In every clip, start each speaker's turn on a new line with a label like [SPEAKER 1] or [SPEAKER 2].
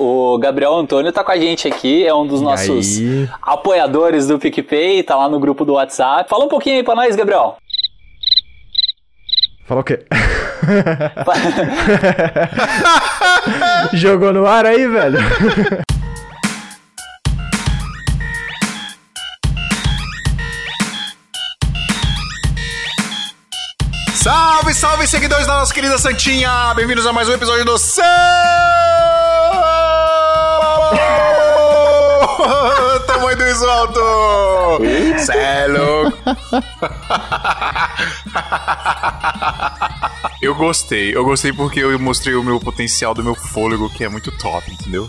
[SPEAKER 1] O Gabriel Antônio tá com a gente aqui, é um dos nossos apoiadores do PicPay, tá lá no grupo do WhatsApp. Fala um pouquinho aí pra nós, Gabriel.
[SPEAKER 2] Fala o quê? Jogou no ar aí, velho?
[SPEAKER 3] Salve, salve, seguidores da nossa querida Santinha! Bem-vindos a mais um episódio do Céu! Tamanho do Cê é louco! Eu gostei, eu gostei porque eu mostrei o meu potencial do meu fôlego, que é muito top, entendeu?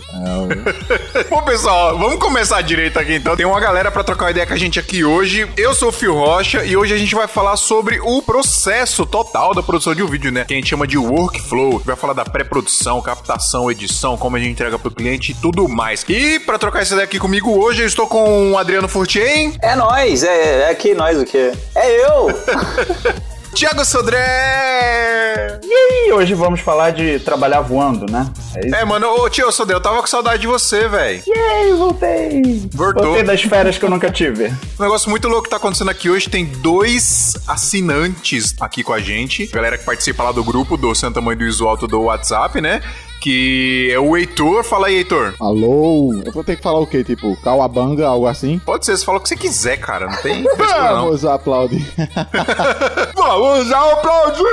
[SPEAKER 3] Bom, pessoal, vamos começar direito aqui então. Tem uma galera pra trocar uma ideia com a gente aqui hoje. Eu sou o Fio Rocha e hoje a gente vai falar sobre o processo total da produção de um vídeo, né? Que a gente chama de workflow. Vai falar da pré-produção, captação, edição, como a gente entrega pro cliente e tudo mais. E pra trocar essa ideia aqui comigo hoje, eu estou com o Adriano Furtien.
[SPEAKER 1] É nós, é, é aqui nós o quê? É eu!
[SPEAKER 3] Tiago Sodré!
[SPEAKER 4] E aí, hoje vamos falar de trabalhar voando, né?
[SPEAKER 3] É isso? É, mano, ô tio Sodré, eu tava com saudade de você, velho.
[SPEAKER 4] E aí, voltei!
[SPEAKER 3] Voltou.
[SPEAKER 4] Voltei das férias que eu nunca tive.
[SPEAKER 3] Um negócio muito louco que tá acontecendo aqui hoje, tem dois assinantes aqui com a gente. Galera que participa lá do grupo do Santa Mãe do Iso Alto do WhatsApp, né? Que é o Heitor. Fala aí, Heitor.
[SPEAKER 5] Alô? Eu vou ter que falar o quê? Tipo, Kawabanga, algo assim?
[SPEAKER 3] Pode ser, você fala o que você quiser, cara. Não tem frescura, não.
[SPEAKER 5] Vamos aplaudir.
[SPEAKER 3] Vamos aplaudir!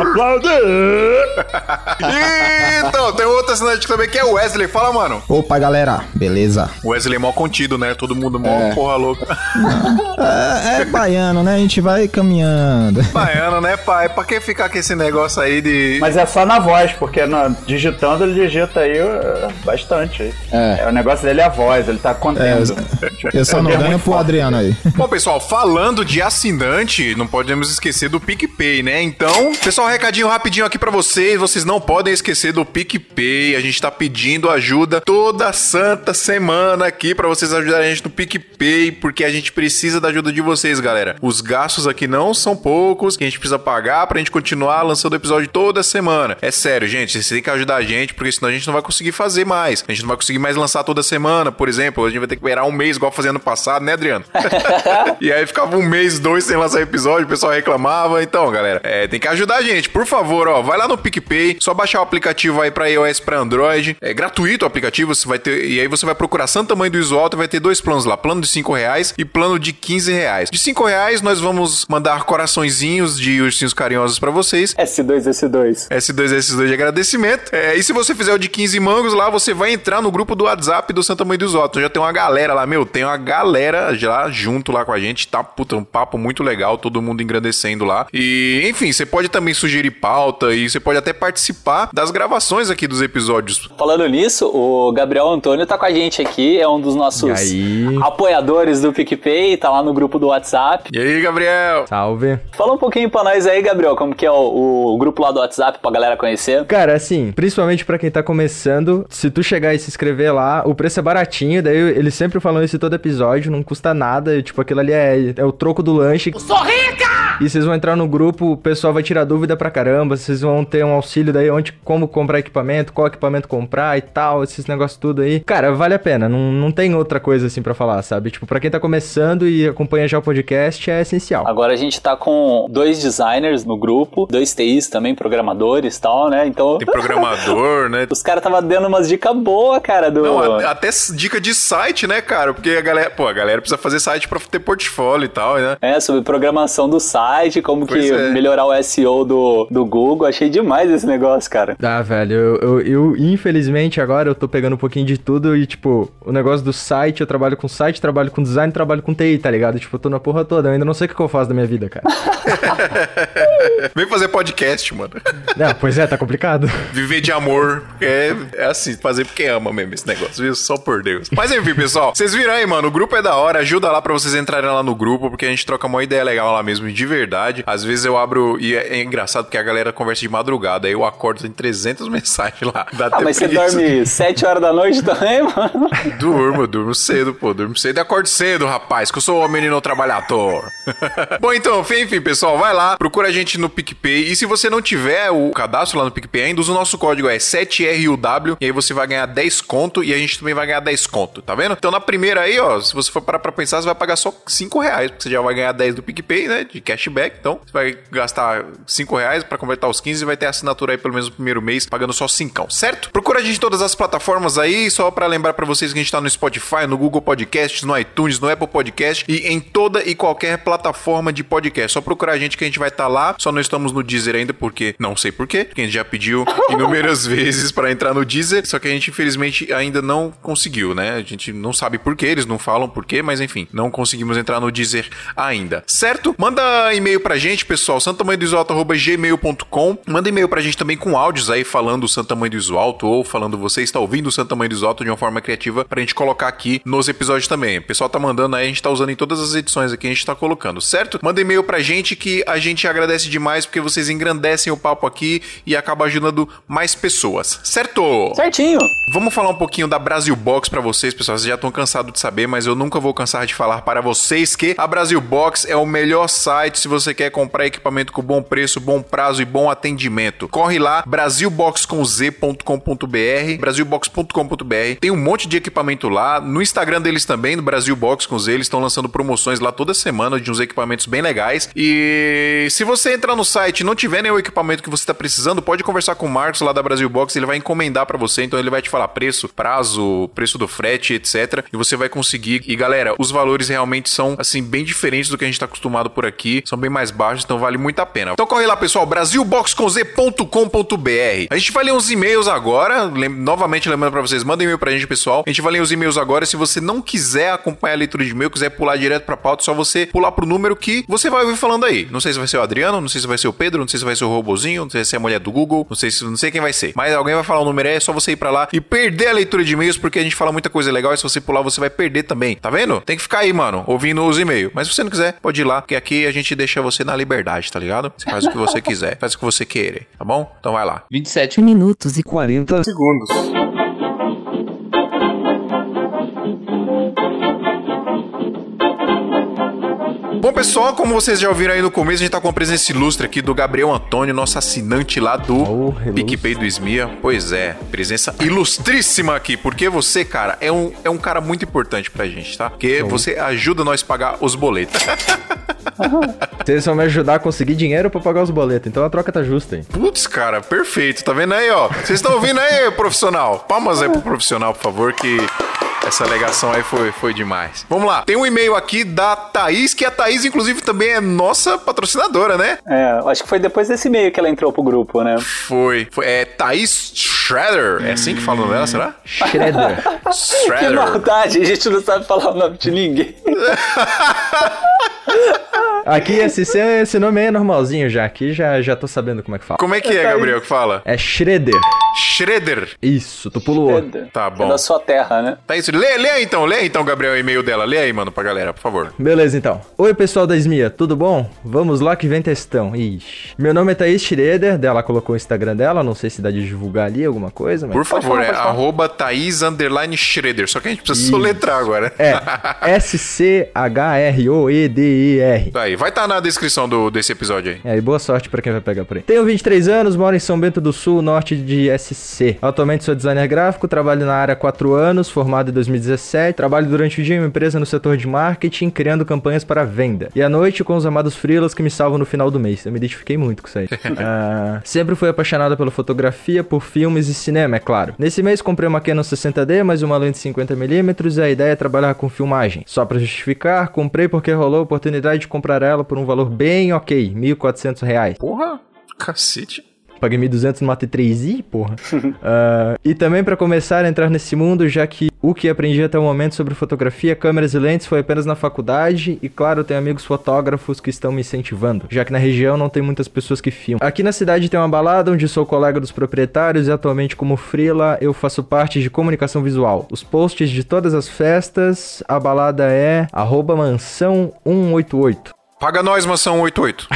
[SPEAKER 4] Aplaudir!
[SPEAKER 3] então, tem outro assinante também que é o Wesley. Fala, mano.
[SPEAKER 6] Opa, galera, beleza?
[SPEAKER 3] O Wesley é mó contido, né? Todo mundo mó
[SPEAKER 5] É.
[SPEAKER 3] porra louca.
[SPEAKER 6] É, é baiano, né? A gente vai caminhando.
[SPEAKER 3] Baiano, né, pai? Pra que ficar com esse negócio aí de.
[SPEAKER 4] Mas é só na voz, porque na- digitando ele digita aí uh, bastante.
[SPEAKER 5] É.
[SPEAKER 4] o negócio dele é a voz, ele tá contendo.
[SPEAKER 6] Eu só não
[SPEAKER 4] É
[SPEAKER 6] ganho
[SPEAKER 4] muito
[SPEAKER 6] pro. Adriano aí.
[SPEAKER 3] Bom, pessoal, falando de assinante, não podemos esquecer do PicPay, né? Então, pessoal, um recadinho rapidinho aqui pra vocês. Vocês não podem esquecer do PicPay. A gente tá pedindo ajuda toda santa semana aqui pra vocês ajudarem a gente no PicPay, porque a gente precisa da ajuda de vocês, galera. Os gastos aqui não são poucos, que a gente precisa pagar pra gente continuar lançando episódio toda semana. É sério, gente, vocês têm que ajudar a gente, porque senão a gente não vai conseguir fazer mais. A gente não vai conseguir mais lançar toda semana, por exemplo. A gente vai ter que esperar um mês, igual fazia ano passado, né, Adriano? e aí ficava um mês, dois sem lançar episódio, o pessoal reclamava. Então, galera, é, tem que ajudar a gente. Por favor, ó, vai lá no PicPay, só baixar o aplicativo aí pra iOS e pra Android. É gratuito o aplicativo, você vai ter. E aí você vai procurar Santa Mãe do Iso Alto e vai ter dois planos lá: plano de 5 reais e plano de 15 reais. De 5 reais, nós vamos mandar coraçõezinhos de ursinhos carinhosos pra vocês.
[SPEAKER 1] S2, S2.
[SPEAKER 3] S2, S2 de agradecimento. É, e se você fizer o de 15 mangos lá, você vai entrar no grupo do WhatsApp do Santa Mãe dos Ottos. Já tem uma galera lá, meu, tem uma galera já junto lá com a gente. Tá, puta, um papo muito legal, todo mundo engrandecendo lá. E, enfim, você pode também sugerir pauta e você pode até participar das gravações aqui dos episódios.
[SPEAKER 1] Falando nisso, o Gabriel Antônio tá com a gente aqui, é um dos nossos
[SPEAKER 2] aí?
[SPEAKER 1] apoiadores do PicPay, tá lá no grupo do WhatsApp.
[SPEAKER 3] E aí, Gabriel?
[SPEAKER 2] Salve.
[SPEAKER 1] Fala um pouquinho pra nós aí, Gabriel, como que é o, o grupo lá do WhatsApp pra galera conhecer.
[SPEAKER 2] Cara, assim, principalmente pra quem tá começando, se tu chegar e se inscrever lá, o preço é baratinho, daí eles sempre falam isso em todo episódio, não custa nada, tipo, aquilo ali é, é o troco do lanche. Eu sou rica! E vocês vão entrar no grupo, o pessoal vai tirar dúvida pra caramba, vocês vão ter um auxílio daí onde, como comprar equipamento, qual equipamento comprar e tal, esses negócios tudo aí. Cara, vale a pena, não, não tem outra coisa assim pra falar, sabe? Tipo, pra quem tá começando e acompanha já o podcast, é essencial.
[SPEAKER 1] Agora a gente tá com dois designers no grupo, dois TIs também, programadores e tal, né? Então.
[SPEAKER 3] Tem programador, né?
[SPEAKER 1] Os caras tava dando umas dicas boas, cara, do.
[SPEAKER 3] Não, a- até dica de site, né, cara? Porque a galera, pô, a galera precisa fazer site pra ter portfólio e tal, né?
[SPEAKER 1] É, sobre programação do site, como
[SPEAKER 3] Pois
[SPEAKER 1] que
[SPEAKER 3] é.
[SPEAKER 1] melhorar o SEO do, do Google. Achei demais esse negócio, cara.
[SPEAKER 2] Ah, velho, eu, eu, eu, infelizmente agora eu tô pegando um pouquinho de tudo e, tipo, o negócio do site, eu trabalho com site, trabalho com design, trabalho com TI, tá ligado? Tipo, eu tô na porra toda, eu ainda não sei o que que eu faço da minha vida, cara.
[SPEAKER 3] Vem fazer podcast, mano.
[SPEAKER 2] Não, pois é, tá complicado.
[SPEAKER 3] Viver de amor é, é assim, fazer porque ama mesmo esse negócio, viu? Só por Deus. Mas enfim, pessoal, vocês viram aí, mano, o grupo é da hora, ajuda lá pra vocês entrarem lá no grupo, porque a gente troca uma ideia legal lá mesmo, de verdade. Às vezes eu abro e é, é engraçado porque a galera conversa de madrugada. Aí eu acordo, tem 300 mensagens lá.
[SPEAKER 1] Dá ah, mas preguiça. você dorme 7 horas da noite também, mano?
[SPEAKER 3] Durmo, durmo cedo, pô. Durmo cedo e acordo cedo, rapaz, que eu sou um menino trabalhador. Bom, então, enfim, pessoal, vai lá, procura a gente no PicPay. E se você não tiver o cadastro lá no PicPay ainda, usa o nosso código é 7RUW e aí você vai ganhar 10 conto e a gente também vai ganhar 10 conto, tá vendo? Então na primeira aí, ó, se você for parar pra pensar, você vai pagar só 5 reais, porque você já vai ganhar 10 do PicPay, né, de cashback. Então você vai gastar 5 reais pra completar os 15 e vai ter assinatura aí pelo menos no primeiro mês, pagando só 5, certo? Procura a gente em todas as plataformas aí, só pra lembrar pra vocês que a gente tá no Spotify, no Google Podcasts, no iTunes, no Apple Podcast e em toda e qualquer plataforma de podcast. Só procurar a gente que a gente vai estar tá lá, só não estamos no Deezer ainda porque não sei porquê, porque a gente já pediu inúmeras vezes para entrar no Deezer, só que a gente infelizmente ainda não conseguiu, né? A gente não sabe porquê, eles não falam porquê, mas enfim, não conseguimos entrar no Deezer ainda, certo? Manda e-mail pra gente, pessoal, santamanhodoisoalto.gmail.com Manda e-mail pra gente também com áudios aí falando Santa Mãe do ou falando você está ouvindo Santa Mãe do de uma forma criativa pra gente colocar aqui nos episódios também. O pessoal tá mandando aí, a gente tá usando em todas as edições aqui, a gente tá colocando, certo? Manda e-mail pra gente que a gente agradece demais porque vocês engrandecem o papo aqui e acaba ajudando mais pessoas, certo?
[SPEAKER 1] Certinho.
[SPEAKER 3] Vamos falar um pouquinho da Brasil Box para vocês, pessoal. Vocês já estão cansados de saber, mas eu nunca vou cansar de falar para vocês que a Brasil Box é o melhor site se você quer comprar equipamento com bom preço, bom prazo e bom atendimento. Corre lá, brasilbox.com.br, brasilbox.com.br. Tem um monte de equipamento lá. No Instagram deles também, no Brasil Box com Z, eles estão lançando promoções lá toda semana de uns equipamentos bem legais. E se você entrar no site e não tiver nenhum equipamento que você está precisando, pode conversar com o Marcos lá da Brasil Box, ele vai encomendar para você, então ele vai te falar preço, prazo, preço do frete, etc. E você vai conseguir. E galera, os valores realmente são assim bem diferentes do que a gente tá acostumado por aqui, são bem mais baixos, então vale muito a pena. Então corre lá, pessoal, brasilboxconz.com.br. A gente vai ler uns e-mails agora, lem novamente lembrando para vocês, mandem e-mail pra gente, pessoal. A gente vai ler os e-mails agora. Se você não quiser acompanhar a leitura de e-mail, quiser pular direto pra pauta, é só você pular pro número que você vai ouvir falando aí. Não sei se vai ser o Adriano, não sei se vai ser o Pedro, não sei se vai ser o Robozinho, não sei se é a mulher do Google, não sei se não sei quem vai ser. Mas alguém vai falar o número aí, é só você ir para lá e perder a leitura de e-mails, porque a gente fala muita coisa legal e se você pular, você vai perder também. Tá vendo? Tem que ficar aí, mano, ouvindo os e-mails. Mas se você não quiser, pode ir lá, porque aqui a gente deixa você na liberdade, tá ligado? Você faz o que você quiser, faz o que você querer, tá bom? Então vai lá.
[SPEAKER 7] 27 minutos e 40 segundos.
[SPEAKER 3] Bom, pessoal, como vocês já ouviram aí no começo, a gente tá com a presença ilustre aqui do Gabriel Antônio, nosso assinante lá do oh, PicPay do Esmia. Pois é, presença ilustríssima aqui, porque você, cara, é um, é um cara muito importante pra gente, tá? Porque oh. você ajuda nós a pagar os boletos.
[SPEAKER 2] Vocês vão me ajudar a conseguir dinheiro pra pagar os boletos, então a troca tá justa, hein?
[SPEAKER 3] Putz, cara, perfeito. Tá vendo aí, ó? Vocês estão ouvindo aí, profissional? Palmas aí pro profissional, por favor, que essa alegação aí foi, foi demais. Vamos lá. Tem um e-mail aqui da Thaís, que a Thaís, inclusive, também é nossa patrocinadora, né?
[SPEAKER 1] É, acho que foi depois desse e-mail que ela entrou pro grupo, né?
[SPEAKER 3] Foi. foi é Thaís Shredder. É assim que fala o nome dela, será?
[SPEAKER 2] Shredder.
[SPEAKER 1] Shredder. Que maldade, a gente não sabe falar o nome de ninguém.
[SPEAKER 2] Aqui esse, esse nome aí é normalzinho já. Aqui já, já tô sabendo como é que fala.
[SPEAKER 3] Como é que é, Gabriel, que fala?
[SPEAKER 2] É Shredder.
[SPEAKER 3] Shredder.
[SPEAKER 2] Isso, tu pulou.
[SPEAKER 3] Tá bom. É
[SPEAKER 1] da sua terra, né?
[SPEAKER 3] Tá isso. Lê, lê aí então, lê aí então, Gabriel, o e-mail dela. Lê aí, mano, pra galera, por favor.
[SPEAKER 2] Beleza, então. Oi, pessoal da Esmia, tudo bom? Vamos lá que vem testão. Ixi. Meu nome é Thaís Schroeder, dela colocou o Instagram dela, não sei se dá de divulgar ali alguma coisa, mas...
[SPEAKER 3] Por favor, falar, é arroba Thaís underline Schroeder, só que a gente precisa Isso. soletrar agora.
[SPEAKER 2] É, S-C-H-R-O-E-D-E-R.
[SPEAKER 3] Tá aí, vai estar tá na descrição do, desse episódio aí.
[SPEAKER 2] É, e boa sorte pra quem vai pegar por aí. Tenho 23 anos, moro em São Bento do Sul, norte de SC. Atualmente sou designer gráfico, trabalho na área há 4 anos, formado em 2017. Trabalho durante o dia em uma empresa no setor de marketing, criando campanhas para venda. E à noite com os amados freelas que me salvam no final do mês. Eu me identifiquei muito com isso aí. uh, sempre fui apaixonado pela fotografia, por filmes e cinema, é claro. Nesse mês comprei uma Canon 60D, mais uma lente 50mm e a ideia é trabalhar com filmagem. Só para justificar, comprei porque rolou a oportunidade de comprar ela por um valor bem ok, R$ 1.400.
[SPEAKER 3] Porra, cacete.
[SPEAKER 2] Paguei 1.200 no T3i, porra. uh, e também para começar a entrar nesse mundo, já que o que aprendi até o momento sobre fotografia, câmeras e lentes foi apenas na faculdade. E claro, tenho amigos fotógrafos que estão me incentivando, já que na região não tem muitas pessoas que filmam. Aqui na cidade tem uma balada onde sou colega dos proprietários e atualmente como freela eu faço parte de comunicação visual. Os posts de todas as festas, a balada é mansão 188.
[SPEAKER 3] Paga nós, mansão 88.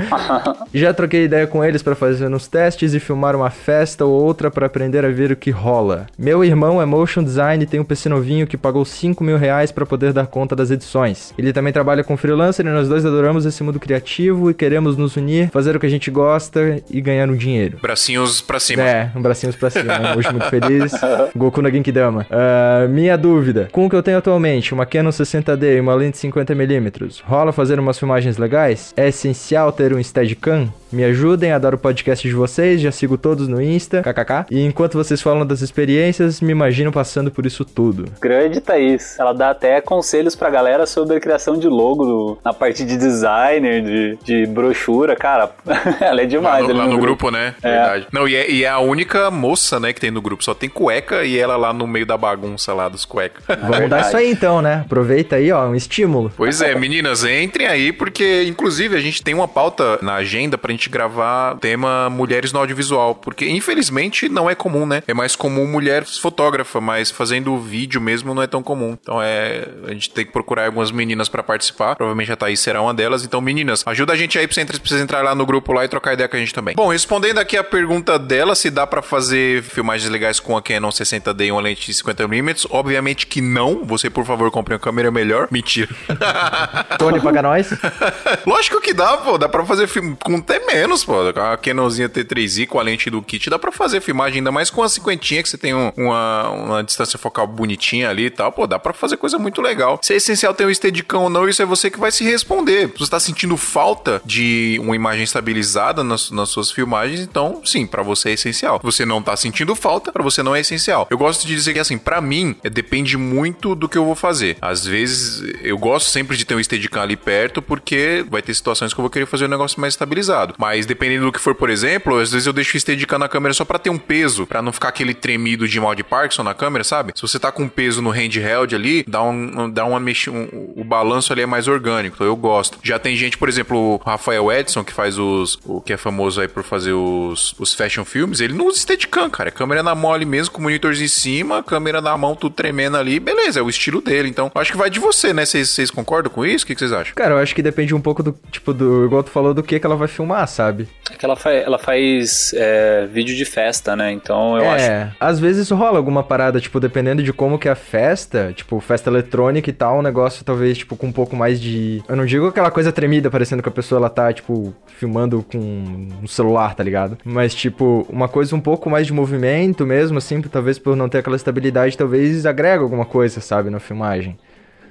[SPEAKER 2] Já troquei ideia com eles para fazer uns testes e filmar uma festa ou outra para aprender a ver o que rola. Meu irmão é motion design e tem um PC novinho que pagou 5 mil reais para poder dar conta das edições. Ele também trabalha com freelancer e nós dois adoramos esse mundo criativo e queremos nos unir, fazer o que a gente gosta e ganhar um dinheiro.
[SPEAKER 3] Bracinhos pra cima.
[SPEAKER 2] É, um bracinhos pra cima. Né? Hoje muito feliz. Goku na Genkidama. Uh, minha dúvida. Com o que eu tenho atualmente, uma Canon 60D e uma lente 50mm, rola fazer umas filmagens legais? É essencial ter um Steadicam? Me ajudem, adoro o podcast de vocês, já sigo todos no Insta, kkk. E enquanto vocês falam das experiências, me imagino passando por isso tudo.
[SPEAKER 1] Grande Thaís. Ela dá até conselhos pra galera sobre a criação de logo no, na parte de designer, de, de brochura. Cara, ela é demais.
[SPEAKER 3] Lá no, lá no, no grupo, grupo, né? É. Verdade. Não, e é, e é, a única moça, né, que tem no grupo. Só tem cueca e ela lá no meio da bagunça lá dos cuecas.
[SPEAKER 2] Vamos dar isso aí então, né? Aproveita aí, ó, um estímulo.
[SPEAKER 3] Pois é, meninas, entrem aí, porque inclusive a gente tem uma pauta na agenda pra gente gente gravar tema mulheres no audiovisual, porque infelizmente não é comum, né? É mais comum mulher fotógrafa, mas fazendo vídeo mesmo não é tão comum. Então é, a gente tem que procurar algumas meninas para participar. Provavelmente a Thaís será uma delas. Então, meninas, ajuda a gente aí pra vocês entrar lá no grupo lá e trocar ideia com a gente também. Bom, respondendo aqui a pergunta dela, se dá para fazer filmagens legais com a Canon 60D e uma lente de 50mm, obviamente que não. Você, por favor, compre uma câmera melhor. Mentira.
[SPEAKER 2] Tony, paga nós.
[SPEAKER 3] Lógico que dá, pô. Dá pra fazer filme com até menos, pô. A Canonzinha T3i com a lente do kit dá pra fazer filmagem, ainda mais com a cinquentinha que você tem um, uma, uma distância focal bonitinha ali e tal. Pô, dá pra fazer coisa muito legal. Se é essencial ter um Steadicam ou não, isso é você que vai se responder. Se você tá sentindo falta de uma imagem estabilizada nas, nas suas filmagens, então sim, para você é essencial. Se você não tá sentindo falta, para você não é essencial. Eu gosto de dizer que assim, para mim, é, depende muito do que eu vou fazer. Às vezes, eu gosto sempre de ter um Steadicam ali perto, porque vai ter situações que eu vou querer fazer um negócio mais estabilizado. Mas dependendo do que for, por exemplo, às vezes eu deixo o Steadicam na câmera só para ter um peso, para não ficar aquele tremido de mal de Parkinson na câmera, sabe? Se você tá com peso no handheld ali, dá um dá uma mex... um, o balanço ali é mais orgânico, então eu gosto. Já tem gente, por exemplo, o Rafael Edson, que faz os o que é famoso aí por fazer os, os fashion filmes, ele não usa Steadicam, cara. A câmera na mão ali mesmo, com monitores em cima, câmera na mão, tudo tremendo ali, beleza, é o estilo dele. Então, acho que vai de você, né? Vocês concordam com isso? O que vocês acham?
[SPEAKER 2] Cara, eu acho que depende um pouco do, tipo, do, igual tu falou, do que que ela vai filmar, sabe?
[SPEAKER 1] É que ela, fa ela faz é, vídeo de festa, né? Então eu é, acho. É,
[SPEAKER 2] às vezes rola alguma parada, tipo, dependendo de como que é a festa, tipo, festa eletrônica e tal, um negócio talvez, tipo, com um pouco mais de. Eu não digo aquela coisa tremida, parecendo que a pessoa ela tá, tipo, filmando com um celular, tá ligado? Mas, tipo, uma coisa um pouco mais de movimento mesmo, assim, talvez por não ter aquela estabilidade, talvez agrega alguma coisa, sabe, na filmagem.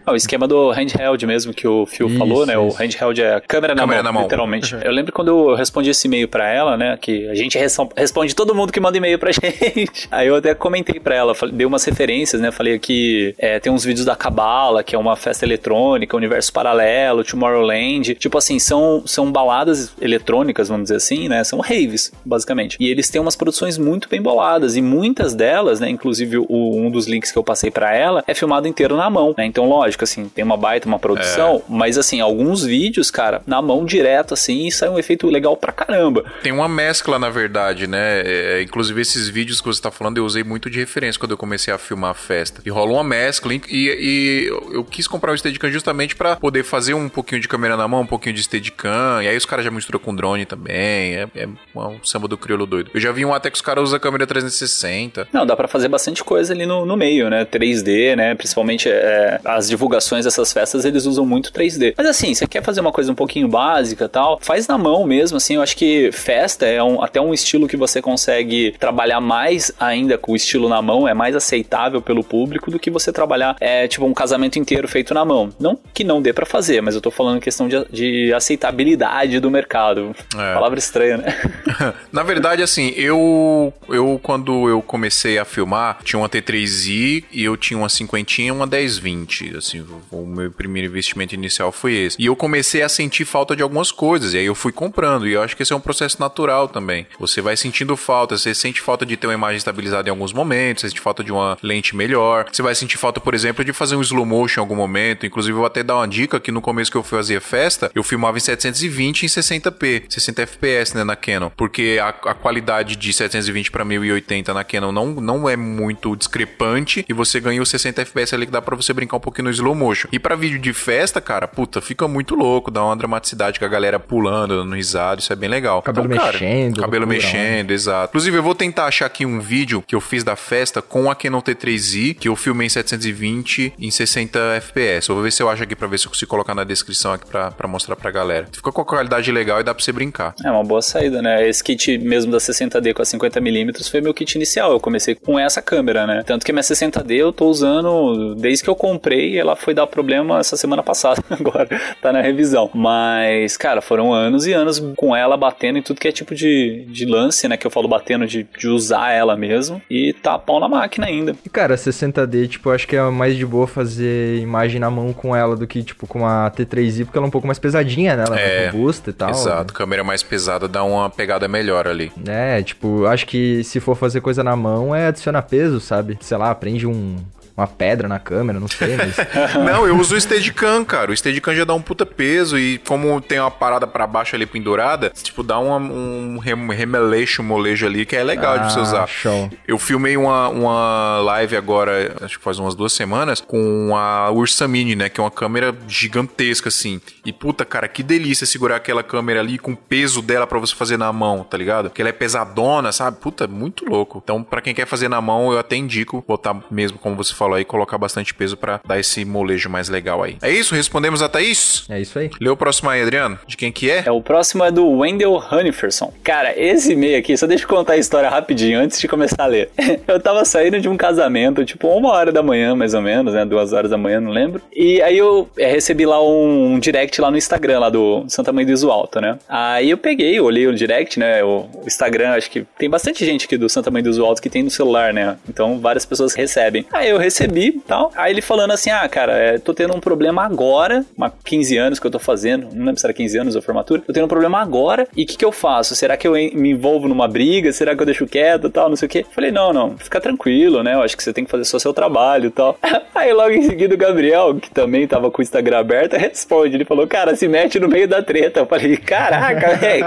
[SPEAKER 1] Ah, o esquema do handheld mesmo que o Phil isso, falou, né? Isso. O handheld é a câmera, na, câmera mão, na mão, literalmente. Uhum. Eu lembro quando eu respondi esse e-mail para ela, né? Que a gente responde todo mundo que manda e-mail pra gente. Aí eu até comentei para ela, dei umas referências, né? Falei aqui, é, tem uns vídeos da Cabala, que é uma festa eletrônica, universo paralelo, Tomorrowland. Tipo assim, são, são baladas eletrônicas, vamos dizer assim, né? São raves, basicamente. E eles têm umas produções muito bem boladas. E muitas delas, né? Inclusive o, um dos links que eu passei para ela, é filmado inteiro na mão, né? Então, lógico assim, tem uma baita, uma produção, é. mas assim, alguns vídeos, cara, na mão direto, assim, sai um efeito legal pra caramba.
[SPEAKER 3] Tem uma mescla, na verdade, né? É, inclusive, esses vídeos que você tá falando, eu usei muito de referência quando eu comecei a filmar a festa. E rola uma mescla, e, e eu quis comprar o Steadicam justamente para poder fazer um pouquinho de câmera na mão, um pouquinho de Steadicam, e aí os caras já misturam com drone também, é, é um samba do crioulo doido. Eu já vi um até que os caras usam a câmera 360.
[SPEAKER 1] Não, dá para fazer bastante coisa ali no, no meio, né? 3D, né? Principalmente é, as divulgações dessas festas, eles usam muito 3D. Mas assim, você quer fazer uma coisa um pouquinho básica tal, faz na mão mesmo, assim, eu acho que festa é um, até um estilo que você consegue trabalhar mais ainda com o estilo na mão, é mais aceitável pelo público do que você trabalhar, é, tipo, um casamento inteiro feito na mão. Não que não dê para fazer, mas eu tô falando questão de, de aceitabilidade do mercado. É. Palavra estranha, né?
[SPEAKER 3] na verdade, assim, eu, eu quando eu comecei a filmar, tinha uma T3i e eu tinha uma cinquentinha e uma 1020, assim, o meu primeiro investimento inicial foi esse. E eu comecei a sentir falta de algumas coisas, e aí eu fui comprando, e eu acho que esse é um processo natural também. Você vai sentindo falta, você sente falta de ter uma imagem estabilizada em alguns momentos, você sente falta de uma lente melhor, você vai sentir falta, por exemplo, de fazer um slow motion em algum momento, inclusive eu vou até dar uma dica que no começo que eu fazia festa, eu filmava em 720 em 60p, 60 fps, né, na Canon, porque a, a qualidade de 720 para 1080 na Canon não, não é muito discrepante, e você ganha os 60 fps ali que dá para você brincar um pouquinho no slow motion. E para vídeo de festa, cara, puta, fica muito louco, dá uma dramaticidade com a galera pulando, dando risada, isso é bem legal.
[SPEAKER 2] Cabelo então, cara, mexendo.
[SPEAKER 3] Cabelo loucura, mexendo, exato. Inclusive, eu vou tentar achar aqui um vídeo que eu fiz da festa com a Canon T3i, que eu filmei em 720 em 60 FPS. Eu vou ver se eu acho aqui pra ver se eu consigo colocar na descrição aqui pra, pra mostrar pra galera. Fica com a qualidade legal e dá pra você brincar.
[SPEAKER 1] É uma boa saída, né? Esse kit mesmo da 60D com a 50mm foi meu kit inicial. Eu comecei com essa câmera, né? Tanto que minha 60D eu tô usando desde que eu comprei ela foi dar problema essa semana passada. Agora tá na revisão. Mas, cara, foram anos e anos com ela batendo em tudo que é tipo de, de lance, né? Que eu falo batendo de, de usar ela mesmo. E tá pau na máquina ainda.
[SPEAKER 2] E, cara, 60D, tipo, acho que é mais de boa fazer imagem na mão com ela do que, tipo, com a T3i, porque ela é um pouco mais pesadinha, né? Ela é, é robusta e tal.
[SPEAKER 3] Exato, câmera mais pesada dá uma pegada melhor ali.
[SPEAKER 2] É, tipo, acho que se for fazer coisa na mão é adicionar peso, sabe? Sei lá, prende um uma pedra na câmera, não sei, mas.
[SPEAKER 3] não, eu uso o Steadicam, cara. O Steadicam já dá um puta peso e como tem uma parada para baixo ali pendurada, tipo, dá uma, um remeleixo, molejo ali que é legal ah, de você ah, usar.
[SPEAKER 2] Show.
[SPEAKER 3] Eu filmei uma, uma live agora, acho que faz umas duas semanas, com a Ursa Mini, né? Que é uma câmera gigantesca, assim. E puta, cara, que delícia segurar aquela câmera ali com o peso dela para você fazer na mão, tá ligado? Porque ela é pesadona, sabe? Puta, muito louco. Então, para quem quer fazer na mão, eu até indico botar mesmo, como você falou aí, colocar bastante peso para dar esse molejo mais legal aí. É isso? Respondemos a Thaís?
[SPEAKER 2] É isso aí.
[SPEAKER 3] Lê o próximo aí, Adriano. De quem que é?
[SPEAKER 1] É, o próximo é do Wendell Haniferson. Cara, esse e-mail aqui, só deixa eu contar a história rapidinho antes de começar a ler. eu tava saindo de um casamento, tipo uma hora da manhã, mais ou menos, né? Duas horas da manhã, não lembro. E aí eu é, recebi lá um, um, direct lá no Instagram, lá do Santa Mãe do Iso Alto, né? Aí eu peguei, olhei o direct, né? O, o Instagram, acho que tem bastante gente aqui do Santa Mãe do Iso Alto que tem no celular, né? Então várias pessoas recebem. Aí eu recebi tal. Aí ele falando assim: ah, cara, é, tô tendo um problema agora, uma 15 anos que eu tô fazendo, não lembro se era 15 anos ou formatura, tô tendo um problema agora, e o que, que eu faço? Será que eu me envolvo numa briga? Será que eu deixo quieto tal? Não sei o quê. Falei, não, não, fica tranquilo, né? Eu acho que você tem que fazer só seu trabalho e tal. Aí logo em seguida o Gabriel, que também tava com o Instagram aberto, responde. Ele falou, cara, se mete no meio da treta. Eu falei, caraca, velho,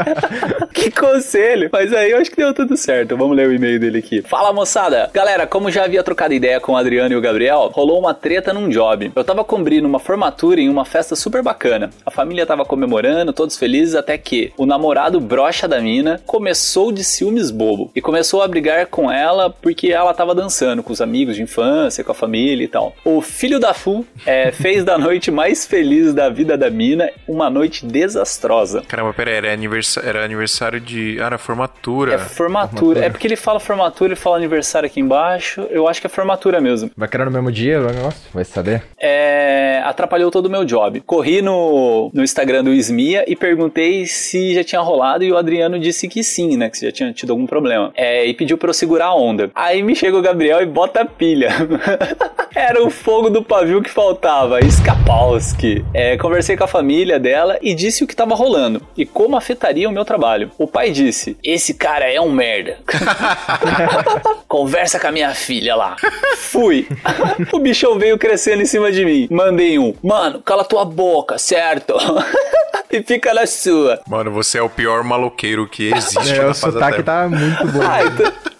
[SPEAKER 1] que conselho. Mas aí eu acho que deu tudo certo. Vamos ler o e-mail dele aqui. Fala, moçada. Galera, como já havia trocado ideia com o Adriano e o Gabriel, rolou uma treta num job. Eu tava cobrindo uma formatura em uma festa super bacana. A família tava comemorando, todos felizes, até que o namorado brocha da mina começou de ciúmes bobo e começou a brigar com ela porque ela tava dançando com os amigos de infância, com a família e tal. O filho da Fu é, fez da noite mais feliz da vida da mina uma noite desastrosa.
[SPEAKER 3] Caramba, pera aí, era aniversário, era aniversário de. Ah, era formatura.
[SPEAKER 1] É formatura. formatura. É porque ele fala formatura, ele fala aniversário aqui embaixo. Eu acho que é formatura mesmo.
[SPEAKER 2] Vai querer no mesmo dia o negócio? Vai saber?
[SPEAKER 1] É. Atrapalhou todo o meu job. Corri no, no Instagram do Ismia e perguntei se já tinha rolado e o Adriano disse que sim, né? Que já tinha tido algum problema. É, e pediu pra eu segurar a onda. Aí me chega o Gabriel e bota a pilha. Era o fogo do pavio que faltava. Skapowski. É, conversei com a família dela e disse o que tava rolando e como afetaria o meu trabalho. O pai disse: Esse cara é um merda. Conversa com a minha filha lá. Fui. o bichão veio crescendo em cima de mim. Mandei um. Mano, cala tua boca, certo? e fica na sua.
[SPEAKER 3] Mano, você é o pior maloqueiro que existe.
[SPEAKER 2] É, o sotaque tá muito bom. Ah, então...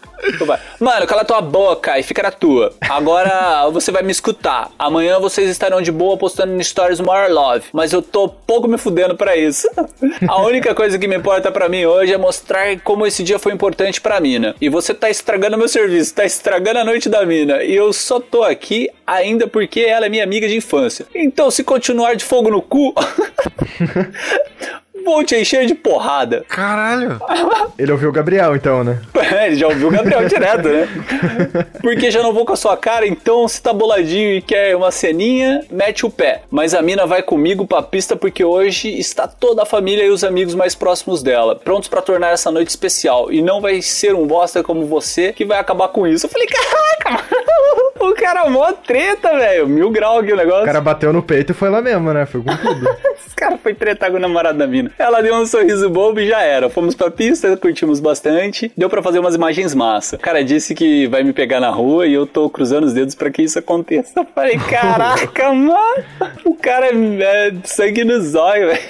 [SPEAKER 1] Mano, cala tua boca e fica na tua. Agora você vai me escutar. Amanhã vocês estarão de boa postando no Stories More Love. Mas eu tô pouco me fudendo pra isso. A única coisa que me importa pra mim hoje é mostrar como esse dia foi importante pra mina. E você tá estragando meu serviço, tá estragando a noite da mina. E eu só tô aqui ainda porque ela é minha amiga de infância. Então, se continuar de fogo no cu. vou te encher de porrada.
[SPEAKER 3] Caralho.
[SPEAKER 2] Ele ouviu o Gabriel, então, né?
[SPEAKER 1] É, ele já ouviu o Gabriel direto, né? Porque já não vou com a sua cara, então se tá boladinho e quer uma ceninha, mete o pé. Mas a mina vai comigo pra pista porque hoje está toda a família e os amigos mais próximos dela, prontos para tornar essa noite especial. E não vai ser um bosta como você que vai acabar com isso. Eu falei, caraca, o cara mó treta, velho. Mil grau aqui o negócio. O
[SPEAKER 2] cara bateu no peito e foi lá mesmo, né? Foi com tudo.
[SPEAKER 1] Esse cara foi tretar com o namorado da mina. Ela deu um sorriso bobo e já era. Fomos pra pista, curtimos bastante. Deu para fazer umas imagens massa. O cara disse que vai me pegar na rua e eu tô cruzando os dedos para que isso aconteça. Eu falei, caraca, mano. O cara é, é sangue no zóio, velho.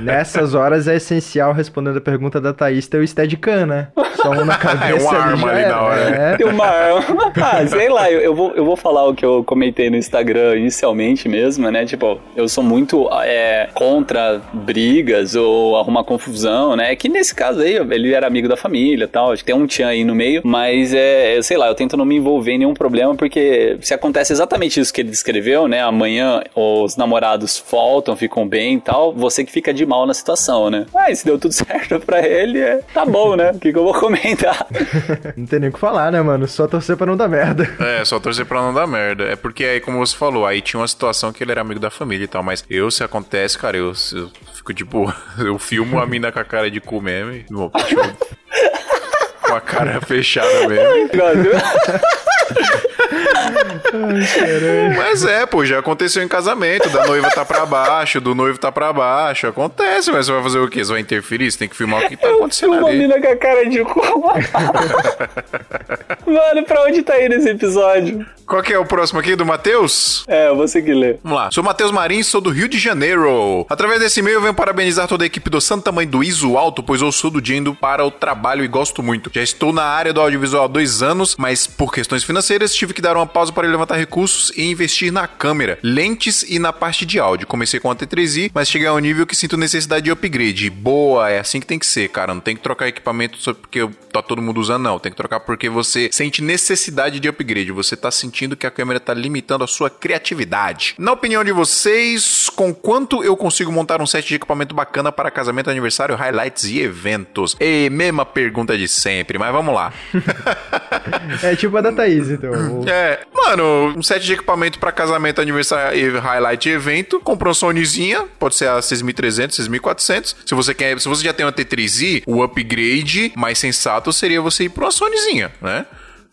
[SPEAKER 2] Nessas horas é essencial, respondendo a pergunta da Thaís, ter o Steadicam, né? Só um na cabeça.
[SPEAKER 3] É uma arma ali, ali na hora.
[SPEAKER 1] É. Tem uma arma. Ah, sei lá, eu, eu, vou, eu vou vou falar o que eu comentei no Instagram inicialmente mesmo, né? Tipo, eu sou muito é, contra brigas ou arrumar confusão, né? Que nesse caso aí, ele era amigo da família e tal. Acho que tem um tchan aí no meio, mas é, sei lá, eu tento não me envolver em nenhum problema, porque se acontece exatamente isso que ele descreveu, né? Amanhã os namorados voltam, ficam bem e tal, você que fica de mal na situação, né? Ah, se deu tudo certo pra ele, é, tá bom, né? O que, que eu vou comentar?
[SPEAKER 2] não tem nem o que falar, né, mano? Só torcer pra não dar merda.
[SPEAKER 3] É, só torcer pra não dar merda. É porque aí, como você falou, aí tinha uma situação que ele era amigo da família e tal, mas eu, se acontece, cara, eu, eu fico tipo, eu filmo a mina com a cara de cu mesmo com a cara fechada mesmo. mas é, pô, já aconteceu em casamento, da noiva tá pra baixo, do noivo tá pra baixo, acontece, mas você vai fazer o quê? Você vai interferir? Você tem que filmar o que tá acontecendo
[SPEAKER 1] Eu ali. Uma com a cara de cu. Mano, pra onde tá indo esse episódio?
[SPEAKER 3] Qual que é o próximo aqui, do Matheus?
[SPEAKER 1] É, eu vou seguir ler.
[SPEAKER 3] Vamos lá. Sou Matheus Marins, sou do Rio de Janeiro. Através desse e-mail eu venho parabenizar toda a equipe do Santa Mãe do Iso Alto, pois eu sou do dia indo para o trabalho e gosto muito. Já estou na área do audiovisual há dois anos, mas por questões financeiras tive que dar uma pausa para levantar recursos e investir na câmera, lentes e na parte de áudio. Comecei com a T3i, mas cheguei a um nível que sinto necessidade de upgrade. Boa, é assim que tem que ser, cara. Não tem que trocar equipamento só porque tá todo mundo usando, não. Tem que trocar porque você sente necessidade de upgrade. Você tá sentindo que a câmera tá limitando a sua criatividade. Na opinião de vocês, com quanto eu consigo montar um set de equipamento bacana para casamento, aniversário, highlights e eventos? E mesma pergunta de sempre, mas vamos lá.
[SPEAKER 2] é tipo a da Thaís, então.
[SPEAKER 3] É, mano, um set de equipamento para casamento, aniversário, highlight evento, comprou uma Sonyzinha, pode ser a 6300, 6400. Se você quer, se você já tem uma T3i, o upgrade mais sensato seria você ir para uma Sonyzinha, né?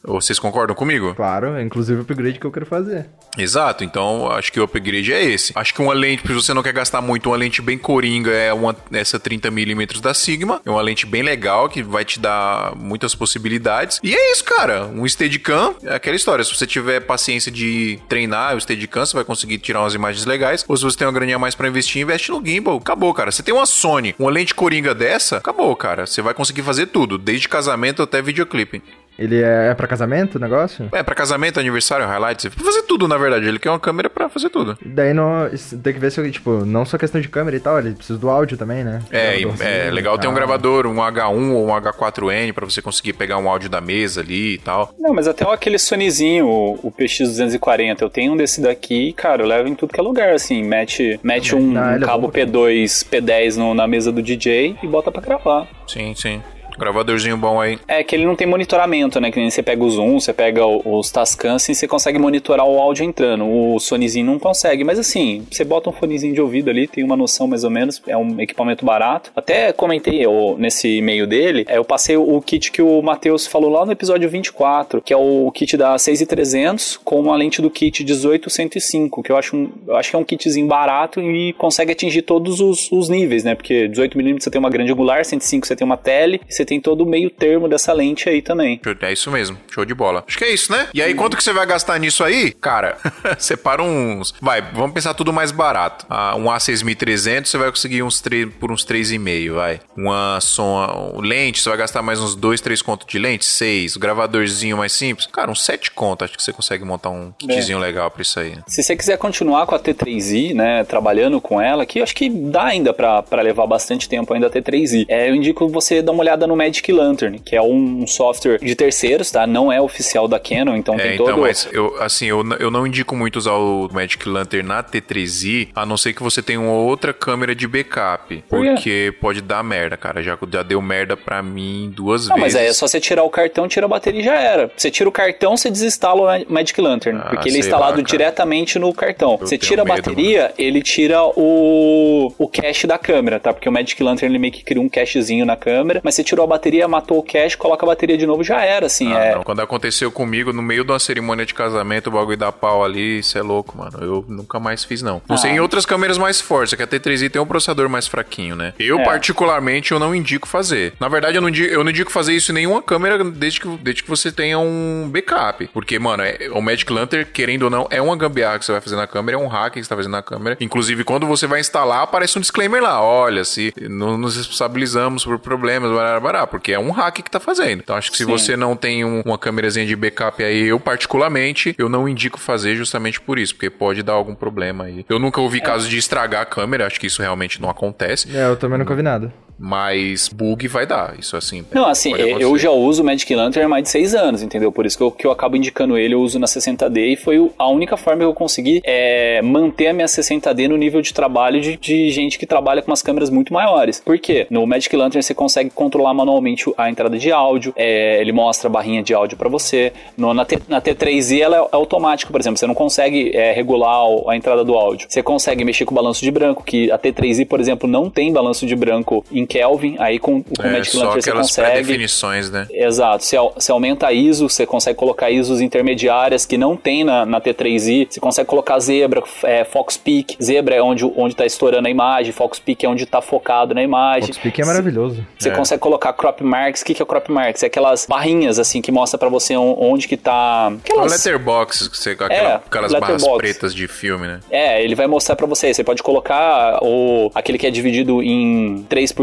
[SPEAKER 3] Vocês concordam comigo?
[SPEAKER 2] Claro, é inclusive o upgrade que eu quero fazer.
[SPEAKER 3] Exato, então acho que o upgrade é esse. Acho que uma lente, se você não quer gastar muito, uma lente bem coringa é uma, essa 30mm da Sigma. É uma lente bem legal que vai te dar muitas possibilidades. E é isso, cara. Um Steadicam é aquela história. Se você tiver paciência de treinar o Steadicam, você vai conseguir tirar umas imagens legais. Ou se você tem uma graninha mais para investir, investe no gimbal. Acabou, cara. Você tem uma Sony, uma lente coringa dessa, acabou, cara. Você vai conseguir fazer tudo, desde casamento até videoclipe.
[SPEAKER 2] Ele é, é para casamento o negócio?
[SPEAKER 3] É, para casamento, aniversário, highlights. Pra fazer tudo, na verdade. Ele quer uma câmera para fazer tudo.
[SPEAKER 2] Daí não, tem que ver se, tipo, não só questão de câmera e tal, ele precisa do áudio também, né?
[SPEAKER 3] É, é legal ter um gravador, um H1 ou um H4N para você conseguir pegar um áudio da mesa ali e tal.
[SPEAKER 1] Não, mas até aquele Sonyzinho, o, PX240, eu tenho um desse daqui, cara, eu levo em tudo que é lugar, assim, mete, mete um, não, um é cabo é P2, P10 no, na mesa do DJ e bota para gravar.
[SPEAKER 3] Sim, sim. Gravadorzinho bom aí.
[SPEAKER 1] É que ele não tem monitoramento, né? Que nem você pega o Zoom, você pega os Tascam, assim, você consegue monitorar o áudio entrando. O Sonyzinho não consegue. Mas assim, você bota um fonezinho de ouvido ali, tem uma noção mais ou menos. É um equipamento barato. Até comentei eu, nesse e-mail dele, é, eu passei o kit que o Matheus falou lá no episódio 24, que é o kit da 6300 com uma lente do kit 18105, que eu acho, um, eu acho que é um kitzinho barato e consegue atingir todos os, os níveis, né? Porque 18mm você tem uma grande angular, 105 você tem uma tele, você você tem todo o meio termo dessa lente aí também.
[SPEAKER 3] É isso mesmo, show de bola. Acho que é isso, né? E aí, quanto que você vai gastar nisso aí? Cara, separa uns. Vai, vamos pensar tudo mais barato. Ah, um A6300 você vai conseguir uns 3, por uns 3,5, vai. Uma som, lente, você vai gastar mais uns 2, 3 contos de lente? 6. O gravadorzinho mais simples? Cara, uns 7 contos. Acho que você consegue montar um kitzinho é. legal pra isso aí.
[SPEAKER 1] Se você quiser continuar com a T3i, né, trabalhando com ela, que acho que dá ainda pra, pra levar bastante tempo ainda a T3i. É, eu indico você dar uma olhada no no Magic Lantern, que é um software de terceiros, tá? Não é oficial da Canon, então é, tem então, todo...
[SPEAKER 3] mas eu, assim, eu, eu não indico muito usar o Magic Lantern na T3i, a não ser que você tenha uma outra câmera de backup, porque pode dar merda, cara. Já, já deu merda pra mim duas não, vezes.
[SPEAKER 1] mas aí é só você tirar o cartão, tira a bateria e já era. Você tira o cartão, você desinstala o Magic Lantern, ah, porque ele é instalado lá, diretamente no cartão. Eu você tira a bateria, ele tira o, o cache da câmera, tá? Porque o Magic Lantern ele meio que cria um cachezinho na câmera, mas você tirou a bateria, matou o cache, coloca a bateria de novo, já era, assim. Ah, é...
[SPEAKER 3] não. Quando aconteceu comigo, no meio de uma cerimônia de casamento, o bagulho da pau ali, isso é louco, mano. Eu nunca mais fiz, não. Não ah. sei em outras câmeras mais fortes, é que a T3i tem um processador mais fraquinho, né? Eu, é. particularmente, eu não indico fazer. Na verdade, eu não indico, eu não indico fazer isso em nenhuma câmera desde que, desde que você tenha um backup. Porque, mano, é, o Magic Lantern, querendo ou não, é uma gambiarra que você vai fazer na câmera, é um hack que você tá fazendo na câmera. Inclusive, quando você vai instalar, aparece um disclaimer lá. Olha, se não nos responsabilizamos por problemas, blá, blá, parar, porque é um hack que tá fazendo. Então acho que se Sim. você não tem um, uma câmerazinha de backup aí, eu particularmente, eu não indico fazer justamente por isso, porque pode dar algum problema aí. Eu nunca ouvi é. casos de estragar a câmera, acho que isso realmente não acontece.
[SPEAKER 2] É, eu também nunca vi nada.
[SPEAKER 3] Mas bug vai dar, isso assim.
[SPEAKER 1] Não, assim, eu já uso o Magic Lantern há mais de seis anos, entendeu? Por isso que eu, que eu acabo indicando ele, eu uso na 60D e foi a única forma que eu consegui é, manter a minha 60D no nível de trabalho de, de gente que trabalha com umas câmeras muito maiores. Por quê? No Magic Lantern você consegue controlar manualmente a entrada de áudio, é, ele mostra a barrinha de áudio para você. No, na, T, na T3i ela é automática, por exemplo, você não consegue é, regular a entrada do áudio. Você consegue mexer com o balanço de branco, que a T3i, por exemplo, não tem balanço de branco em Kelvin, aí com, com
[SPEAKER 3] é, o Magic Lantern você consegue. definições, né?
[SPEAKER 1] Exato. Você, você aumenta a ISO, você consegue colocar ISOs intermediárias que não tem na, na T3i. Você consegue colocar zebra, é, Fox Peak. Zebra é onde, onde tá estourando a imagem, Fox Peak é onde tá focado na imagem.
[SPEAKER 2] Fox Peak é maravilhoso.
[SPEAKER 1] Você é. consegue colocar crop marks. O que, que é o crop marks? É aquelas barrinhas assim que mostra para você onde que tá. Aquelas...
[SPEAKER 3] É letterbox, você, aquela, é, aquelas letterbox. barras pretas de filme, né?
[SPEAKER 1] É, ele vai mostrar para você. Você pode colocar o, aquele que é dividido em 3x3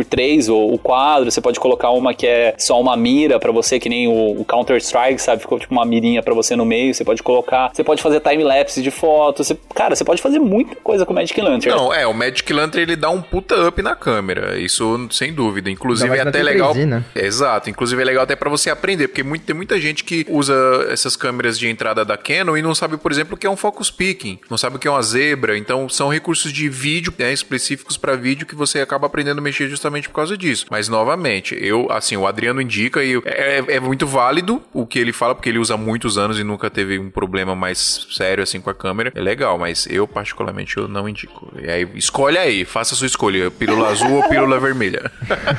[SPEAKER 1] ou o quadro, você pode colocar uma que é só uma mira para você, que nem o, o Counter-Strike, sabe? Ficou tipo uma mirinha para você no meio, você pode colocar, você pode fazer time-lapse de foto, você, cara, você pode fazer muita coisa com o Magic Lantern.
[SPEAKER 3] Não, é, o Magic Lantern ele dá um puta up na câmera, isso sem dúvida. Inclusive é até legal. 3D, né? exato, inclusive é legal até para você aprender, porque muito, tem muita gente que usa essas câmeras de entrada da Canon e não sabe, por exemplo, o que é um focus picking, não sabe o que é uma zebra, então são recursos de vídeo né, específicos para vídeo que você acaba aprendendo a mexer justamente por causa disso. Mas novamente, eu, assim, o Adriano indica e é, é, é, muito válido o que ele fala, porque ele usa muitos anos e nunca teve um problema mais sério assim com a câmera. É legal, mas eu, particularmente, eu não indico. E aí, escolhe aí, faça a sua escolha: pílula azul ou pílula vermelha.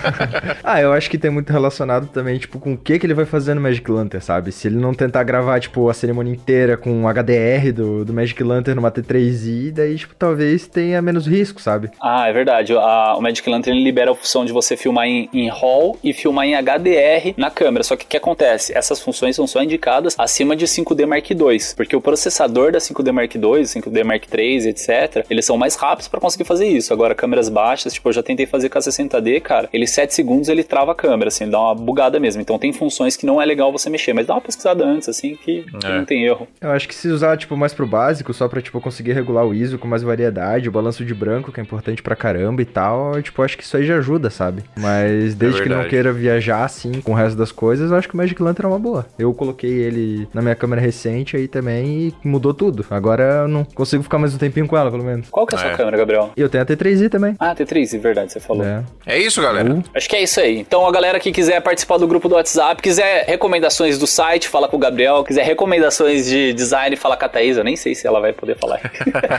[SPEAKER 2] ah, eu acho que tem muito relacionado também, tipo, com o que, que ele vai fazer no Magic Lantern, sabe? Se ele não tentar gravar, tipo, a cerimônia inteira com o HDR do, do Magic Lantern numa T3i, daí, tipo, talvez tenha menos risco, sabe?
[SPEAKER 1] Ah, é verdade. A, o Magic Lantern libera a opção de você filmar em, em RAW e filmar em HDR na câmera. Só que o que acontece? Essas funções são só indicadas acima de 5D Mark II, porque o processador da 5D Mark II, 5D Mark III, etc., eles são mais rápidos para conseguir fazer isso. Agora, câmeras baixas, tipo, eu já tentei fazer com a 60D, cara, ele 7 segundos ele trava a câmera, assim, dá uma bugada mesmo. Então tem funções que não é legal você mexer, mas dá uma pesquisada antes, assim, que, que é. não tem erro.
[SPEAKER 2] Eu acho que se usar, tipo, mais pro básico, só pra, tipo, conseguir regular o ISO com mais variedade, o balanço de branco, que é importante pra caramba e tal, tipo, acho que isso aí já ajuda, sabe? Mas desde é que não queira viajar assim com o resto das coisas, eu acho que o Magic Lantern é uma boa. Eu coloquei ele na minha câmera recente aí também e mudou tudo. Agora eu não consigo ficar mais um tempinho com ela, pelo menos.
[SPEAKER 1] Qual que é a sua é. câmera, Gabriel?
[SPEAKER 2] Eu tenho a T3i também.
[SPEAKER 1] Ah, T3i, verdade, você falou.
[SPEAKER 3] É, é isso, galera. Uh.
[SPEAKER 1] Acho que é isso aí. Então a galera que quiser participar do grupo do WhatsApp, quiser recomendações do site, fala com o Gabriel, quiser recomendações de design, fala com a Thaís. Eu nem sei se ela vai poder falar.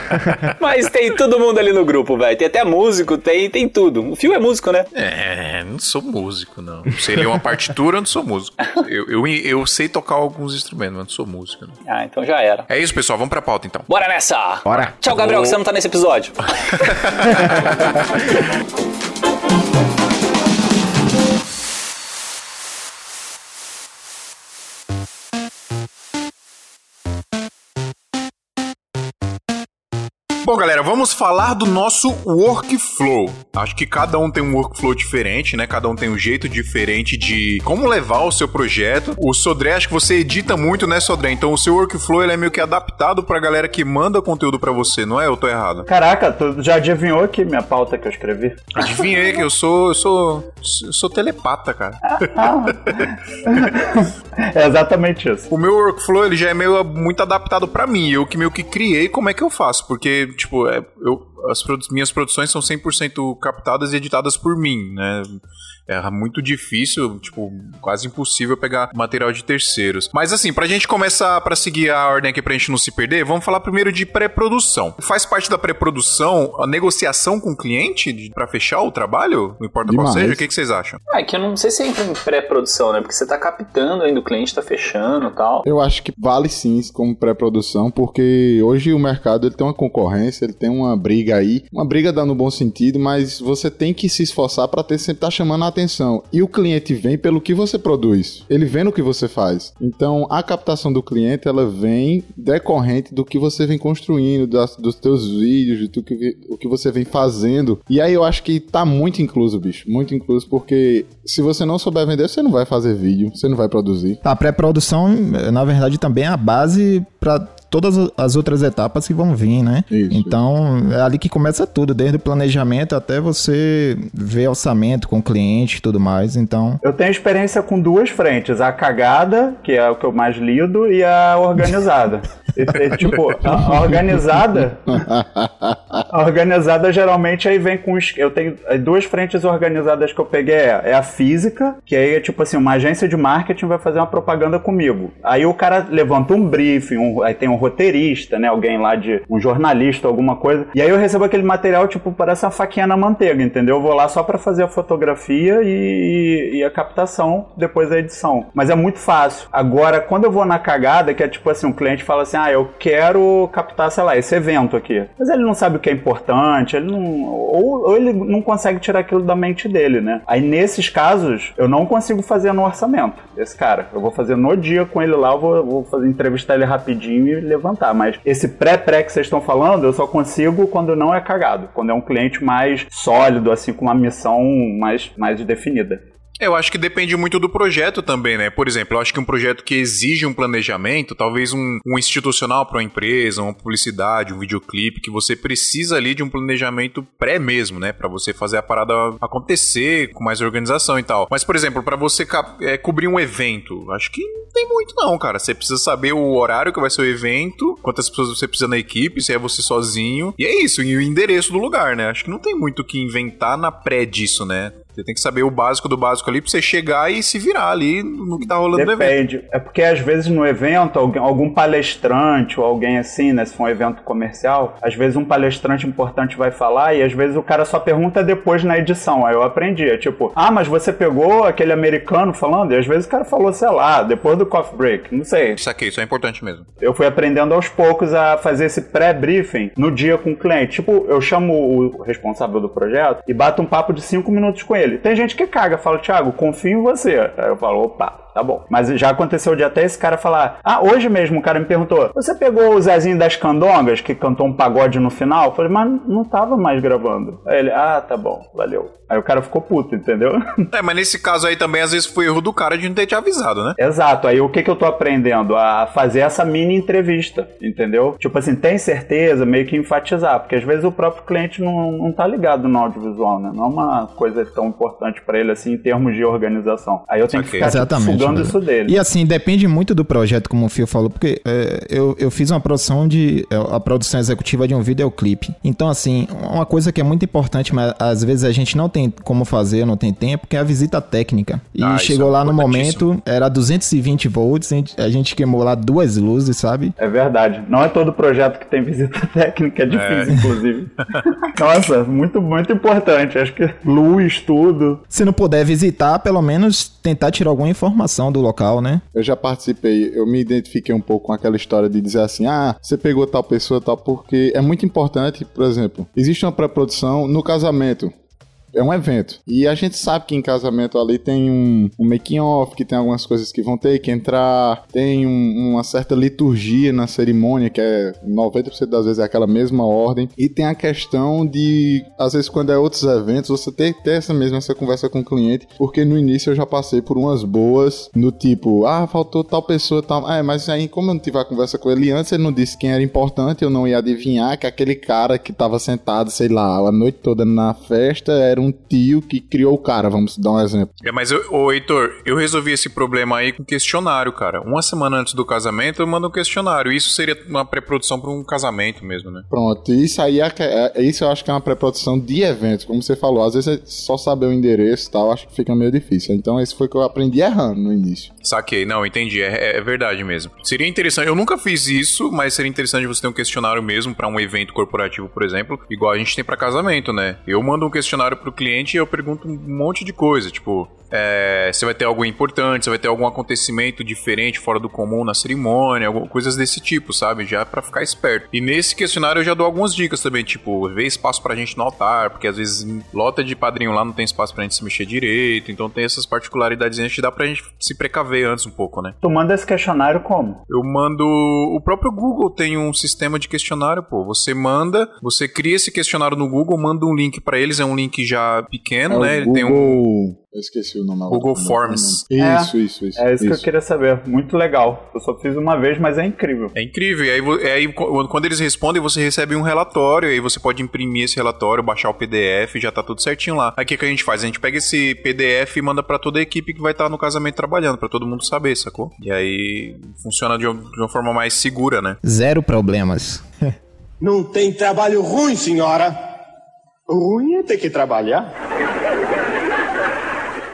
[SPEAKER 1] Mas tem todo mundo ali no grupo, velho. Tem até músico, tem, tem tudo. O Fio é músico, né?
[SPEAKER 3] É, não sou músico, não. Sei ler uma partitura, eu não sou músico. Eu, eu, eu sei tocar alguns instrumentos, mas não sou músico. Não.
[SPEAKER 1] Ah, então já era.
[SPEAKER 3] É isso, pessoal. Vamos pra pauta, então.
[SPEAKER 1] Bora nessa!
[SPEAKER 2] Bora!
[SPEAKER 1] Tchau, Gabriel, que você não tá nesse episódio.
[SPEAKER 3] Bom, galera, vamos falar do nosso workflow. Acho que cada um tem um workflow diferente, né? Cada um tem um jeito diferente de como levar o seu projeto. O Sodré, acho que você edita muito, né, Sodré? Então o seu workflow ele é meio que adaptado pra galera que manda conteúdo para você, não é? Eu tô errado.
[SPEAKER 4] Caraca, tu já adivinhou aqui minha pauta que eu escrevi?
[SPEAKER 3] Adivinhei que eu sou, eu sou, eu sou telepata, cara.
[SPEAKER 4] é exatamente isso.
[SPEAKER 3] O meu workflow ele já é meio muito adaptado para mim. Eu que meio que criei como é que eu faço, porque tipo, é, eu, as produ minhas produções são 100% captadas e editadas por mim, né? É muito difícil, tipo, quase impossível pegar material de terceiros. Mas assim, pra gente começar, para seguir a ordem aqui pra gente não se perder, vamos falar primeiro de pré-produção. Faz parte da pré-produção a negociação com o cliente para fechar o trabalho? Não importa Demais. qual seja, o que, que vocês acham?
[SPEAKER 1] É que eu não sei se entra em pré-produção, né? Porque você tá captando ainda, o cliente tá fechando e tal.
[SPEAKER 5] Eu acho que vale sim como pré-produção, porque hoje o mercado ele tem uma concorrência, ele tem uma briga aí, uma briga dá no bom sentido, mas você tem que se esforçar para ter sempre estar tá chamando a atenção. E o cliente vem pelo que você produz. Ele vê no que você faz. Então, a captação do cliente, ela vem decorrente do que você vem construindo, das, dos teus vídeos, do que, o que você vem fazendo. E aí eu acho que tá muito incluso, bicho. Muito incluso, porque se você não souber vender, você não vai fazer vídeo, você não vai produzir.
[SPEAKER 6] A pré-produção, na verdade, também é a base para todas as outras etapas que vão vir, né? Isso, então, é ali que começa tudo, desde o planejamento até você ver orçamento com o cliente e tudo mais, então...
[SPEAKER 4] Eu tenho experiência com duas frentes, a cagada, que é o que eu mais lido, e a organizada. tipo, a organizada... a organizada geralmente aí vem com... Eu tenho duas frentes organizadas que eu peguei, é, é a física, que aí é tipo assim, uma agência de marketing vai fazer uma propaganda comigo. Aí o cara levanta um briefing, um, aí tem um roteirista, né? Alguém lá de um jornalista, alguma coisa. E aí eu recebo aquele material, tipo, parece uma faquinha na manteiga, entendeu? Eu vou lá só para fazer a fotografia e, e, a captação, depois a edição. Mas é muito fácil. Agora, quando eu vou na cagada, que é tipo assim, um cliente fala assim: ah, eu quero captar, sei lá, esse evento aqui. Mas ele não sabe que é importante, ele não. Ou, ou ele não consegue tirar aquilo da mente dele, né? Aí nesses casos, eu não consigo fazer no orçamento desse cara. Eu vou fazer no dia com ele lá, eu vou, vou fazer entrevistar ele rapidinho e levantar. Mas esse pré-pré que vocês estão falando, eu só consigo quando não é cagado. Quando é um cliente mais sólido, assim, com uma missão mais, mais definida.
[SPEAKER 3] Eu acho que depende muito do projeto também, né? Por exemplo, eu acho que um projeto que exige um planejamento, talvez um, um institucional para uma empresa, uma publicidade, um videoclipe, que você precisa ali de um planejamento pré mesmo, né? Para você fazer a parada acontecer com mais organização e tal. Mas, por exemplo, para você é, cobrir um evento, acho que não tem muito não, cara. Você precisa saber o horário que vai ser o evento, quantas pessoas você precisa na equipe, se é você sozinho. E é isso, e o endereço do lugar, né? Acho que não tem muito o que inventar na pré disso, né? Você tem que saber o básico do básico ali pra você chegar e se virar ali no que tá rolando
[SPEAKER 4] Depende. no evento. Depende. É porque às vezes no evento, algum palestrante ou alguém assim, né? Se for um evento comercial, às vezes um palestrante importante vai falar e às vezes o cara só pergunta depois na edição. Aí eu aprendi. É tipo, ah, mas você pegou aquele americano falando? E às vezes o cara falou, sei lá, depois do coffee break. Não sei.
[SPEAKER 3] Isso aqui, isso é importante mesmo.
[SPEAKER 4] Eu fui aprendendo aos poucos a fazer esse pré-briefing no dia com o cliente. Tipo, eu chamo o responsável do projeto e bato um papo de cinco minutos com ele ele. Tem gente que caga, fala, Thiago, confio em você. Aí eu falo, opa, tá bom. Mas já aconteceu de até esse cara falar: Ah, hoje mesmo o cara me perguntou: Você pegou o Zezinho das Candongas, que cantou um pagode no final? Eu falei, mas não tava mais gravando. Aí ele, ah, tá bom, valeu. Aí o cara ficou puto, entendeu?
[SPEAKER 3] É, mas nesse caso aí também, às vezes, foi erro do cara de não ter te avisado, né?
[SPEAKER 4] Exato. Aí o que que eu tô aprendendo? A fazer essa mini entrevista, entendeu? Tipo assim, tem certeza, meio que enfatizar, porque às vezes o próprio cliente não, não tá ligado no audiovisual, né? Não é uma coisa tão importante para ele assim em termos de organização. Aí eu tenho okay. que ficar tipo, Exatamente, isso dele.
[SPEAKER 6] E assim, depende muito do projeto, como o Fio falou, porque é, eu, eu fiz uma produção de. É, a produção executiva de um videoclipe. Então, assim, uma coisa que é muito importante, mas às vezes a gente não tem como fazer, não tem tempo, que é a visita técnica. E ah, chegou é lá no momento, era 220 volts, a gente queimou lá duas luzes, sabe?
[SPEAKER 4] É verdade. Não é todo projeto que tem visita técnica, é difícil, é. inclusive. Nossa, muito, muito importante. Acho que luz, tudo.
[SPEAKER 6] Se não puder visitar, pelo menos tentar tirar alguma informação do local, né?
[SPEAKER 5] Eu já participei, eu me identifiquei um pouco com aquela história de dizer assim: ah, você pegou tal pessoa tal, porque é muito importante, por exemplo, existe uma pré-produção no casamento é um evento. E a gente sabe que em casamento ali tem um, um making off, que tem algumas coisas que vão ter que entrar, tem um, uma certa liturgia na cerimônia, que é 90% das vezes é aquela mesma ordem. E tem a questão de, às vezes, quando é outros eventos, você ter, ter essa mesma essa conversa com o cliente, porque no início eu já passei por umas boas, no tipo, ah, faltou tal pessoa tal. É, mas aí, como eu não tive a conversa com ele antes, ele não disse quem era importante, eu não ia adivinhar que aquele cara que tava sentado, sei lá, a noite toda na festa era um tio que criou o cara, vamos dar um exemplo.
[SPEAKER 3] É, mas, ô Heitor, eu resolvi esse problema aí com questionário, cara. Uma semana antes do casamento, eu mando um questionário. Isso seria uma pré-produção para um casamento mesmo, né?
[SPEAKER 5] Pronto, isso aí é, é, isso eu acho que é uma pré-produção de eventos, como você falou. Às vezes é só saber o endereço e tal, acho que fica meio difícil. Então, esse foi que eu aprendi errando no início.
[SPEAKER 3] Saquei, não, entendi. É, é verdade mesmo. Seria interessante, eu nunca fiz isso, mas seria interessante você ter um questionário mesmo para um evento corporativo, por exemplo, igual a gente tem para casamento, né? Eu mando um questionário pro cliente e eu pergunto um monte de coisa, tipo, é, você vai ter algo importante, você vai ter algum acontecimento diferente, fora do comum na cerimônia, coisas desse tipo, sabe? Já para ficar esperto. E nesse questionário eu já dou algumas dicas também, tipo, ver espaço pra gente no altar, porque às vezes lota de padrinho lá não tem espaço pra gente se mexer direito, então tem essas particularidades a gente dá pra gente se precaver antes um pouco, né?
[SPEAKER 4] Tu manda esse questionário como?
[SPEAKER 3] Eu mando. O próprio Google tem um sistema de questionário, pô. Você manda, você cria esse questionário no Google, manda um link para eles, é um link já pequeno, é né?
[SPEAKER 5] Ele Google... tem um eu esqueci o nome
[SPEAKER 3] Google Forms.
[SPEAKER 4] É, isso, isso, isso. É isso, isso, que eu queria saber. Muito legal. Eu só fiz uma vez, mas é incrível.
[SPEAKER 3] É incrível. E aí, aí, quando eles respondem, você recebe um relatório. E aí você pode imprimir esse relatório, baixar o PDF, já tá tudo certinho lá. Aí o que, que a gente faz? A gente pega esse PDF e manda para toda a equipe que vai estar tá no casamento trabalhando, para todo mundo saber, sacou? E aí funciona de uma, de uma forma mais segura, né?
[SPEAKER 6] Zero problemas.
[SPEAKER 8] Não tem trabalho ruim, senhora. Ruim é ter que trabalhar.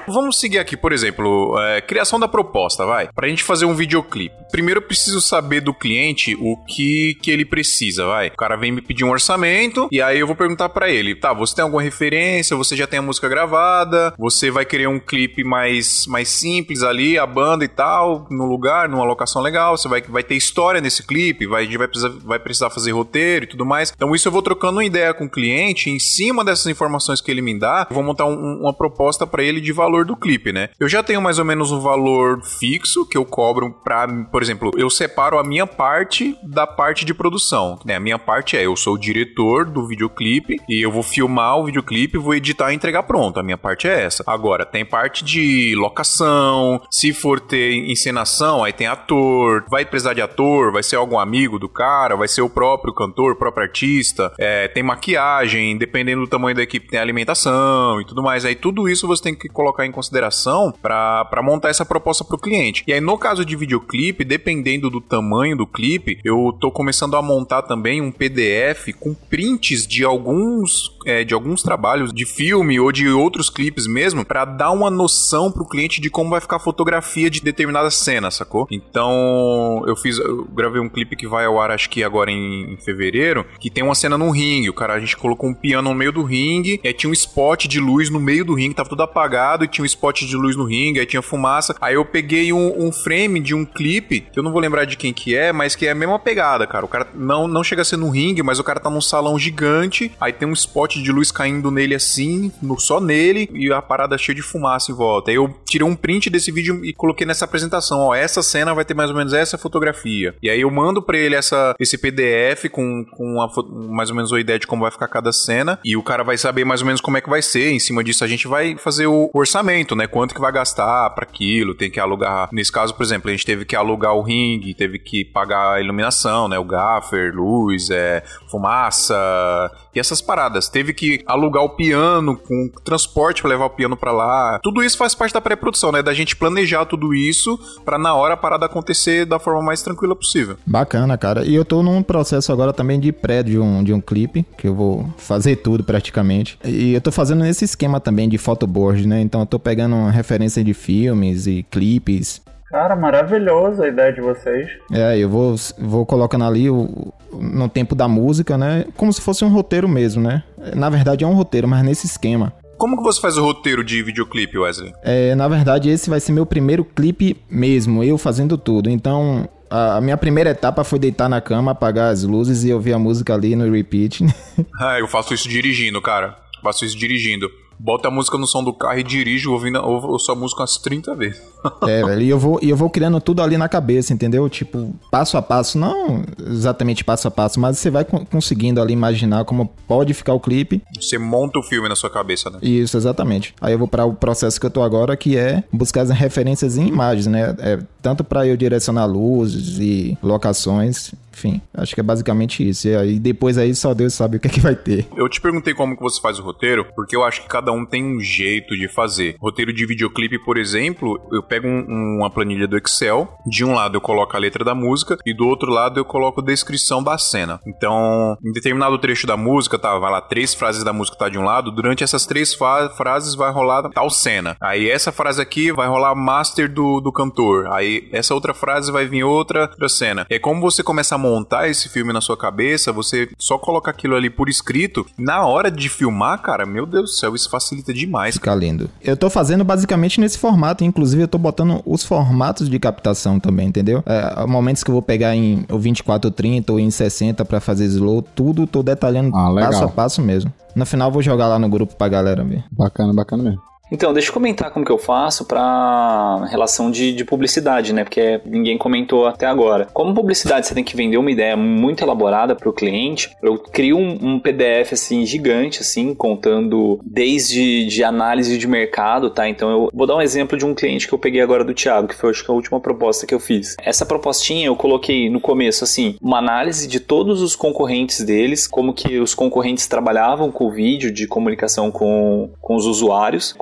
[SPEAKER 3] Vamos seguir aqui, por exemplo, é, criação da proposta, vai. Pra gente fazer um videoclipe. Primeiro eu preciso saber do cliente o que, que ele precisa, vai. O cara vem me pedir um orçamento e aí eu vou perguntar para ele, tá, você tem alguma referência? Você já tem a música gravada? Você vai querer um clipe mais, mais simples ali, a banda e tal, no lugar, numa locação legal? Você vai, vai ter história nesse clipe? Vai, a gente vai precisar, vai precisar fazer roteiro e tudo mais. Então isso eu vou trocando uma ideia com o cliente, em cima dessas informações que ele me dá, eu vou montar um, uma proposta para ele de valor valor do clipe, né? Eu já tenho mais ou menos um valor fixo que eu cobro pra, por exemplo, eu separo a minha parte da parte de produção, né? A minha parte é, eu sou o diretor do videoclipe e eu vou filmar o videoclipe, vou editar e entregar pronto. A minha parte é essa. Agora, tem parte de locação, se for ter encenação, aí tem ator, vai precisar de ator, vai ser algum amigo do cara, vai ser o próprio cantor, o próprio artista, é, tem maquiagem, dependendo do tamanho da equipe, tem alimentação e tudo mais. Aí tudo isso você tem que colocar em consideração para montar essa proposta para o cliente. E aí, no caso de videoclipe, dependendo do tamanho do clipe, eu tô começando a montar também um PDF com prints de alguns é, de alguns trabalhos de filme ou de outros clipes mesmo, para dar uma noção pro cliente de como vai ficar a fotografia de determinada cena, sacou? Então, eu fiz, eu gravei um clipe que vai ao ar, acho que agora em, em fevereiro, que tem uma cena num ringue. O cara, a gente colocou um piano no meio do ringue, e tinha um spot de luz no meio do ringue, tava tudo apagado, e tinha um spot de luz no ringue, aí tinha fumaça. Aí eu peguei um, um frame de um clipe, que eu não vou lembrar de quem que é, mas que é a mesma pegada, cara. O cara não, não chega a ser no ringue, mas o cara tá num salão gigante, aí tem um spot de luz caindo nele assim, no, só nele, e a parada cheia de fumaça em volta. Aí eu tirei um print desse vídeo e coloquei nessa apresentação, ó, essa cena vai ter mais ou menos essa fotografia. E aí eu mando para ele essa, esse PDF com, com mais ou menos uma ideia de como vai ficar cada cena, e o cara vai saber mais ou menos como é que vai ser. Em cima disso a gente vai fazer o orçamento, né? Quanto que vai gastar para aquilo, tem que alugar. Nesse caso, por exemplo, a gente teve que alugar o ringue, teve que pagar a iluminação, né? O gaffer, luz, é, fumaça essas paradas. Teve que alugar o piano com transporte para levar o piano para lá. Tudo isso faz parte da pré-produção, né? Da gente planejar tudo isso para na hora a parada acontecer da forma mais tranquila possível.
[SPEAKER 6] Bacana, cara. E eu tô num processo agora também de pré de um, de um clipe, que eu vou fazer tudo praticamente. E eu tô fazendo nesse esquema também de photoboard, né? Então eu tô pegando uma referência de filmes e clipes
[SPEAKER 4] Cara, maravilhosa a ideia de vocês.
[SPEAKER 6] É, eu vou, vou colocando ali o, no tempo da música, né? Como se fosse um roteiro mesmo, né? Na verdade é um roteiro, mas nesse esquema.
[SPEAKER 3] Como que você faz o roteiro de videoclipe, Wesley?
[SPEAKER 6] É, na verdade, esse vai ser meu primeiro clipe mesmo, eu fazendo tudo. Então, a minha primeira etapa foi deitar na cama, apagar as luzes e ouvir a música ali no repeat.
[SPEAKER 3] ah, eu faço isso dirigindo, cara. Faço isso dirigindo bota a música no som do carro e dirijo ouvindo ouço a música umas 30 vezes.
[SPEAKER 6] É, velho, e eu vou, e eu vou criando tudo ali na cabeça, entendeu? Tipo, passo a passo, não exatamente passo a passo, mas você vai conseguindo ali imaginar como pode ficar o clipe.
[SPEAKER 3] Você monta o filme na sua cabeça, né?
[SPEAKER 6] Isso, exatamente. Aí eu vou para o processo que eu tô agora, que é buscar as referências em imagens, né? É, tanto para eu direcionar luzes e locações, enfim, acho que é basicamente isso. E aí depois aí só Deus sabe o que é que vai ter.
[SPEAKER 3] Eu te perguntei como que você faz o roteiro, porque eu acho que cada um tem um jeito de fazer. Roteiro de videoclipe, por exemplo, eu pego um, uma planilha do Excel, de um lado eu coloco a letra da música e do outro lado eu coloco a descrição da cena. Então, em determinado trecho da música, tá, vai lá três frases da música tá de um lado, durante essas três frases vai rolar tal cena. Aí essa frase aqui vai rolar master do, do cantor. Aí essa outra frase vai vir outra, outra cena. É como você começa a montar esse filme na sua cabeça, você só coloca aquilo ali por escrito. Na hora de filmar, cara, meu Deus do céu, isso facilita demais.
[SPEAKER 6] Fica lindo. Eu tô fazendo basicamente nesse formato, inclusive eu tô botando os formatos de captação também, entendeu? É, momentos que eu vou pegar em 2430 ou em 60 para fazer slow, tudo tô detalhando ah, passo a passo mesmo. No final vou jogar lá no grupo pra galera ver.
[SPEAKER 5] Bacana, bacana mesmo.
[SPEAKER 1] Então, deixa eu comentar como que eu faço para relação de, de publicidade, né? Porque ninguém comentou até agora. Como publicidade você tem que vender uma ideia muito elaborada para o cliente, eu crio um, um, PDF assim gigante, assim, contando desde de análise de mercado, tá? Então eu vou dar um exemplo de um cliente que eu peguei agora do Thiago, que foi acho que a última proposta que eu fiz. Essa propostinha eu coloquei no começo assim, uma análise de todos os concorrentes deles, como que os concorrentes trabalhavam com o vídeo de comunicação com, com os usuários.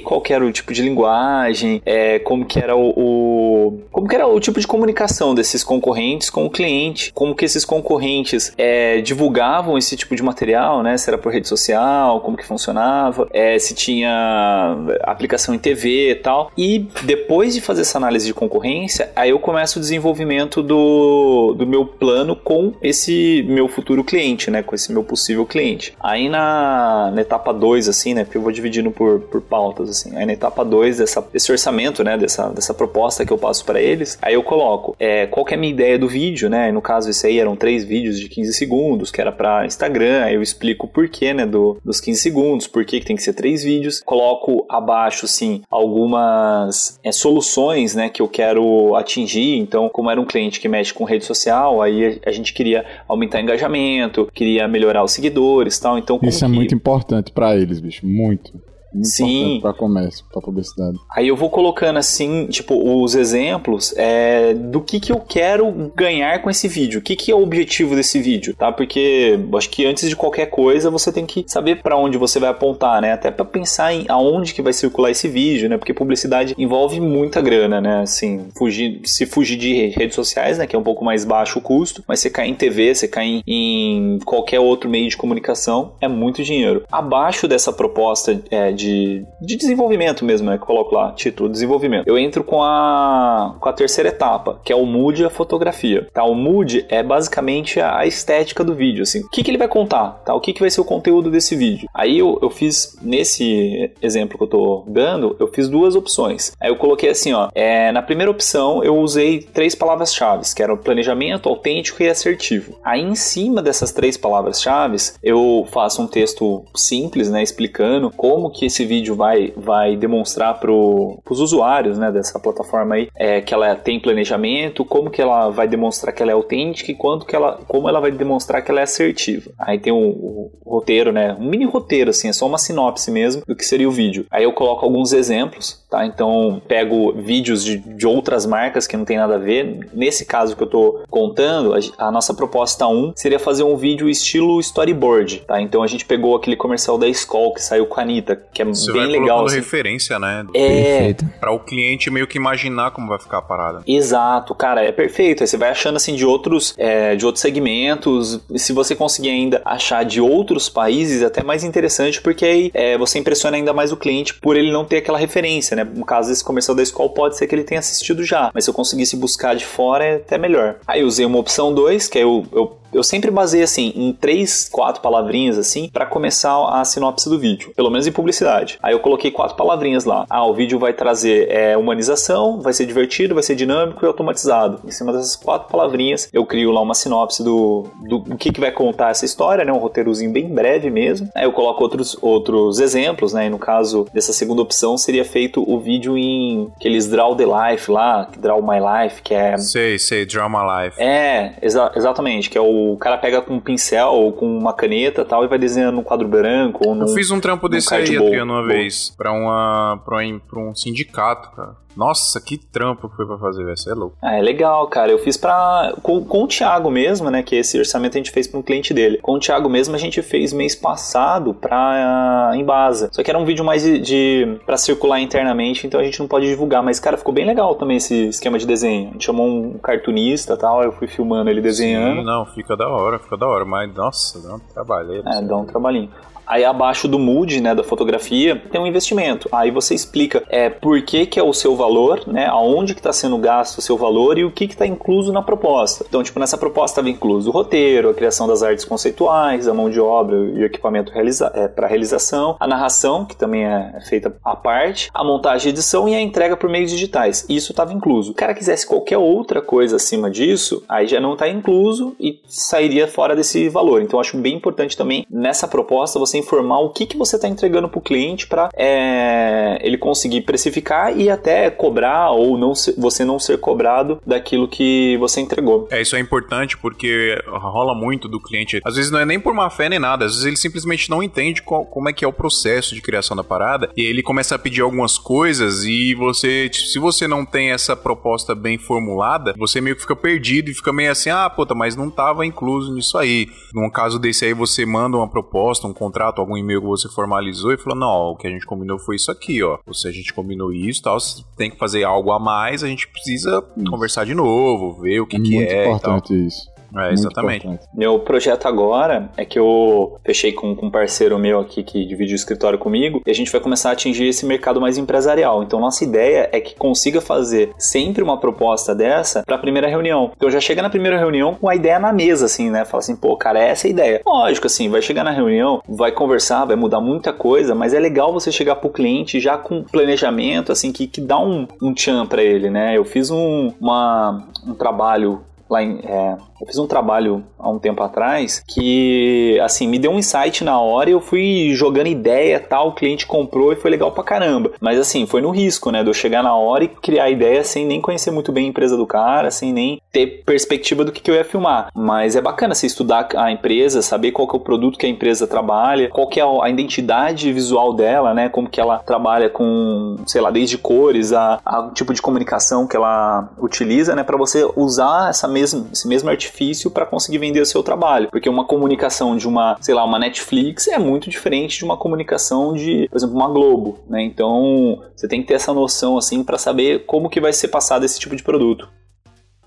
[SPEAKER 1] Qual era o tipo de linguagem, é, como que era o, o, como que era o tipo de comunicação desses concorrentes com o cliente, como que esses concorrentes é, divulgavam esse tipo de material, né? Se era por rede social, como que funcionava, é, se tinha aplicação em TV e tal. E depois de fazer essa análise de concorrência, aí eu começo o desenvolvimento do, do meu plano com esse meu futuro cliente, né? Com esse meu possível cliente. Aí na, na etapa 2, assim, né? Porque eu vou dividindo por, por pautas, assim. Aí na etapa 2 dessa, desse orçamento, né? Dessa, dessa proposta que eu passo para eles, aí eu coloco é, qual que é a minha ideia do vídeo, né? no caso, esse aí eram três vídeos de 15 segundos, que era para Instagram, aí eu explico o porquê, né? Do, dos 15 segundos, por que tem que ser três vídeos. Coloco abaixo, sim, algumas é, soluções, né? Que eu quero atingir. Então, como era um cliente que mexe com rede social, aí a, a gente queria aumentar engajamento, queria melhorar os seguidores tal. Então,
[SPEAKER 5] Isso é
[SPEAKER 1] que...
[SPEAKER 5] muito importante para eles, bicho. Muito. Muito
[SPEAKER 1] Sim.
[SPEAKER 5] Para comércio, para publicidade.
[SPEAKER 1] Aí eu vou colocando assim, tipo, os exemplos é, do que, que eu quero ganhar com esse vídeo. O que, que é o objetivo desse vídeo, tá? Porque acho que antes de qualquer coisa você tem que saber para onde você vai apontar, né? Até para pensar em aonde que vai circular esse vídeo, né? Porque publicidade envolve muita grana, né? Assim, fugir, se fugir de redes sociais, né? Que é um pouco mais baixo o custo, mas você cair em TV, você cair em, qualquer outro meio de comunicação, é muito dinheiro. Abaixo dessa proposta é, de de, de desenvolvimento mesmo, né? Que eu coloco lá, título, desenvolvimento. Eu entro com a, com a terceira etapa, que é o mood e a fotografia. Tá? O mood é basicamente a estética do vídeo, assim. O que, que ele vai contar, tá? O que, que vai ser o conteúdo desse vídeo. Aí eu, eu fiz, nesse exemplo que eu tô dando, eu fiz duas opções. Aí eu coloquei assim, ó, é, na primeira opção eu usei três palavras-chave, que eram planejamento, autêntico e assertivo. Aí em cima dessas três palavras-chave, eu faço um texto simples, né, explicando como que esse vídeo vai, vai demonstrar para os usuários né, dessa plataforma aí é, que ela tem planejamento, como que ela vai demonstrar que ela é autêntica e quanto que ela, como ela vai demonstrar que ela é assertiva. Aí tem o, o roteiro, né? Um mini roteiro, assim, é só uma sinopse mesmo do que seria o vídeo. Aí eu coloco alguns exemplos, tá? Então pego vídeos de, de outras marcas que não tem nada a ver. Nesse caso que eu tô contando, a, a nossa proposta 1 seria fazer um vídeo estilo storyboard, tá? Então a gente pegou aquele comercial da Skoll que saiu com a Anitta, que é Você bem legal.
[SPEAKER 3] Assim. referência, né?
[SPEAKER 1] É.
[SPEAKER 3] Para o cliente meio que imaginar como vai ficar a parada.
[SPEAKER 1] Exato, cara, é perfeito. Aí você vai achando assim de outros, é, de outros segmentos. E se você conseguir ainda achar de outros países, é até mais interessante, porque aí é, você impressiona ainda mais o cliente por ele não ter aquela referência, né? No caso desse comercial da escola, pode ser que ele tenha assistido já, mas se eu conseguisse buscar de fora é até melhor. Aí usei uma opção 2, que é eu, eu eu sempre baseio assim em três, quatro palavrinhas assim para começar a sinopse do vídeo, pelo menos em publicidade. Aí eu coloquei quatro palavrinhas lá. Ah, o vídeo vai trazer é, humanização, vai ser divertido, vai ser dinâmico e automatizado. Em cima dessas quatro palavrinhas eu crio lá uma sinopse do, do, do que, que vai contar essa história, né? Um roteirozinho bem breve mesmo. Aí eu coloco outros, outros exemplos, né? E no caso dessa segunda opção seria feito o vídeo em aqueles Draw the Life lá, Draw My Life, que é.
[SPEAKER 3] Sei, sei, Draw My Life.
[SPEAKER 1] É, exa exatamente, que é o o cara pega com um pincel ou com uma caneta tal e vai desenhando num quadro branco ou num,
[SPEAKER 3] Eu fiz um trampo desse aí, Adriano, uma vez, pra, uma, pra, um, pra um sindicato, cara. Nossa, que trampo que foi pra fazer, velho. Você é louco.
[SPEAKER 1] Ah, é legal, cara. Eu fiz pra. Com, com o Thiago mesmo, né? Que esse orçamento a gente fez pra um cliente dele. Com o Thiago mesmo a gente fez mês passado pra uh, Embasa. Só que era um vídeo mais de, de. pra circular internamente, então a gente não pode divulgar. Mas, cara, ficou bem legal também esse esquema de desenho. A gente chamou um cartunista e tal, eu fui filmando ele desenhando.
[SPEAKER 3] Sim, não, fica da hora, fica da hora. Mas, nossa, dá um trabalho.
[SPEAKER 1] É, dá um trabalhinho. Aí abaixo do mood, né, da fotografia, tem um investimento. Aí você explica é, por que, que é o seu valor, né, aonde que está sendo gasto o seu valor e o que está incluso na proposta. Então, tipo, nessa proposta estava incluso o roteiro, a criação das artes conceituais, a mão de obra e o equipamento realiza é, para realização, a narração, que também é feita à parte, a montagem e edição e a entrega por meios digitais. Isso estava incluso. O cara quisesse qualquer outra coisa acima disso, aí já não está incluso e sairia fora desse valor. Então, acho bem importante também nessa proposta você você informar o que, que você está entregando para o cliente para é, ele conseguir precificar e até cobrar ou não você não ser cobrado daquilo que você entregou.
[SPEAKER 3] É, isso é importante porque rola muito do cliente. Às vezes não é nem por má fé nem nada, às vezes ele simplesmente não entende qual, como é que é o processo de criação da parada e ele começa a pedir algumas coisas e você, se você não tem essa proposta bem formulada, você meio que fica perdido e fica meio assim, ah, puta, mas não tava incluso nisso aí. Num caso desse aí, você manda uma proposta, um contrato, algum e-mail que você formalizou e falou, não, ó, o que a gente combinou foi isso aqui, ó. Ou se a gente combinou isso tal, se tem que fazer algo a mais, a gente precisa isso. conversar de novo, ver o que, é que
[SPEAKER 5] muito é. Muito importante isso.
[SPEAKER 3] É, exatamente.
[SPEAKER 1] Meu projeto agora é que eu fechei com, com um parceiro meu aqui que divide o escritório comigo e a gente vai começar a atingir esse mercado mais empresarial. Então, nossa ideia é que consiga fazer sempre uma proposta dessa para a primeira reunião. Então, já chega na primeira reunião com a ideia na mesa, assim, né? Fala assim, pô, cara, essa é a ideia. Lógico, assim, vai chegar na reunião, vai conversar, vai mudar muita coisa, mas é legal você chegar pro cliente já com planejamento, assim, que, que dá um, um tchan para ele, né? Eu fiz um, uma, um trabalho lá em, é, eu fiz um trabalho há um tempo atrás que, assim, me deu um insight na hora e eu fui jogando ideia tal, o cliente comprou e foi legal pra caramba. Mas, assim, foi no risco, né, de eu chegar na hora e criar ideia sem nem conhecer muito bem a empresa do cara, sem nem ter perspectiva do que, que eu ia filmar. Mas é bacana você estudar a empresa, saber qual que é o produto que a empresa trabalha, qual que é a identidade visual dela, né, como que ela trabalha com, sei lá, desde cores a, a tipo de comunicação que ela utiliza, né, para você usar essa mesma, esse mesmo artifício difícil para conseguir vender o seu trabalho, porque uma comunicação de uma, sei lá, uma Netflix é muito diferente de uma comunicação de, por exemplo, uma Globo, né? Então, você tem que ter essa noção assim para saber como que vai ser passado esse tipo de produto.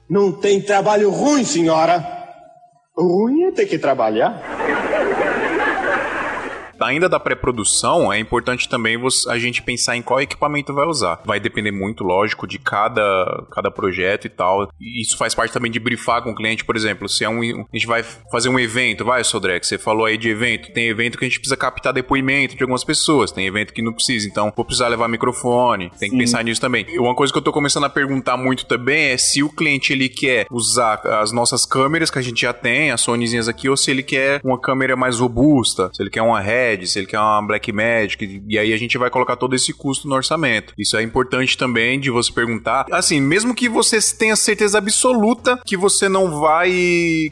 [SPEAKER 8] Não tem trabalho ruim, senhora. Ruim é ter que trabalhar
[SPEAKER 3] ainda da pré-produção, é importante também a gente pensar em qual equipamento vai usar. Vai depender muito, lógico, de cada, cada projeto e tal. E isso faz parte também de brifar com o cliente, por exemplo, se é um, a gente vai fazer um evento, vai, Sodrex, você falou aí de evento, tem evento que a gente precisa captar depoimento de algumas pessoas, tem evento que não precisa, então vou precisar levar microfone, tem Sim. que pensar nisso também. E uma coisa que eu tô começando a perguntar muito também é se o cliente ele quer usar as nossas câmeras que a gente já tem, as Sonyzinhas aqui, ou se ele quer uma câmera mais robusta, se ele quer uma Se ele quer uma Black Magic, e aí a gente vai colocar todo esse custo no orçamento. Isso é importante também de você perguntar. Assim, mesmo que você tenha certeza absoluta que você não vai.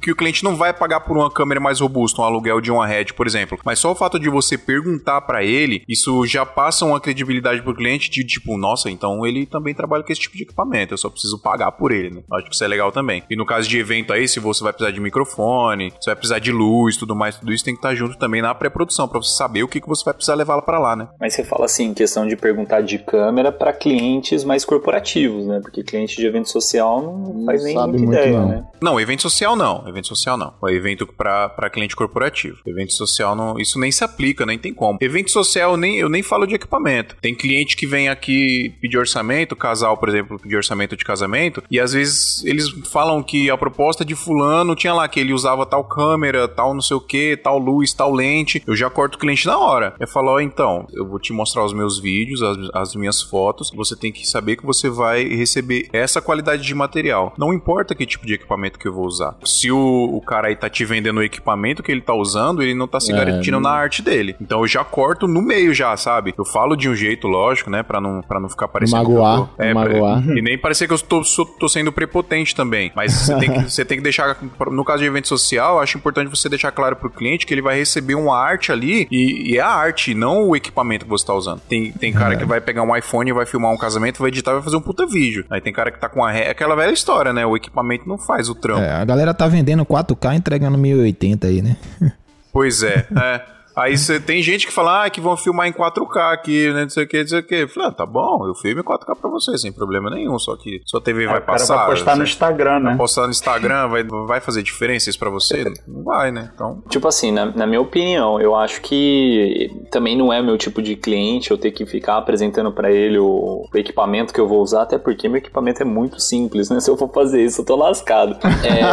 [SPEAKER 3] que o cliente não vai pagar por uma câmera mais robusta, um aluguel de uma Red, por exemplo. Mas só o fato de você perguntar para ele, isso já passa uma credibilidade pro cliente de tipo, nossa, então ele também trabalha com esse tipo de equipamento, eu só preciso pagar por ele, né? Acho que isso é legal também. E no caso de evento aí, se você vai precisar de microfone, você vai precisar de luz, tudo mais, tudo isso tem que estar junto também na pré-produção, pra você saber o que, que você vai precisar levá-la para lá, né?
[SPEAKER 1] Mas você fala assim, questão de perguntar de câmera para clientes mais corporativos, né? Porque cliente de evento social não, não faz nem ideia, não. né?
[SPEAKER 3] Não, evento social não. Evento social não. O evento para cliente corporativo. Evento social não, isso nem se aplica, nem tem como. Evento social nem eu nem falo de equipamento. Tem cliente que vem aqui pedir orçamento, casal, por exemplo, pedir orçamento de casamento, e às vezes eles falam que a proposta de fulano tinha lá que ele usava tal câmera, tal não sei o que, tal luz, tal lente. Eu já corto o cliente na hora. Eu falo, oh, então, eu vou te mostrar os meus vídeos, as, as minhas fotos, você tem que saber que você vai receber essa qualidade de material. Não importa que tipo de equipamento que eu vou usar. Se o, o cara aí tá te vendendo o equipamento que ele tá usando, ele não tá se é, garantindo na arte dele. Então eu já corto no meio já, sabe? Eu falo de um jeito, lógico, né, para não para não ficar parecendo
[SPEAKER 5] magoar,
[SPEAKER 3] tô, é,
[SPEAKER 5] magoar.
[SPEAKER 3] E nem parecer que eu tô, sou, tô sendo prepotente também. Mas você tem, que, você tem que deixar no caso de evento social, acho importante você deixar claro pro cliente que ele vai receber uma arte ali e, e é a arte, não o equipamento que você tá usando. Tem, tem cara é. que vai pegar um iPhone vai filmar um casamento, vai editar e vai fazer um puta vídeo. Aí tem cara que tá com a ré, aquela velha história, né? O equipamento não faz o trampo. É,
[SPEAKER 6] a galera tá vendendo 4K entregando 1080 aí, né?
[SPEAKER 3] Pois é, é. Aí você tem gente que fala ah, que vão filmar em 4K aqui, né? Não sei o que, não sei o que. Eu falei, ah, tá bom, eu filmo em 4K pra você, sem problema nenhum. Só que sua TV é, vai passar.
[SPEAKER 4] Vai postar no Instagram, né? Vai
[SPEAKER 3] postar no Instagram, vai, vai fazer diferença isso pra você? Não vai, né? Então.
[SPEAKER 1] Tipo assim, na, na minha opinião, eu acho que também não é meu tipo de cliente eu ter que ficar apresentando para ele o, o, equipamento que eu vou usar, até porque meu equipamento é muito simples, né? Se eu for fazer isso, eu tô lascado.
[SPEAKER 3] É...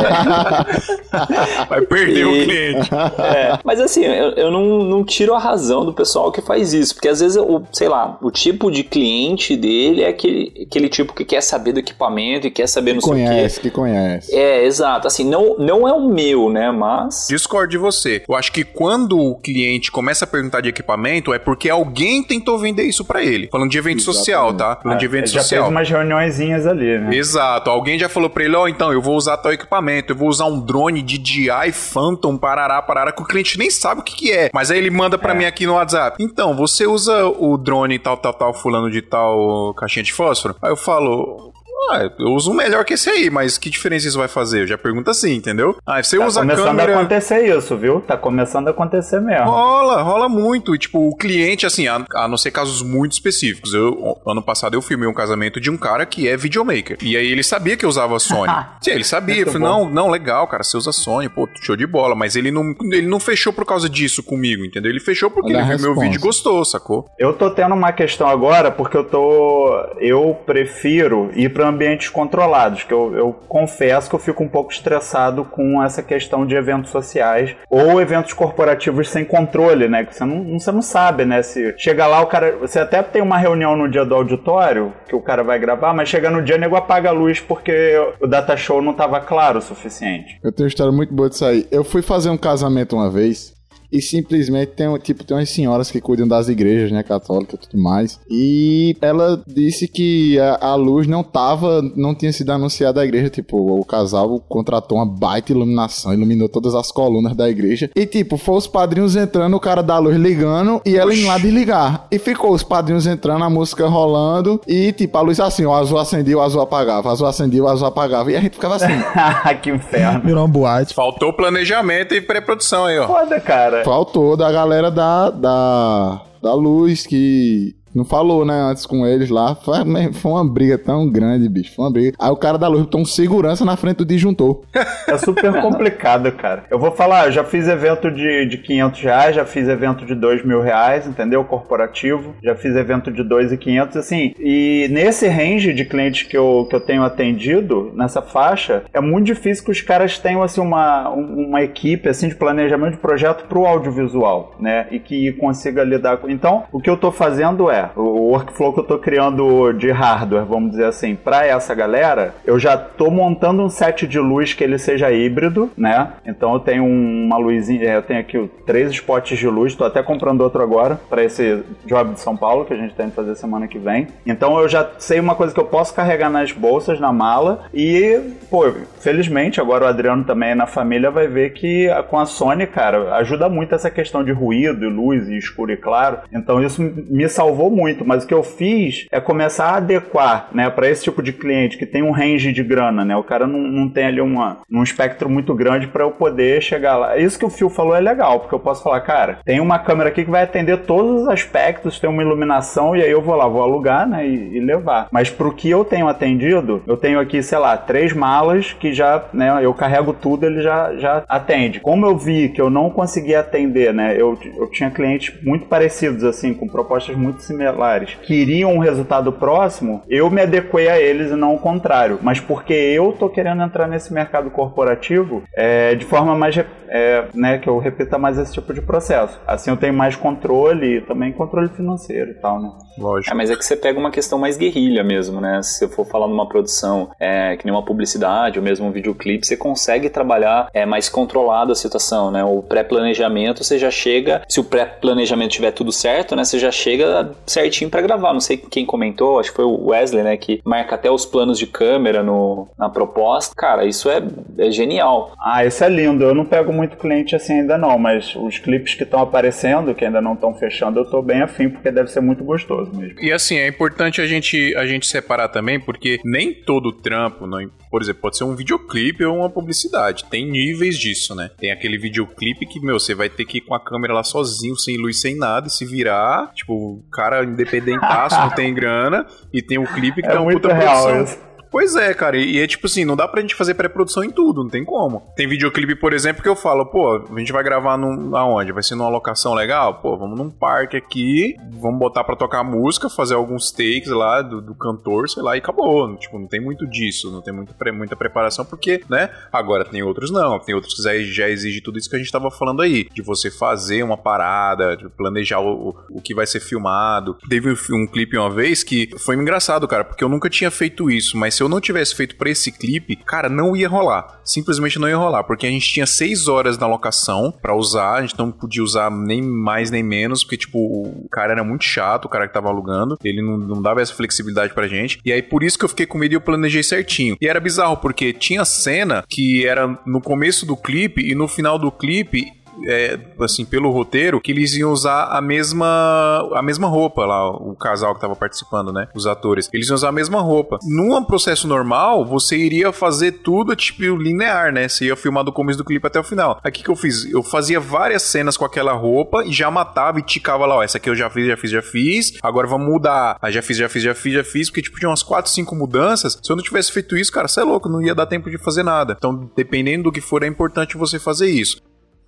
[SPEAKER 3] vai perder e... o cliente.
[SPEAKER 1] É, mas assim, eu, eu não não, não tiro a razão do pessoal que faz isso, porque às vezes, o, sei lá, o tipo de cliente dele é aquele, aquele tipo que quer saber do equipamento e quer saber
[SPEAKER 5] no
[SPEAKER 1] que
[SPEAKER 5] conhece, que conhece.
[SPEAKER 1] É, exato. Assim, não, não é o meu, né? Mas.
[SPEAKER 3] Discord de você. Eu acho que quando o cliente começa a perguntar de equipamento, é porque alguém tentou vender isso para ele. Falando de evento Exatamente. social, tá? Falando de evento
[SPEAKER 4] já
[SPEAKER 3] social.
[SPEAKER 4] Já fez umas reuniõezinhas ali, né?
[SPEAKER 3] Exato. Alguém já falou pra ele, ó, oh, então, eu vou usar tal equipamento, eu vou usar um drone DJI Phantom, parará, parará, que o cliente nem sabe o que que é. Mas aí ele manda para é. mim aqui no WhatsApp. Então, você usa o drone tal, tal, tal, fulano de tal caixinha de fósforo? Aí eu falo, ah, eu uso um melhor que esse aí, mas que diferença isso vai fazer? Eu já pergunto assim, entendeu? Ah, você
[SPEAKER 4] tá
[SPEAKER 3] usa
[SPEAKER 4] câmera...
[SPEAKER 3] Tá começando
[SPEAKER 4] a acontecer isso, viu? Tá começando a acontecer mesmo.
[SPEAKER 3] Rola, rola muito. E, tipo, o cliente, assim, a, a não ser casos muito específicos. Eu, ano passado eu filmei um casamento de um cara que é videomaker. E aí ele sabia que eu usava Sony. Sim, ele sabia. eu falei, não, não, legal, cara, você usa Sony, pô, show de bola. Mas ele não, ele não fechou por causa disso comigo, entendeu? Ele fechou porque Olha ele viu meu vídeo e gostou, sacou?
[SPEAKER 4] Eu tô tendo uma questão agora porque eu tô... Eu prefiro ir para ambientes controlados lados, que eu, eu confesso que eu fico um pouco estressado com essa questão de eventos sociais ou eventos corporativos sem controle, né? Que você não, você não sabe, né? Se chega lá, o cara. Você até tem uma reunião no dia do auditório que o cara vai gravar, mas chega no dia, nego apaga a luz porque o data show não estava claro o suficiente.
[SPEAKER 5] Eu tenho uma história muito boa disso aí. Eu fui fazer um casamento uma vez e simplesmente tem, tipo, tem umas senhoras que cuidam das igrejas, né, católicas e tudo mais. E ela disse que a, a, luz não tava, não tinha sido anunciada à igreja, tipo, o casal contratou uma baita iluminação, iluminou todas as colunas da igreja. E tipo, foi os padrinhos entrando, o cara da luz ligando e ela indo lá desligar. E ficou os padrinhos entrando, a música rolando e tipo, a luz assim, o azul acendia, o azul apagava, o azul acendia, o azul apagava. E a gente ficava assim.
[SPEAKER 4] que inferno.
[SPEAKER 6] Virou uma boate.
[SPEAKER 3] Faltou planejamento e pré-produção aí, ó.
[SPEAKER 4] Foda, cara.
[SPEAKER 5] Faltou da galera da, da, da luz que não falou, né, antes com eles lá. Foi, foi uma briga tão grande, bicho. Foi uma briga. Aí o cara da luz botou um segurança na frente do disjuntor.
[SPEAKER 4] É super complicado, cara. Eu vou falar, eu já fiz evento de, de 500 reais, já fiz evento de 2 mil reais, entendeu? Corporativo. Já fiz evento de 2 e 500, assim. E nesse range de clientes que eu, que eu tenho atendido, nessa faixa, é muito difícil que os caras tenham, assim, uma, uma equipe, assim, de planejamento de projeto pro audiovisual, né? E que consiga lidar com... Então, o que eu tô fazendo é o workflow que eu tô criando de hardware, vamos dizer assim, para essa galera, eu já tô montando um set de luz que ele seja híbrido, né? Então eu tenho uma luzinha, é, eu tenho aqui três spots de luz, tô até comprando outro agora para esse job de São Paulo que a gente tem que fazer semana que vem. Então eu já sei uma coisa que eu posso carregar nas bolsas, na mala e, pô, felizmente agora o Adriano também na família vai ver que com a Sony, cara, ajuda muito essa questão de ruído e luz e escuro e claro. Então isso me salvou muito, mas o que eu fiz é começar a adequar, né, para esse tipo de cliente que tem um range de grana, né? O cara não, não tem ali uma, um espectro muito grande para eu poder chegar lá. Isso que o Phil falou é legal, porque eu posso falar, cara, tem uma câmera aqui que vai atender todos os aspectos, tem uma iluminação e aí eu vou lá, vou alugar, né, e, e levar. Mas pro que eu tenho atendido, eu tenho aqui, sei lá, três malas que já, né, eu carrego tudo, ele já, já atende. Como eu vi que eu não conseguia atender, né, eu, eu tinha clientes muito parecidos, assim, com propostas muito similares similares queriam um resultado próximo, eu me adequei a eles e não o contrário. Mas porque eu tô querendo entrar nesse mercado corporativo é, de forma mais, é, né, que eu repita mais esse tipo de processo. Assim eu tenho mais controle e também controle financeiro e tal, né?
[SPEAKER 1] Lógico. É, mas é que você pega uma questão mais guerrilha mesmo, né? Se você for falar numa produção é, que nem uma publicidade ou mesmo um videoclipe, você consegue trabalhar é, mais controlado a situação, né? O pré-planejamento você já chega, se o pré-planejamento tiver tudo certo, né? Você já chega certinho para gravar. Não sei quem comentou, acho que foi o Wesley, né? Que marca até os planos de câmera no, na proposta. Cara, isso é, é genial.
[SPEAKER 4] Ah, isso é lindo. Eu não pego muito cliente assim ainda não, mas os clipes que estão aparecendo, que ainda não estão fechando, eu tô bem afim, porque deve ser muito gostoso mesmo.
[SPEAKER 3] E assim, é importante a gente, a gente separar também, porque nem todo trampo, não, por exemplo, pode ser um videoclipe ou uma publicidade. Tem níveis disso, né? Tem aquele videoclipe que, meu, você vai ter que ir com a câmera lá sozinho, sem luz, sem nada, e se virar. Tipo, o cara independentaço, não tem grana. E tem um clipe que é, é uma puta real, produção. Pois é, cara, e, é tipo assim, não dá pra gente fazer pré-produção em tudo, não tem como. Tem videoclipe, por exemplo, que eu falo, pô, a gente vai gravar num, aonde? Vai ser numa locação legal? Pô, vamos num parque aqui, vamos botar pra tocar música, fazer alguns takes lá do, do cantor, sei lá, e acabou. Tipo, não tem muito disso, não tem muito, muita preparação, porque, né? Agora tem outros não, tem outros que já, exige tudo isso que a gente tava falando aí, de você fazer uma parada, de planejar o, o que vai ser filmado. Teve um clipe uma vez que foi engraçado, cara, porque eu nunca tinha feito isso, mas se eu não tivesse feito pra esse clipe, cara, não ia rolar. Simplesmente não ia rolar, porque a gente tinha seis horas na locação para usar, a gente não podia usar nem mais nem menos, porque, tipo, o cara era muito chato, o cara que tava alugando, ele não, não dava essa flexibilidade pra gente. E aí, por isso que eu fiquei com medo e eu planejei certinho. E era bizarro, porque tinha cena que era no começo do clipe e no final do clipe é, assim, pelo roteiro, que eles iam usar a mesma a mesma roupa lá, o casal que tava participando, né? Os atores. Eles iam usar a mesma roupa. Num processo normal, você iria fazer tudo tipo linear, né? Você ia filmar do começo do clipe até o final. Aqui que eu fiz, eu fazia várias cenas com aquela roupa e já matava e ticava lá, ó, essa aqui eu já fiz, já fiz, já fiz. Agora vamos mudar. Ah, já fiz, já fiz, já fiz, já fiz, porque tipo tinha umas 4, 5 mudanças. Se eu não tivesse feito isso, cara, você é louco, não ia dar tempo de fazer nada. Então, dependendo do que for, é importante você fazer isso.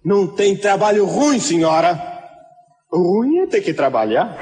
[SPEAKER 8] Não tem trabalho ruim, senhora. Ruim é ter que trabalhar.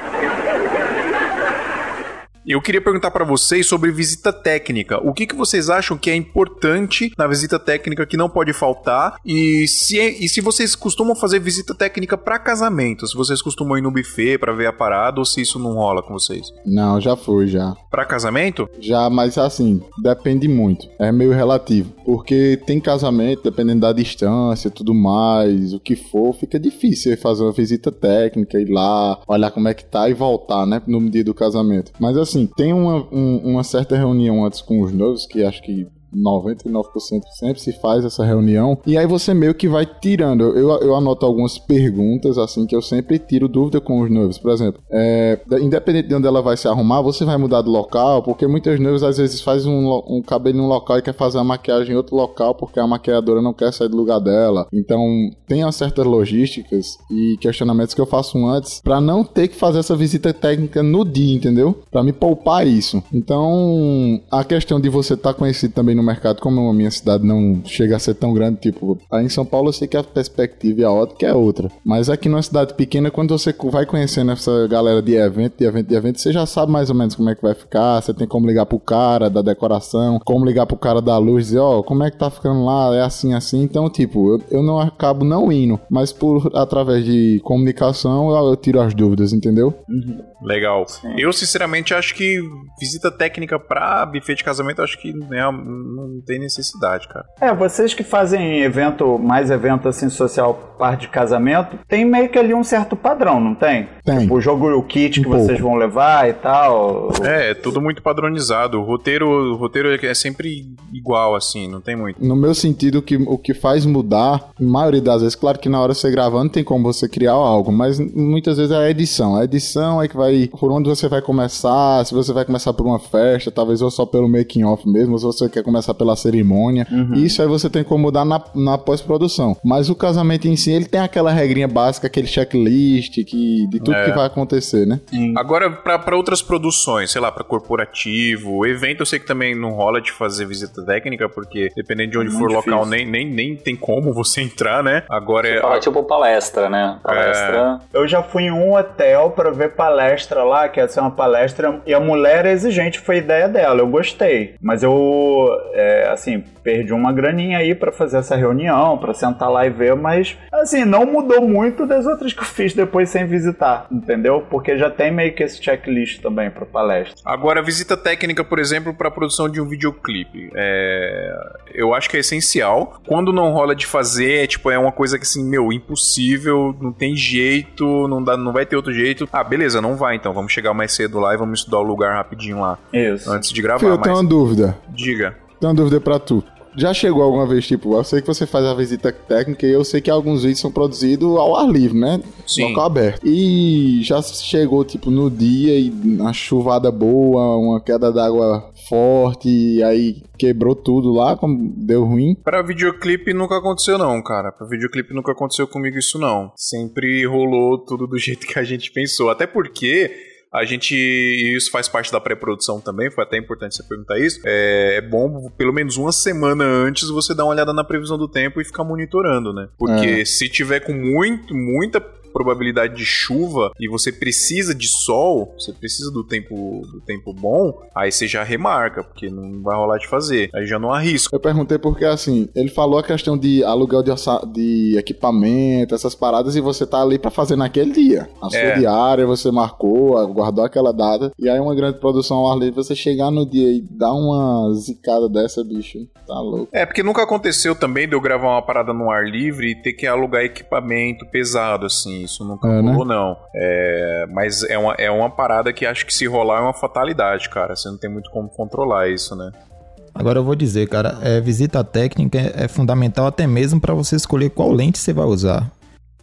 [SPEAKER 3] Eu queria perguntar para vocês sobre visita técnica. O que, que vocês acham que é importante na visita técnica que não pode faltar? E se, é, e se vocês costumam fazer visita técnica para casamento? Se vocês costumam ir no buffet para ver a parada ou se isso não rola com vocês?
[SPEAKER 5] Não, já fui já.
[SPEAKER 3] Para casamento?
[SPEAKER 5] Já, mas assim, depende muito. É meio relativo. Porque tem casamento, dependendo da distância e tudo mais, o que for, fica difícil fazer uma visita técnica, ir lá, olhar como é que tá e voltar, né? No dia do casamento. Mas assim, assim, tem uma, um, uma certa reunião antes com os noivos, que acho que 99% sempre se faz essa reunião. E aí você meio que vai tirando. Eu, eu anoto algumas perguntas, assim, que eu sempre tiro dúvida com os noivos. Por exemplo, é, independente de onde ela vai se arrumar, você vai mudar de local, porque muitos noivos às vezes fazem um, um cabelo em um local e quer fazer a maquiagem em outro local porque a maquiadora não quer sair do lugar dela. Então, tem certas logísticas e questionamentos que eu faço antes para não ter que fazer essa visita técnica no dia, entendeu? Para me poupar isso. Então, a questão de você estar tá conhecido também no no mercado, como a minha cidade não chega a ser tão grande, tipo, aí em São Paulo eu sei que a perspectiva e a ótica é outra. Mas aqui numa cidade pequena, quando você vai conhecendo essa galera de evento, de evento, de evento, você já sabe mais ou menos como é que vai ficar, você tem como ligar pro cara da decoração, como ligar pro cara da luz, dizer, ó, oh, como é que tá ficando lá, é assim, assim. Então, tipo, eu, eu não acabo não indo, mas por através de comunicação eu, eu tiro as dúvidas, entendeu?
[SPEAKER 3] Uhum. Legal. Sim. Eu, sinceramente, acho que visita técnica pra buffet de casamento, acho que né, não tem necessidade, cara.
[SPEAKER 4] É, vocês que fazem evento, mais evento assim, social, parte de casamento, tem meio que ali um certo padrão, não tem?
[SPEAKER 5] Tem.
[SPEAKER 4] Tipo, o jogo o kit um que pouco. vocês vão levar e tal.
[SPEAKER 3] É, é tudo muito padronizado. O roteiro, o roteiro é sempre igual, assim, não tem muito.
[SPEAKER 5] No meu sentido, que, o que faz mudar, a maioria das vezes, claro que na hora de você gravando tem como você criar algo, mas muitas vezes é a edição. A edição é que vai, por onde você vai começar, se você vai começar por uma festa, talvez ou só pelo making off mesmo, ou se você quer começar pela cerimônia. Uhum. Isso aí você tem como mudar na, na pós-produção. Mas o casamento em si, ele tem aquela regrinha básica, aquele checklist que, de tudo é. que vai acontecer, né?
[SPEAKER 3] Sim. Agora, para outras produções, sei lá, para corporativo, evento eu sei que também não rola de fazer visita técnica, porque dependendo de onde é for o local, nem, nem, nem tem como você entrar, né? Agora
[SPEAKER 1] você é. Fala, tipo palestra, né? Palestra.
[SPEAKER 4] É... Eu já fui em um hotel para ver palestra lá, que ia ser uma palestra, e a mulher exigente foi ideia dela. Eu gostei. Mas eu. É, assim, perdi uma graninha aí para fazer essa reunião, para sentar lá e ver, mas assim, não mudou muito das outras que eu fiz depois sem visitar, entendeu? Porque já tem meio que esse checklist também para palestra.
[SPEAKER 3] Agora, visita técnica, por exemplo, para produção de um videoclipe. É... Eu acho que é essencial. Quando não rola de fazer, é, tipo, é uma coisa que assim, meu, impossível, não tem jeito, não, dá, não vai ter outro jeito. Ah, beleza, não vai então, vamos chegar mais cedo lá e vamos estudar o lugar rapidinho lá.
[SPEAKER 4] Isso.
[SPEAKER 3] Antes de gravar.
[SPEAKER 5] Fio, eu tenho uma dúvida.
[SPEAKER 3] Diga.
[SPEAKER 5] Tenho uma dúvida pra tu. Já chegou alguma vez, tipo, eu sei que você faz a visita técnica e eu sei que alguns vídeos são produzidos ao ar livre, né?
[SPEAKER 3] Sim.
[SPEAKER 5] Local aberto. E já chegou, tipo, no dia e uma chuvada boa, uma queda d'água forte, e aí quebrou tudo lá, deu ruim.
[SPEAKER 3] Para videoclipe nunca aconteceu não, cara. Para videoclipe nunca aconteceu comigo isso não. Sempre rolou tudo do jeito que a gente pensou. Até porque a gente. E isso faz parte da pré-produção também, foi até importante você perguntar isso. É, é, bom, pelo menos uma semana antes, você dar uma olhada na previsão do tempo e ficar monitorando, né? Porque é. se tiver com muito, muita probabilidade de chuva e você precisa de sol, você precisa do tempo do tempo bom, aí você já remarca, porque não vai rolar de fazer. Aí já não arrisca.
[SPEAKER 5] Eu perguntei porque assim, ele falou a questão de aluguel de, de equipamento, essas paradas, e você tá ali para fazer naquele dia. A sua é. diária, você marcou, guardou aquela data, e aí uma grande produção ao ar livre, você chegar no dia e dar uma zicada dessa, bicho, tá louco.
[SPEAKER 3] É, porque nunca aconteceu também de eu gravar uma parada no ar livre e ter que alugar equipamento pesado, assim isso nunca é, rolou, né? não. É, mas é uma, é uma parada que acho que se rolar é uma fatalidade, cara. Você não tem muito como controlar isso, né?
[SPEAKER 6] Agora eu vou dizer, cara, é, visita técnica é, é fundamental até mesmo para você escolher qual lente você vai usar.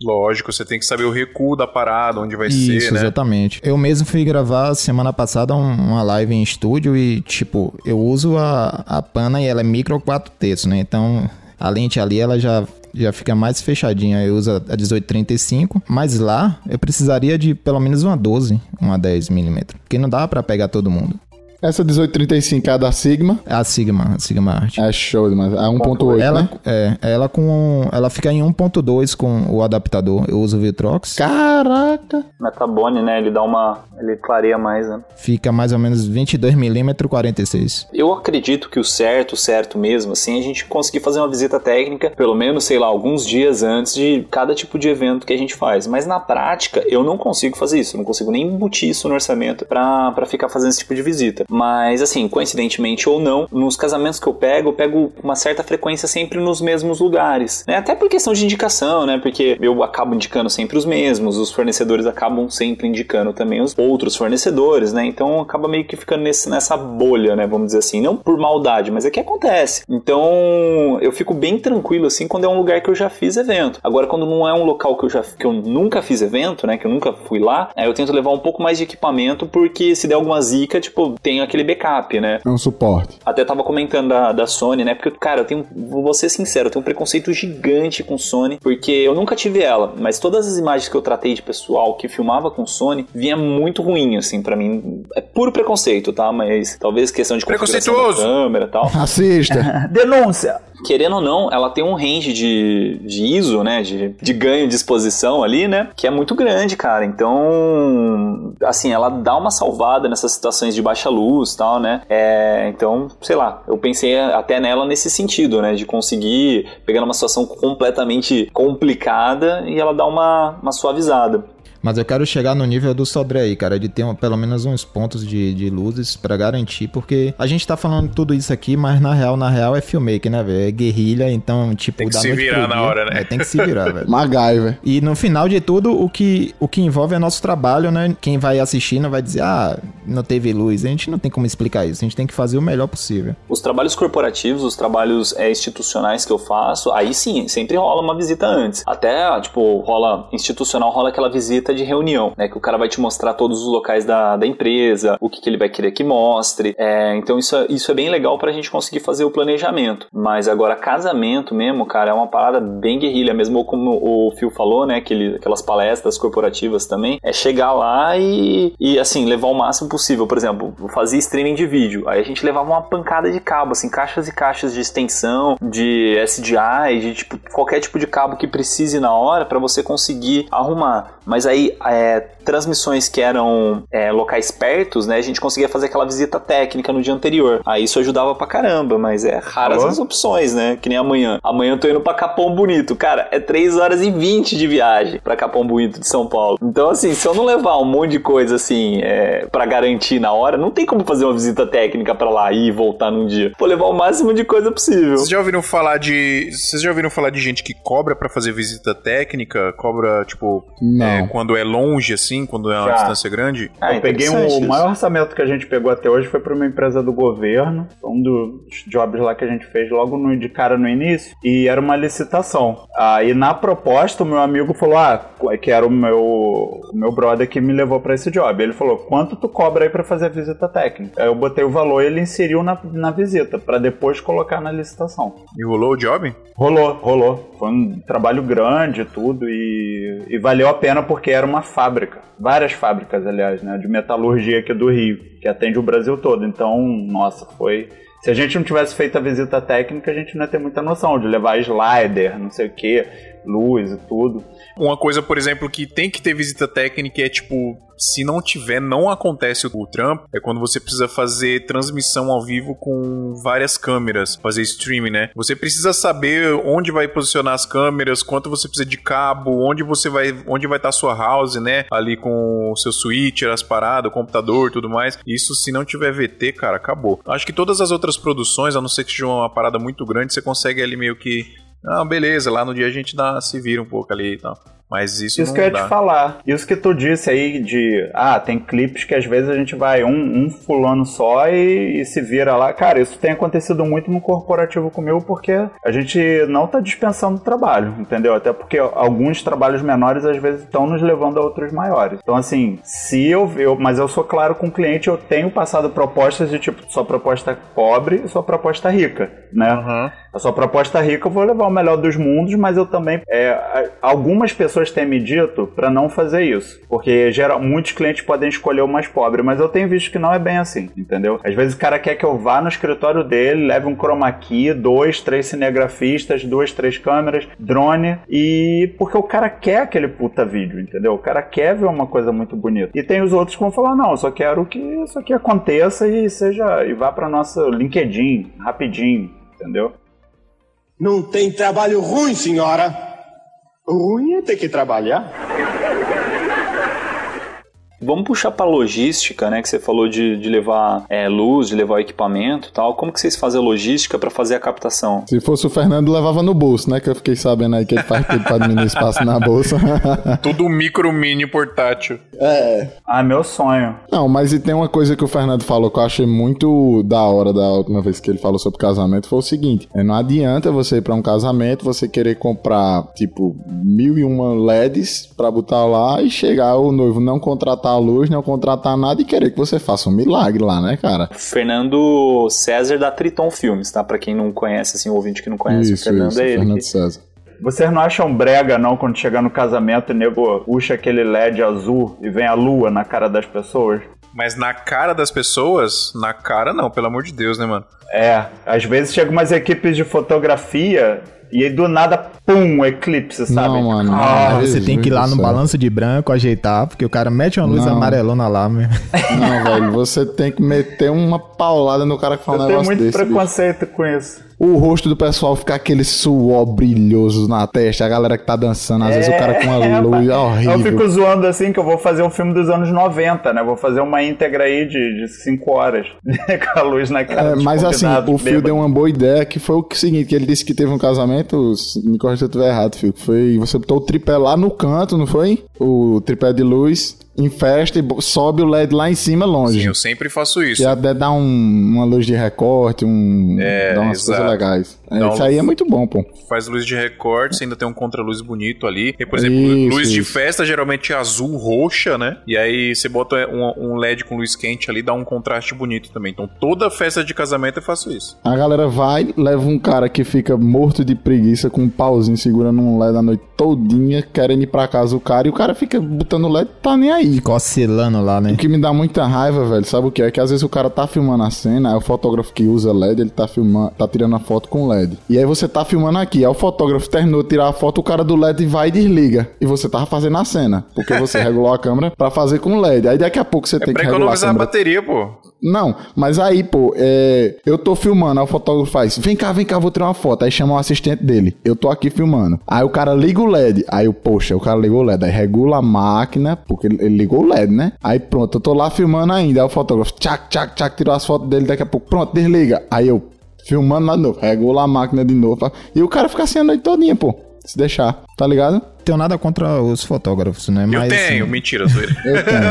[SPEAKER 3] Lógico, você tem que saber o recuo da parada, onde vai
[SPEAKER 6] Isso,
[SPEAKER 3] ser,
[SPEAKER 6] Isso, né? exatamente. Eu mesmo fui gravar semana passada uma live em estúdio e, tipo, eu uso a, a pana e ela é micro 4 terços, né? Então, a lente ali, ela já já fica mais fechadinha. Eu uso a 1835, mas lá eu precisaria de pelo menos uma 12, uma 10 milímetros, porque não dá para pegar todo mundo.
[SPEAKER 5] Essa 1835 é a da Sigma?
[SPEAKER 6] É a Sigma, a Sigma Art.
[SPEAKER 5] É show, mas é 1.8,
[SPEAKER 6] ela,
[SPEAKER 5] né?
[SPEAKER 6] É, ela com ela fica em 1.2 com o adaptador. Eu uso o Vitrox.
[SPEAKER 5] Caraca!
[SPEAKER 1] Metabone, né? Ele dá uma ele clareia mais, né?
[SPEAKER 6] Fica mais ou menos 22 milímetros 46.
[SPEAKER 1] Eu acredito que o certo, certo mesmo, assim, a gente conseguir fazer uma visita técnica, pelo menos, sei lá, alguns dias antes de cada tipo de evento que a gente faz. Mas na prática, eu não consigo fazer isso, eu não consigo nem embutir isso no orçamento para ficar fazendo esse tipo de visita. Mas, assim, coincidentemente ou não, nos casamentos que eu pego, eu pego uma certa frequência sempre nos mesmos lugares. Né? Até por questão de indicação, né? Porque eu acabo indicando sempre os mesmos, os fornecedores acabam sempre indicando também os outros fornecedores, né? Então acaba meio que ficando nesse, nessa bolha, né? Vamos dizer assim. Não por maldade, mas é que acontece. Então eu fico bem tranquilo assim quando é um lugar que eu já fiz evento. Agora, quando não é um local que eu já que eu nunca fiz evento, né? Que eu nunca fui lá, aí eu tento levar um pouco mais de equipamento, porque se der alguma zica, tipo, tem tenho aquele backup, né?
[SPEAKER 5] É um suporte.
[SPEAKER 1] Até tava comentando da, da Sony, né? Porque, cara, eu tenho, vou ser sincero, eu tenho um preconceito gigante com Sony, porque eu nunca tive ela, mas todas as imagens que eu tratei de pessoal que filmava com Sony vinha muito ruim, assim, para mim. É puro preconceito, tá? Mas talvez questão de configuração da câmera e tal.
[SPEAKER 5] Assista.
[SPEAKER 1] Denúncia! Querendo ou não, ela tem um range de, de ISO, né? De, de ganho de exposição ali, né? Que é muito grande, cara. Então, assim, ela dá uma salvada nessas situações de baixa luz tal, né? É, então, sei lá, eu pensei até nela nesse sentido, né? De conseguir pegar uma situação completamente complicada e ela dar uma, uma suavizada.
[SPEAKER 6] Mas eu quero chegar no nível do Sodré aí, cara, de ter um, pelo menos uns pontos de, de luzes para garantir, porque a gente tá falando tudo isso aqui, mas na real, na real é filmmaker, né, velho? É guerrilha, então, tipo,
[SPEAKER 3] tem que se virar na hora, né?
[SPEAKER 6] É, tem que se virar, velho.
[SPEAKER 5] MacGyver.
[SPEAKER 6] E no final de tudo, o que, o que envolve é nosso trabalho, né? Quem vai assistindo vai dizer, ah, não teve luz. A gente não tem como explicar isso, a gente tem que fazer o melhor possível.
[SPEAKER 1] Os trabalhos corporativos, os trabalhos é, institucionais que eu faço, aí sim, sempre rola uma visita antes. Até, tipo, rola institucional, rola aquela visita de reunião, né? Que o cara vai te mostrar todos os locais da, da empresa, o que, que ele vai querer que mostre. É, então isso é, isso é bem legal pra gente conseguir fazer o planejamento. Mas agora, casamento mesmo, cara, é uma parada bem guerrilha, mesmo como o Phil falou, né? Aquele, aquelas palestras corporativas também. É chegar lá e, e assim, levar o máximo possível. Por exemplo, fazer streaming de vídeo. Aí a gente levava uma pancada de cabo, assim, caixas e caixas de extensão, de SDI, de tipo, qualquer tipo de cabo que precise na hora para você conseguir arrumar. Mas aí é, transmissões que eram é, locais pertos, né? A gente conseguia fazer aquela visita técnica no dia anterior. Aí isso ajudava pra caramba, mas é raras Alô? as opções, né? Que nem amanhã. Amanhã eu tô indo pra Capão Bonito. Cara, é 3 horas e 20 de viagem pra Capão Bonito de São Paulo. Então, assim, se eu não levar um monte de coisa assim é, para garantir na hora, não tem como fazer uma visita técnica para lá e voltar num dia. Vou levar o máximo de coisa possível.
[SPEAKER 3] Vocês já ouviram falar de. Vocês já ouviram falar de gente que cobra para fazer visita técnica? Cobra, tipo, é, quando é longe, assim, quando é uma Já. distância grande?
[SPEAKER 4] Ah, eu peguei um, o maior orçamento que a gente pegou até hoje foi para uma empresa do governo, um dos jobs lá que a gente fez logo no, de cara no início, e era uma licitação. Aí na proposta o meu amigo falou, ah, que era o meu, o meu brother que me levou para esse job. Ele falou, quanto tu cobra aí para fazer a visita técnica? Aí eu botei o valor e ele inseriu na, na visita, para depois colocar na licitação.
[SPEAKER 3] E rolou o job?
[SPEAKER 4] Rolou, rolou. Foi um trabalho grande tudo e, e valeu a pena porque era uma fábrica, várias fábricas, aliás, né, de metalurgia aqui do Rio, que atende o Brasil todo. Então, nossa, foi se a gente não tivesse feito a visita técnica, a gente não ia ter muita noção de levar slider, não sei o que, luz e tudo.
[SPEAKER 3] Uma coisa, por exemplo, que tem que ter visita técnica é tipo, se não tiver, não acontece o trampo, é quando você precisa fazer transmissão ao vivo com várias câmeras, fazer streaming, né? Você precisa saber onde vai posicionar as câmeras, quanto você precisa de cabo, onde você vai, onde vai estar a sua house, né? Ali com o seu switcher, as paradas, o computador, tudo mais. Isso se não tiver VT, cara, acabou. Acho que todas as outras produções, a não ser que seja uma parada muito grande, você consegue ali meio que ah, beleza, lá no dia a gente dá, se vira um pouco ali e tal. Mas isso,
[SPEAKER 4] isso que eu ia
[SPEAKER 3] dá.
[SPEAKER 4] te falar. Isso que tu disse aí de. Ah, tem clipes que às vezes a gente vai um, um fulano só e, e, se vira lá. Cara, isso tem acontecido muito no corporativo comigo porque a gente não tá dispensando trabalho, entendeu? Até porque alguns trabalhos menores às vezes estão nos levando a outros maiores. Então, assim, se eu. eu mas eu sou claro com o cliente, eu tenho passado propostas de tipo, sua proposta pobre e sua proposta rica, né? Uhum. A sua proposta rica eu vou levar o melhor dos mundos, mas eu também. É, algumas pessoas têm me dito para não fazer isso. Porque geral, muitos clientes podem escolher o mais pobre, mas eu tenho visto que não é bem assim, entendeu? Às vezes o cara quer que eu vá no escritório dele, leve um chroma key, dois, três cinegrafistas, duas, três câmeras, drone, e porque o cara quer aquele puta vídeo, entendeu? O cara quer ver uma coisa muito bonita. E tem os outros que vão falar: não, eu só quero que isso aqui aconteça e seja. e vá para nossa LinkedIn rapidinho, entendeu?
[SPEAKER 8] Não tem trabalho ruim, senhora. Ruim é ter que trabalhar.
[SPEAKER 1] Vamos puxar para logística, né? Que você falou de, de levar é, luz, de levar equipamento tal. Como que vocês fazem a logística para fazer a captação?
[SPEAKER 5] Se fosse o Fernando, levava no bolso, né? Que eu fiquei sabendo aí que ele faz tudo para diminuir espaço na bolsa.
[SPEAKER 3] tudo micro, mini, portátil.
[SPEAKER 4] É. Ah, meu sonho.
[SPEAKER 5] Não, mas e tem uma coisa que o Fernando falou que eu achei muito da hora da última vez que ele falou sobre casamento, foi o seguinte. É, não adianta você ir pra um casamento, você querer comprar, tipo, mil e uma LEDs pra botar lá e chegar o noivo não contratar contratar a luz, não contratar nada e querer que você faça um milagre lá, né, cara?
[SPEAKER 1] Fernando César da Triton Filmes, tá? Pra quem não conhece, assim, o ouvinte que não conhece, isso, o Fernando isso, é ele. Fernando César.
[SPEAKER 4] Vocês não acham brega, não, quando chegar no casamento e nego puxa aquele LED azul e vem a lua na cara das pessoas?
[SPEAKER 3] Mas na cara das pessoas? Na cara não, pelo amor de Deus, né, mano?
[SPEAKER 4] É, às vezes chegam umas equipes de fotografia e aí do nada, pum, eclipse, sabe?
[SPEAKER 6] Não, mano. Ah, você tem que ir lá no balanço de branco, ajeitar, porque o cara mete uma luz não. amarelona lá, meu.
[SPEAKER 5] Não, velho, você tem que meter uma paulada no cara que fala um negócio desse.
[SPEAKER 4] Eu tenho muito preconceito bicho. com isso
[SPEAKER 5] o rosto do pessoal ficar aquele suor brilhoso na testa, a galera que tá dançando, às é, vezes o cara com uma é, luz é, horrível.
[SPEAKER 4] Eu fico zoando assim que eu vou fazer um filme dos anos 90, né? Vou fazer uma íntegra aí de 5 horas com a luz na cara.
[SPEAKER 5] É, mas assim, o Fio deu uma boa ideia que foi o seguinte, que ele disse que teve um casamento, me corrija se eu estiver errado, Fio, que foi, você botou o tripé lá no canto, não foi? O tripé de luz em festa e sobe o LED lá em cima longe.
[SPEAKER 3] Sim, eu sempre faço isso.
[SPEAKER 5] E até dá um, uma luz de recorte, um, é, dá umas exato. coisas legais. É, isso aí é muito bom, pô.
[SPEAKER 3] Faz luz de recorte, ainda tem um contraluz bonito ali. E, por exemplo, isso, luz isso. de festa geralmente é azul, roxa, né? E aí você bota um, um, LED com luz quente ali, dá um contraste bonito também. Então toda festa de casamento eu faço isso.
[SPEAKER 5] A galera vai, leva um cara que fica morto de preguiça com um pauzinho segurando um LED a noite todinha, querendo ir pra casa o cara, e o cara fica botando LED, tá nem aí.
[SPEAKER 6] Fica oscilando lá, né?
[SPEAKER 5] O que me dá muita raiva, velho, sabe o que é? Que às vezes o cara tá filmando a cena, aí o fotógrafo que usa LED, ele tá filmando, tá tirando a foto com LED. E aí você tá filmando aqui, aí o fotógrafo terminou de tirar a foto, o cara do LED vai e desliga. E você tava fazendo a cena, porque você regulou a câmera para fazer com LED. Aí daqui a pouco você é tem que regular a câmera.
[SPEAKER 3] a bateria, pô.
[SPEAKER 5] Não, mas aí, pô, é... eu tô filmando, aí o fotógrafo faz, vem cá, vem cá, vou tirar uma foto. Aí chama o assistente dele, eu tô aqui filmando. Aí o cara liga o LED, aí eu, poxa, o cara ligou o LED, aí regula a máquina, porque ele ligou o LED, né? Aí pronto, eu tô lá filmando ainda, aí o fotógrafo, tchac, tchac, tchac, tirou as fotos dele, daqui a pouco, pronto, desliga. Aí eu, filmando lá de novo, regula a máquina de novo, e o cara fica assim a noite todinha, pô, se deixar, tá ligado?
[SPEAKER 6] tenho nada contra os fotógrafos, né?
[SPEAKER 3] Mas, eu tenho, assim, mentira, zoeira. Eu
[SPEAKER 6] tenho.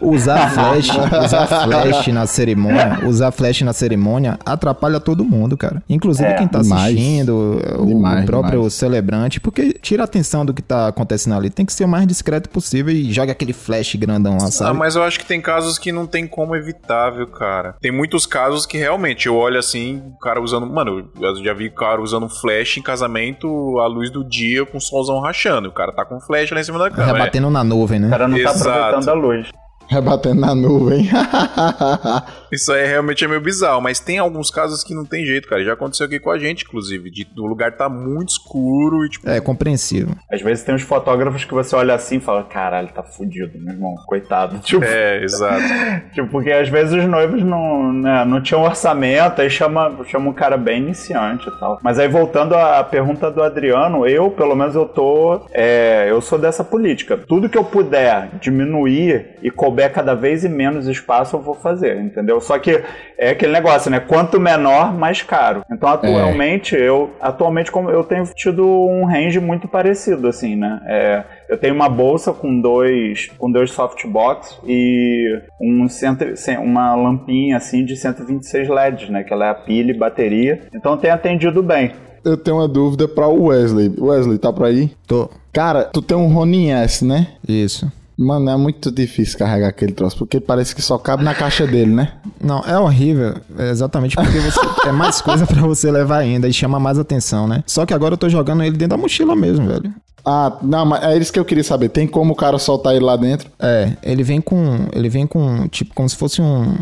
[SPEAKER 6] Usar flash, usar flash na cerimônia, usar flash na cerimônia atrapalha todo mundo, cara. Inclusive é, quem tá demais, assistindo, demais, o próprio demais. celebrante, porque tira a atenção do que tá acontecendo ali. Tem que ser o mais discreto possível e joga aquele flash grandão lá, sabe?
[SPEAKER 3] Ah, mas eu acho que tem casos que não tem como evitar, viu, cara? Tem muitos casos que realmente eu olho assim, o cara usando. Mano, eu já vi cara usando flash em casamento à luz do dia com o solzão rachando. voando. O cara tá com flecha lá em cima da câmera.
[SPEAKER 6] Rebatendo na nuvem, né?
[SPEAKER 4] O cara não tá Exato. aproveitando a luz.
[SPEAKER 5] Rebatendo na nuvem.
[SPEAKER 3] Isso aí realmente é meio bizarro, mas tem alguns casos que não tem jeito, cara. Já aconteceu aqui com a gente, inclusive, de o lugar tá muito escuro e tipo.
[SPEAKER 6] É, compreensível.
[SPEAKER 4] Às vezes tem uns fotógrafos que você olha assim e fala: caralho, tá fudido, meu irmão, coitado.
[SPEAKER 3] Tipo, é, exato.
[SPEAKER 4] tipo, porque às vezes os noivos não, né, não tinham orçamento, aí chama, chama um cara bem iniciante e tal. Mas aí voltando à pergunta do Adriano, eu, pelo menos, eu tô. É, eu sou dessa política. Tudo que eu puder diminuir e cobrar couber cada vez e menos espaço, eu vou fazer, entendeu? Só que é aquele negócio, né? Quanto menor, mais caro. Então, atualmente, é. eu atualmente como eu tenho tido um range muito parecido, assim, né? É, eu tenho uma bolsa com dois com dois softbox e um cento, uma lampinha assim de 126 LEDs, né? Que ela é a pilha e bateria. Então tem atendido bem.
[SPEAKER 5] Eu tenho uma dúvida para o Wesley. Wesley, tá por aí?
[SPEAKER 6] Tô.
[SPEAKER 5] Cara, tu tem um Ronin S, né?
[SPEAKER 6] Isso.
[SPEAKER 5] Mano, é muito difícil carregar aquele troço, porque parece que só cabe na caixa dele, né?
[SPEAKER 6] Não, é horrível. É exatamente porque você é mais coisa para você levar ainda e chama mais atenção, né? Só que agora eu tô jogando ele dentro da mochila mesmo, velho.
[SPEAKER 5] Ah, não, mas é isso que eu queria saber. Tem como o cara soltar ele lá dentro?
[SPEAKER 6] É, ele vem com. Ele vem com, tipo, como se fosse um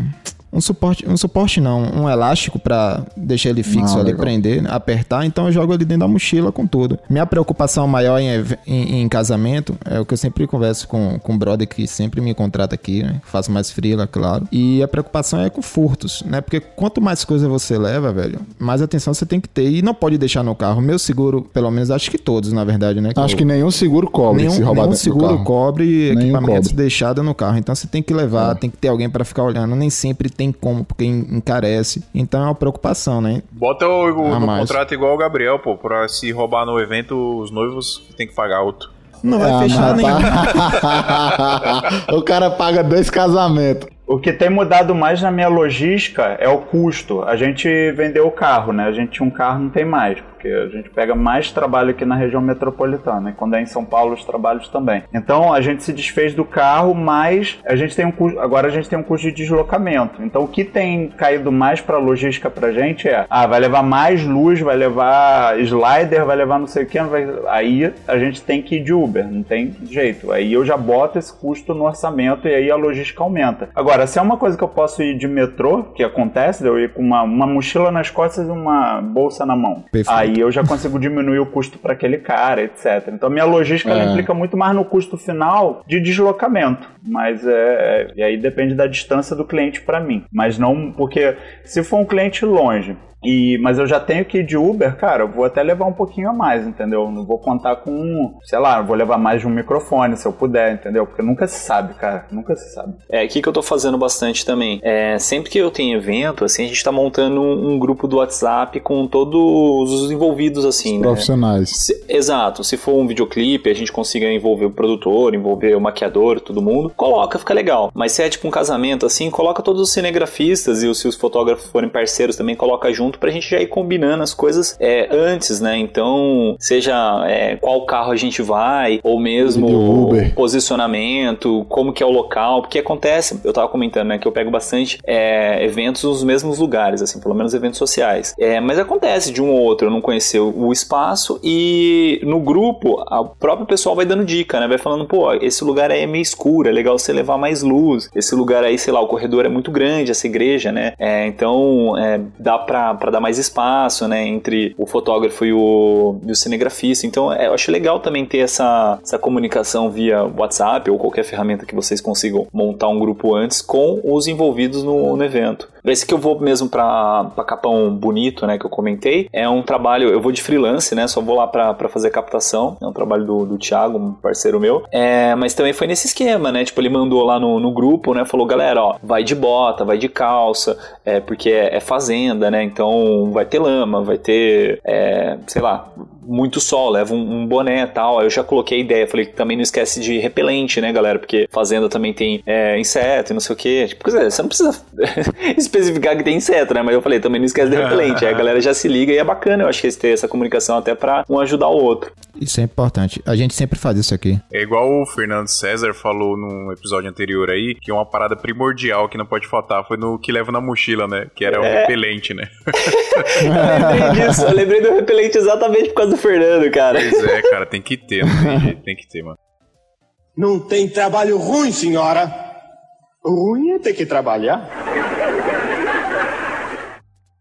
[SPEAKER 6] um suporte, um suporte não, um elástico para deixar ele fixo ah, ali, legal. prender, apertar, então eu jogo ali dentro da mochila com tudo. Minha preocupação maior em, em, em, casamento é o que eu sempre converso com, com o brother que sempre me contrata aqui, né? Faço mais frila, claro. E a preocupação é com furtos, né? Porque quanto mais coisa você leva, velho, mais atenção você tem que ter. E não pode deixar no carro. Meu seguro, pelo menos acho que todos, na verdade, né?
[SPEAKER 5] Que acho eu... que nenhum seguro cobre
[SPEAKER 6] nenhum, se roubar nenhum seguro cobre nenhum equipamentos cobre. deixados no carro. Então você tem que levar, é. tem que ter alguém para ficar olhando. Nem sempre tem tem como, porque encarece. Então é uma preocupação, né?
[SPEAKER 3] Bota o, o no contrato igual o Gabriel, pô, pra se roubar no evento, os noivos tem que pagar outro.
[SPEAKER 6] Não vai ah, fechar nenhum.
[SPEAKER 5] o cara paga dois casamentos.
[SPEAKER 4] O que tem mudado mais na minha logística é o custo. A gente vendeu o carro, né? A gente tinha um carro, não tem mais porque a gente pega mais trabalho aqui na região metropolitana, e quando é em São Paulo os trabalhos também. Então a gente se desfez do carro, mas a gente tem um custo, agora a gente tem um custo de deslocamento. Então o que tem caído mais para logística pra gente é, ah, vai levar mais luz, vai levar slider, vai levar não sei o que, vai... aí a gente tem que ir de Uber, não tem jeito. Aí eu já boto esse custo no orçamento e aí a logística aumenta. Agora, se é uma coisa que eu posso ir de metrô, que acontece, eu ir com uma, uma mochila nas costas e uma bolsa na mão. Perfeito. Aí eu já consigo diminuir o custo para aquele cara, etc. Então minha logística é. implica muito mais no custo final de deslocamento, mas é, e aí depende da distância do cliente para mim, mas não porque se for um cliente longe e, mas eu já tenho que ir de Uber, cara, eu vou até levar um pouquinho a mais, entendeu? Não vou contar com, sei lá, vou levar mais de um microfone se eu puder, entendeu? Porque nunca se sabe, cara, nunca se sabe.
[SPEAKER 1] É, o que, que eu tô fazendo bastante também? É, sempre que eu tenho evento, assim, a gente tá montando um, um grupo do WhatsApp com todos os envolvidos, assim,
[SPEAKER 5] os né? Profissionais.
[SPEAKER 1] Se, exato. Se for um videoclipe, a gente consiga envolver o produtor, envolver o maquiador, todo mundo, coloca, fica legal. Mas se é tipo um casamento, assim, coloca todos os cinegrafistas e os, se os fotógrafos forem parceiros também, coloca junto pra gente já ir combinando as coisas é, antes, né? Então, seja é, qual carro a gente vai, ou mesmo o posicionamento, como que é o local, porque acontece, eu tava comentando, né, que eu pego bastante é, eventos nos mesmos lugares, assim, pelo menos eventos sociais. É, mas acontece de um ou outro eu não conhecer o espaço e no grupo o próprio pessoal vai dando dica, né? Vai falando, pô, esse lugar aí é meio escuro, é legal você levar mais luz. Esse lugar aí, sei lá, o corredor é muito grande, essa igreja, né? É, então, é, dá para dar mais espaço, né, entre o fotógrafo e o, e o cinegrafista. Então, é, eu acho legal também ter essa, essa comunicação via WhatsApp ou qualquer ferramenta que vocês consigam montar um grupo antes com os envolvidos no, no evento. Esse que eu vou mesmo para Capão Bonito, né, que eu comentei, é um trabalho, eu vou de freelance, né, só vou lá para fazer captação, é um trabalho do, do Thiago, um parceiro meu, é, mas também foi nesse esquema, né, tipo, ele mandou lá no, no grupo, né, falou, galera, ó, vai de bota, vai de calça, é, porque é, é fazenda, né, então vai ter lama, vai ter, é, sei lá, muito sol, leva um, um boné e tal. Aí eu já coloquei a ideia, falei que também não esquece de repelente, né, galera? Porque fazenda também tem é, inseto e não sei o que. Tipo, você não precisa especificar que tem inseto, né? Mas eu falei, também não esquece de repelente. Aí a galera já se liga e é bacana, eu acho que ter essa comunicação até pra um ajudar o outro.
[SPEAKER 6] Isso é importante. A gente sempre faz isso aqui.
[SPEAKER 3] É igual o Fernando César falou num episódio anterior aí, que uma parada primordial que não pode faltar foi no que leva na mochila, né? Que era é. o repelente, né?
[SPEAKER 1] eu lembrei disso. Eu lembrei do repelente exatamente por causa do Fernando, cara.
[SPEAKER 3] Pois é, cara, tem que ter, não tem jeito, tem que ter, mano.
[SPEAKER 8] Não tem trabalho ruim, senhora. Ruim é ter que trabalhar.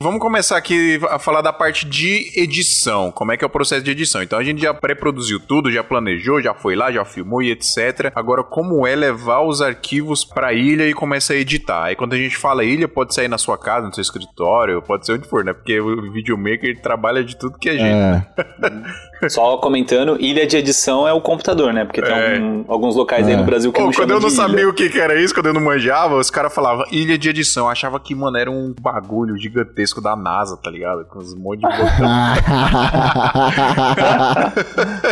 [SPEAKER 3] Vamos começar aqui a falar da parte de edição. Como é que é o processo de edição? Então a gente já pré-produziu tudo, já planejou, já foi lá, já filmou e etc. Agora, como é levar os arquivos pra ilha e começa a editar? Aí quando a gente fala ilha, pode sair na sua casa, no seu escritório, pode ser onde for, né? Porque o videomaker trabalha de tudo que é jeito.
[SPEAKER 1] É. Só comentando, ilha de edição é o computador, né? Porque é. tem um, alguns locais é. aí no Brasil que Pô, não
[SPEAKER 3] Quando eu não sabia
[SPEAKER 1] ilha.
[SPEAKER 3] o que, que era isso, quando eu não manjava, os caras falavam ilha de edição. Eu achava que, mano, era um bagulho gigantesco gigantesco da NASA, tá ligado? Com uns monte de botão.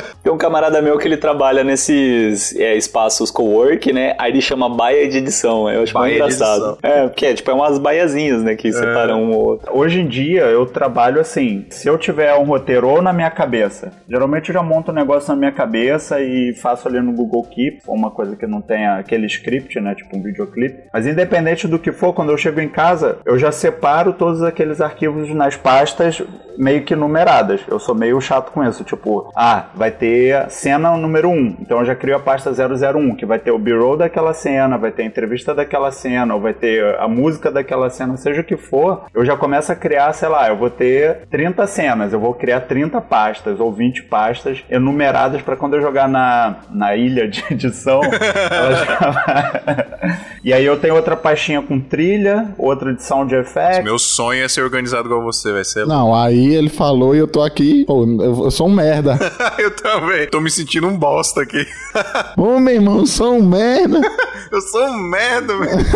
[SPEAKER 1] Tem um camarada meu que ele trabalha nesses é, espaços co-work, né? Aí ele chama baia de edição. Eu acho baia muito engraçado. É, porque é, tipo, é umas baiazinhas, né? Que é. separam um ou outro.
[SPEAKER 4] Hoje em dia eu trabalho assim, se eu tiver um roteiro ou na minha cabeça, geralmente eu já monto um negócio na minha cabeça e faço ali no Google Keep, uma coisa que não tenha aquele script, né? Tipo um videoclipe. Mas independente do que for, quando eu chego em casa, eu já separo todos aqueles aqueles arquivos nas pastas meio que numeradas. Eu sou meio chato com isso. Tipo, ah, vai ter cena número 1. Então eu já crio a pasta 001, que vai ter o b-roll daquela cena, vai ter a entrevista daquela cena, ou vai ter a música daquela cena, seja o que for. Eu já começo a criar, sei lá, eu vou ter 30 cenas, eu vou criar 30 pastas ou 20 pastas enumeradas para quando eu jogar na, na ilha de edição. já... e aí eu tenho outra pastinha com trilha, outra de sound effects.
[SPEAKER 3] Meu sonho é ser organizado igual você, vai ser.
[SPEAKER 5] Não, aí ele falou e eu tô aqui. Pô, eu sou um merda.
[SPEAKER 3] eu também. Tô me sentindo um bosta aqui.
[SPEAKER 5] Ô, meu irmão, eu sou um merda.
[SPEAKER 3] eu sou um merda, velho.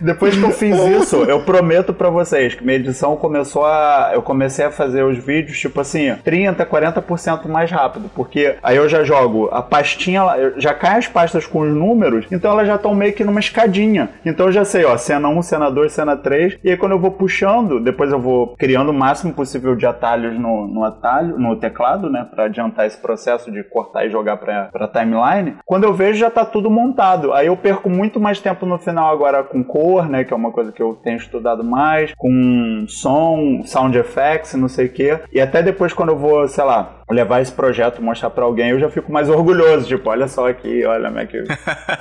[SPEAKER 4] Depois que eu fiz isso, eu prometo para vocês que minha edição começou a. Eu comecei a fazer os vídeos, tipo assim, 30, 40% mais rápido. Porque aí eu já jogo a pastinha, já cai as pastas com os números, então elas já estão meio que numa escadinha. Então eu já sei, ó, cena 1, cena 2, cena 3. E aí quando eu vou puxando, depois eu vou criando o máximo possível de atalhos no, no atalho, no teclado, né? Pra adiantar esse processo de cortar e jogar pra, pra timeline. Quando eu vejo, já tá tudo montado. Aí eu perco muito mais tempo no final agora com cor, né? Que é uma coisa que eu tenho estudado mais, com som, sound effects, não sei o quê. E até depois, quando eu vou, sei lá, levar esse projeto, mostrar para alguém, eu já fico mais orgulhoso. Tipo, olha só aqui, olha como é que.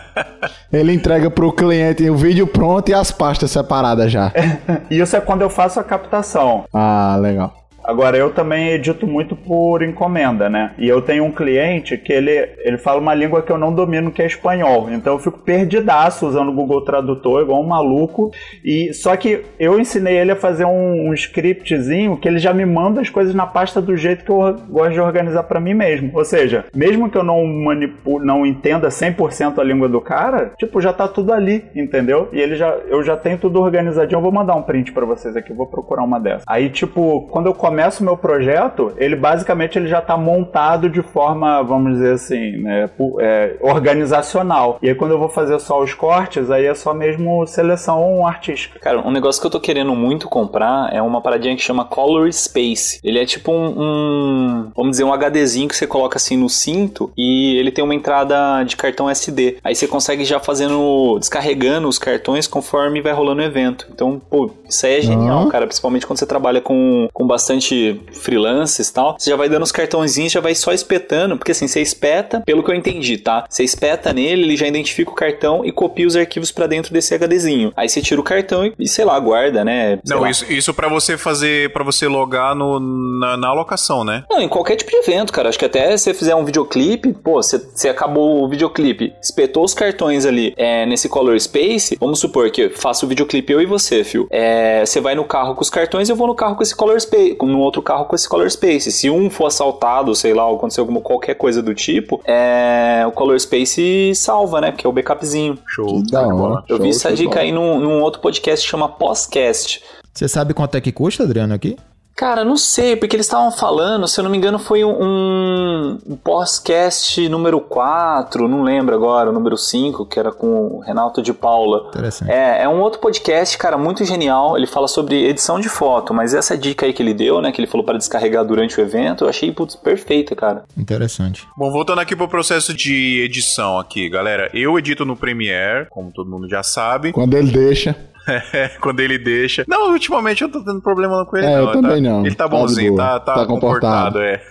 [SPEAKER 5] Ele entrega pro cliente o vídeo pronto e as pastas separadas já.
[SPEAKER 4] Isso é quando eu faço a captação.
[SPEAKER 5] Ah, legal.
[SPEAKER 4] Agora, eu também edito muito por encomenda, né? E eu tenho um cliente que ele, ele fala uma língua que eu não domino, que é espanhol. Então eu fico perdidaço usando o Google Tradutor, igual um maluco. E Só que eu ensinei ele a fazer um, um scriptzinho que ele já me manda as coisas na pasta do jeito que eu gosto de organizar para mim mesmo. Ou seja, mesmo que eu não manipule, não entenda 100% a língua do cara, tipo, já tá tudo ali, entendeu? E ele já, eu já tenho tudo organizadinho. Eu vou mandar um print para vocês aqui, vou procurar uma dessas. Aí, tipo, quando eu começo o meu projeto, ele basicamente ele já está montado de forma, vamos dizer assim, né, é, organizacional. E aí quando eu vou fazer só os cortes, aí é só mesmo seleção artística.
[SPEAKER 1] Cara, um negócio que eu tô querendo muito comprar é uma paradinha que chama Color Space. Ele é tipo um, um vamos dizer, um HDzinho que você coloca assim no cinto e ele tem uma entrada de cartão SD. Aí você consegue já fazendo, descarregando os cartões conforme vai rolando o evento. Então, pô, isso aí é genial, uhum. cara, principalmente quando você trabalha com, com bastante bastante freelances e tal, você já vai dando os cartõezinhos, já vai só espetando, porque assim, você espeta, pelo que eu entendi, tá? Você espeta nele, ele já identifica o cartão e copia os arquivos para dentro desse HDzinho. Aí você tira o cartão e, sei lá, guarda, né?
[SPEAKER 3] Sei Não, lá. isso, isso para você fazer, para você logar no, na, na alocação, né?
[SPEAKER 1] Não, em qualquer tipo de evento, cara. Acho que até se você fizer um videoclipe, pô, você, você acabou o videoclipe, espetou os cartões ali é, nesse Color Space, vamos supor que eu faço o videoclipe eu e você, Fio. É, você vai no carro com os cartões, eu vou no carro com esse Color Space, no outro carro com esse Color Space. Se um for assaltado, sei lá, ou acontecer alguma, qualquer coisa do tipo, é, o Color Space salva, né? Porque é o backupzinho.
[SPEAKER 3] Show.
[SPEAKER 5] Da hora.
[SPEAKER 1] Eu vi essa dica aí num, num outro podcast que chama Postcast.
[SPEAKER 6] Você sabe quanto é que custa, Adriano, aqui?
[SPEAKER 1] Cara, não sei, porque eles estavam falando, se eu não me engano, foi um, um podcast número 4, não lembro agora, o número 5, que era com o Renato de Paula.
[SPEAKER 6] Interessante.
[SPEAKER 1] É, é um outro podcast, cara, muito genial. Ele fala sobre edição de foto, mas essa dica aí que ele deu, né, que ele falou para descarregar durante o evento, eu achei, putz, perfeita, cara.
[SPEAKER 6] Interessante.
[SPEAKER 3] Bom, voltando aqui pro processo de edição aqui, galera. Eu edito no Premiere, como todo mundo já sabe.
[SPEAKER 5] Quando ele deixa.
[SPEAKER 3] É, quando ele deixa. Não, ultimamente eu tô tendo problema com ele.
[SPEAKER 5] É,
[SPEAKER 3] não.
[SPEAKER 5] eu também
[SPEAKER 3] tá,
[SPEAKER 5] não.
[SPEAKER 3] Ele tá, tá bonzinho, tá, tá, tá comportado. comportado, é.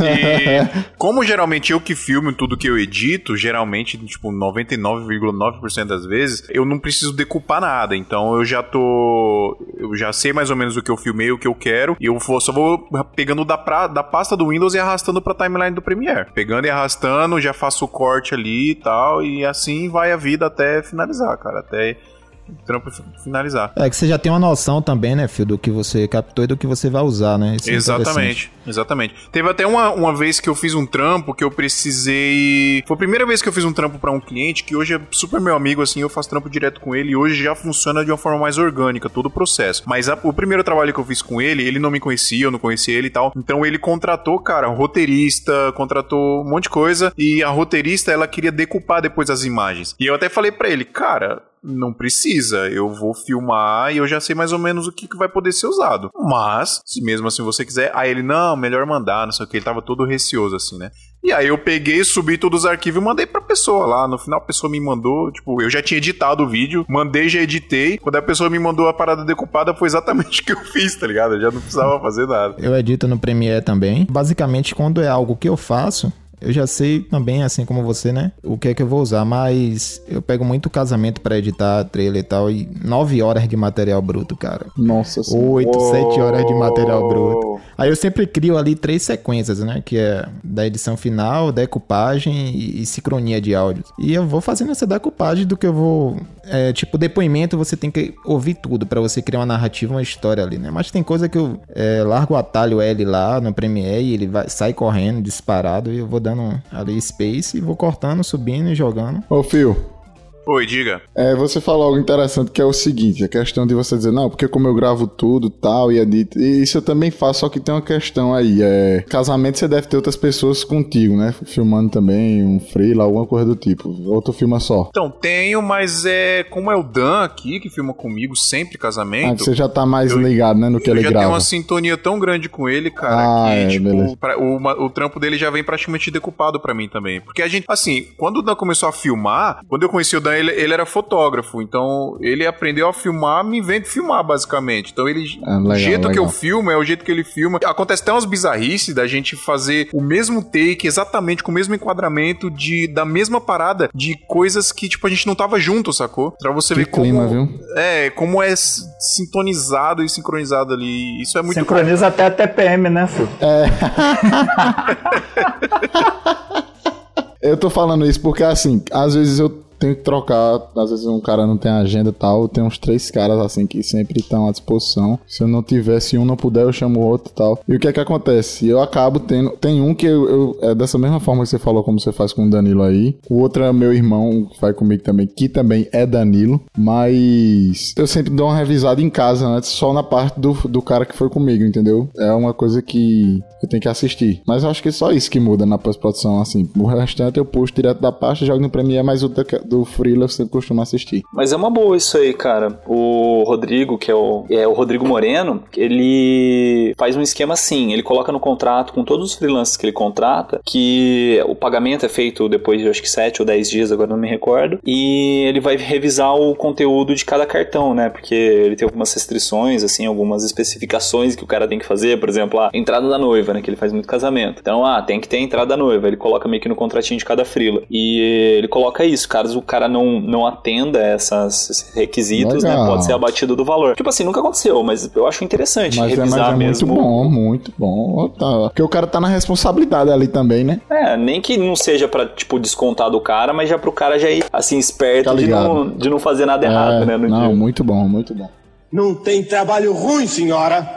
[SPEAKER 3] e como geralmente eu que filmo tudo que eu edito, geralmente, tipo, 99,9% das vezes, eu não preciso decupar nada. Então eu já tô. Eu já sei mais ou menos o que eu filmei, o que eu quero. E eu vou, só vou pegando da, pra, da pasta do Windows e arrastando pra timeline do Premiere. Pegando e arrastando, já faço o corte ali e tal. E assim vai a vida até finalizar, cara. Até trampo finalizar.
[SPEAKER 6] É que você já tem uma noção também, né, Phil, do que você captou e do que você vai usar, né?
[SPEAKER 3] Isso é exatamente, é exatamente. Teve até uma, uma vez que eu fiz um trampo que eu precisei. Foi a primeira vez que eu fiz um trampo para um cliente que hoje é super meu amigo, assim, eu faço trampo direto com ele e hoje já funciona de uma forma mais orgânica, todo o processo. Mas a, o primeiro trabalho que eu fiz com ele, ele não me conhecia, eu não conhecia ele e tal. Então ele contratou, cara, um roteirista, contratou um monte de coisa e a roteirista ela queria decupar depois as imagens. E eu até falei para ele, cara, não precisa. Eu vou filmar e eu já sei mais ou menos o que, que vai poder ser usado. Mas, se mesmo assim você quiser. Aí ele, não, melhor mandar, não sei o que. Ele tava todo receoso assim, né? E aí eu peguei, subi todos os arquivos e mandei pra pessoa lá. No final a pessoa me mandou, tipo, eu já tinha editado o vídeo, mandei, já editei. Quando a pessoa me mandou a parada decupada, foi exatamente o que eu fiz, tá ligado? Eu já não precisava fazer nada.
[SPEAKER 6] Eu edito no Premiere também. Basicamente, quando é algo que eu faço, eu já sei também, assim como você, né? O que é que eu vou usar, mas eu pego muito casamento para editar trailer e tal, e nove horas de material bruto, cara.
[SPEAKER 5] Nossa
[SPEAKER 6] Oito, sete horas de material bruto. Aí eu sempre crio ali três sequências, né? Que é da edição final, decupagem e, e sincronia de áudios. E eu vou fazendo essa decupagem do que eu vou. É, tipo, depoimento, você tem que ouvir tudo para você criar uma narrativa, uma história ali, né? Mas tem coisa que eu é, largo o atalho L lá no Premiere e ele vai, sai correndo, disparado, e eu vou dando ali space e vou cortando, subindo e jogando.
[SPEAKER 5] Ô, Phil,
[SPEAKER 3] Oi, diga.
[SPEAKER 5] É, você falou algo interessante que é o seguinte, a questão de você dizer, não, porque como eu gravo tudo tal e edito, e isso eu também faço, só que tem uma questão aí, é, casamento você deve ter outras pessoas contigo, né, filmando também, um freela, alguma coisa do tipo, ou tu filma só?
[SPEAKER 3] Então, tenho, mas é, como é o Dan aqui, que filma comigo sempre casamento...
[SPEAKER 5] Ah, você já tá mais eu, ligado, né, no que ele grava. Eu já tenho
[SPEAKER 3] uma sintonia tão grande com ele, cara, ah, que, é, tipo, pra, o, o trampo dele já vem praticamente decupado para mim também, porque a gente, assim, quando o Dan começou a filmar, quando eu conheci o Dan ele, ele era fotógrafo, então ele aprendeu a filmar me vendo filmar, basicamente. Então ele. Ah, legal, o jeito legal. que eu filmo é o jeito que ele filma. Acontece até umas bizarrices da gente fazer o mesmo take, exatamente com o mesmo enquadramento de, da mesma parada de coisas que, tipo, a gente não tava junto, sacou? Pra você
[SPEAKER 5] que
[SPEAKER 3] ver
[SPEAKER 5] clima,
[SPEAKER 3] como.
[SPEAKER 5] Viu?
[SPEAKER 3] É, como é sintonizado e sincronizado ali. Isso é muito.
[SPEAKER 4] Sincroniza até a TPM, né, Fu?
[SPEAKER 5] É. eu tô falando isso porque, assim, às vezes eu tenho que trocar. Às vezes um cara não tem agenda e tal. Tem uns três caras assim que sempre estão à disposição. Se eu não tivesse um, não puder, eu chamo o outro e tal. E o que é que acontece? Eu acabo tendo. Tem um que eu, eu, É dessa mesma forma que você falou, como você faz com o Danilo aí. O outro é meu irmão, que vai comigo também, que também é Danilo. Mas eu sempre dou uma revisada em casa antes, só na parte do, do cara que foi comigo, entendeu? É uma coisa que eu tenho que assistir. Mas eu acho que é só isso que muda na pós-produção, assim. O restante eu puxo direto da pasta, jogo no Premiere, mas o do Freela eu sempre costumo assistir.
[SPEAKER 1] Mas é uma boa isso aí, cara. O Rodrigo, que é o, é o Rodrigo Moreno, ele faz um esquema assim, ele coloca no contrato com todos os freelancers que ele contrata, que o pagamento é feito depois de acho que 7 ou 10 dias, agora não me recordo, e ele vai revisar o conteúdo de cada cartão, né? Porque ele tem algumas restrições, assim, algumas especificações que o cara tem que fazer, por exemplo, a entrada da noiva, né? Que ele faz muito casamento. Então, ah, tem que ter a entrada da noiva. Ele coloca meio que no contratinho de cada frila. E ele coloca isso, caso cara não, não atenda essas, esses requisitos, né, Legal. né? Pode ser abatido do valor. Tipo assim, nunca aconteceu, mas eu acho interessante
[SPEAKER 5] mas
[SPEAKER 1] revisar
[SPEAKER 5] é, mas
[SPEAKER 1] é
[SPEAKER 5] mesmo. Muito bom, muito bom. Tá. Porque o cara tá na responsabilidade ali também, né?
[SPEAKER 1] É, nem que não seja pra, tipo, descontar do cara, mas já pro cara já ir, assim, esperto tá de, não, de não fazer nada é, errado, né?
[SPEAKER 5] não,
[SPEAKER 1] dia.
[SPEAKER 5] muito bom, muito bom.
[SPEAKER 8] Não tem trabalho ruim, senhora.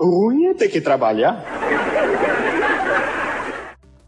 [SPEAKER 8] Ruim é ter que trabalhar.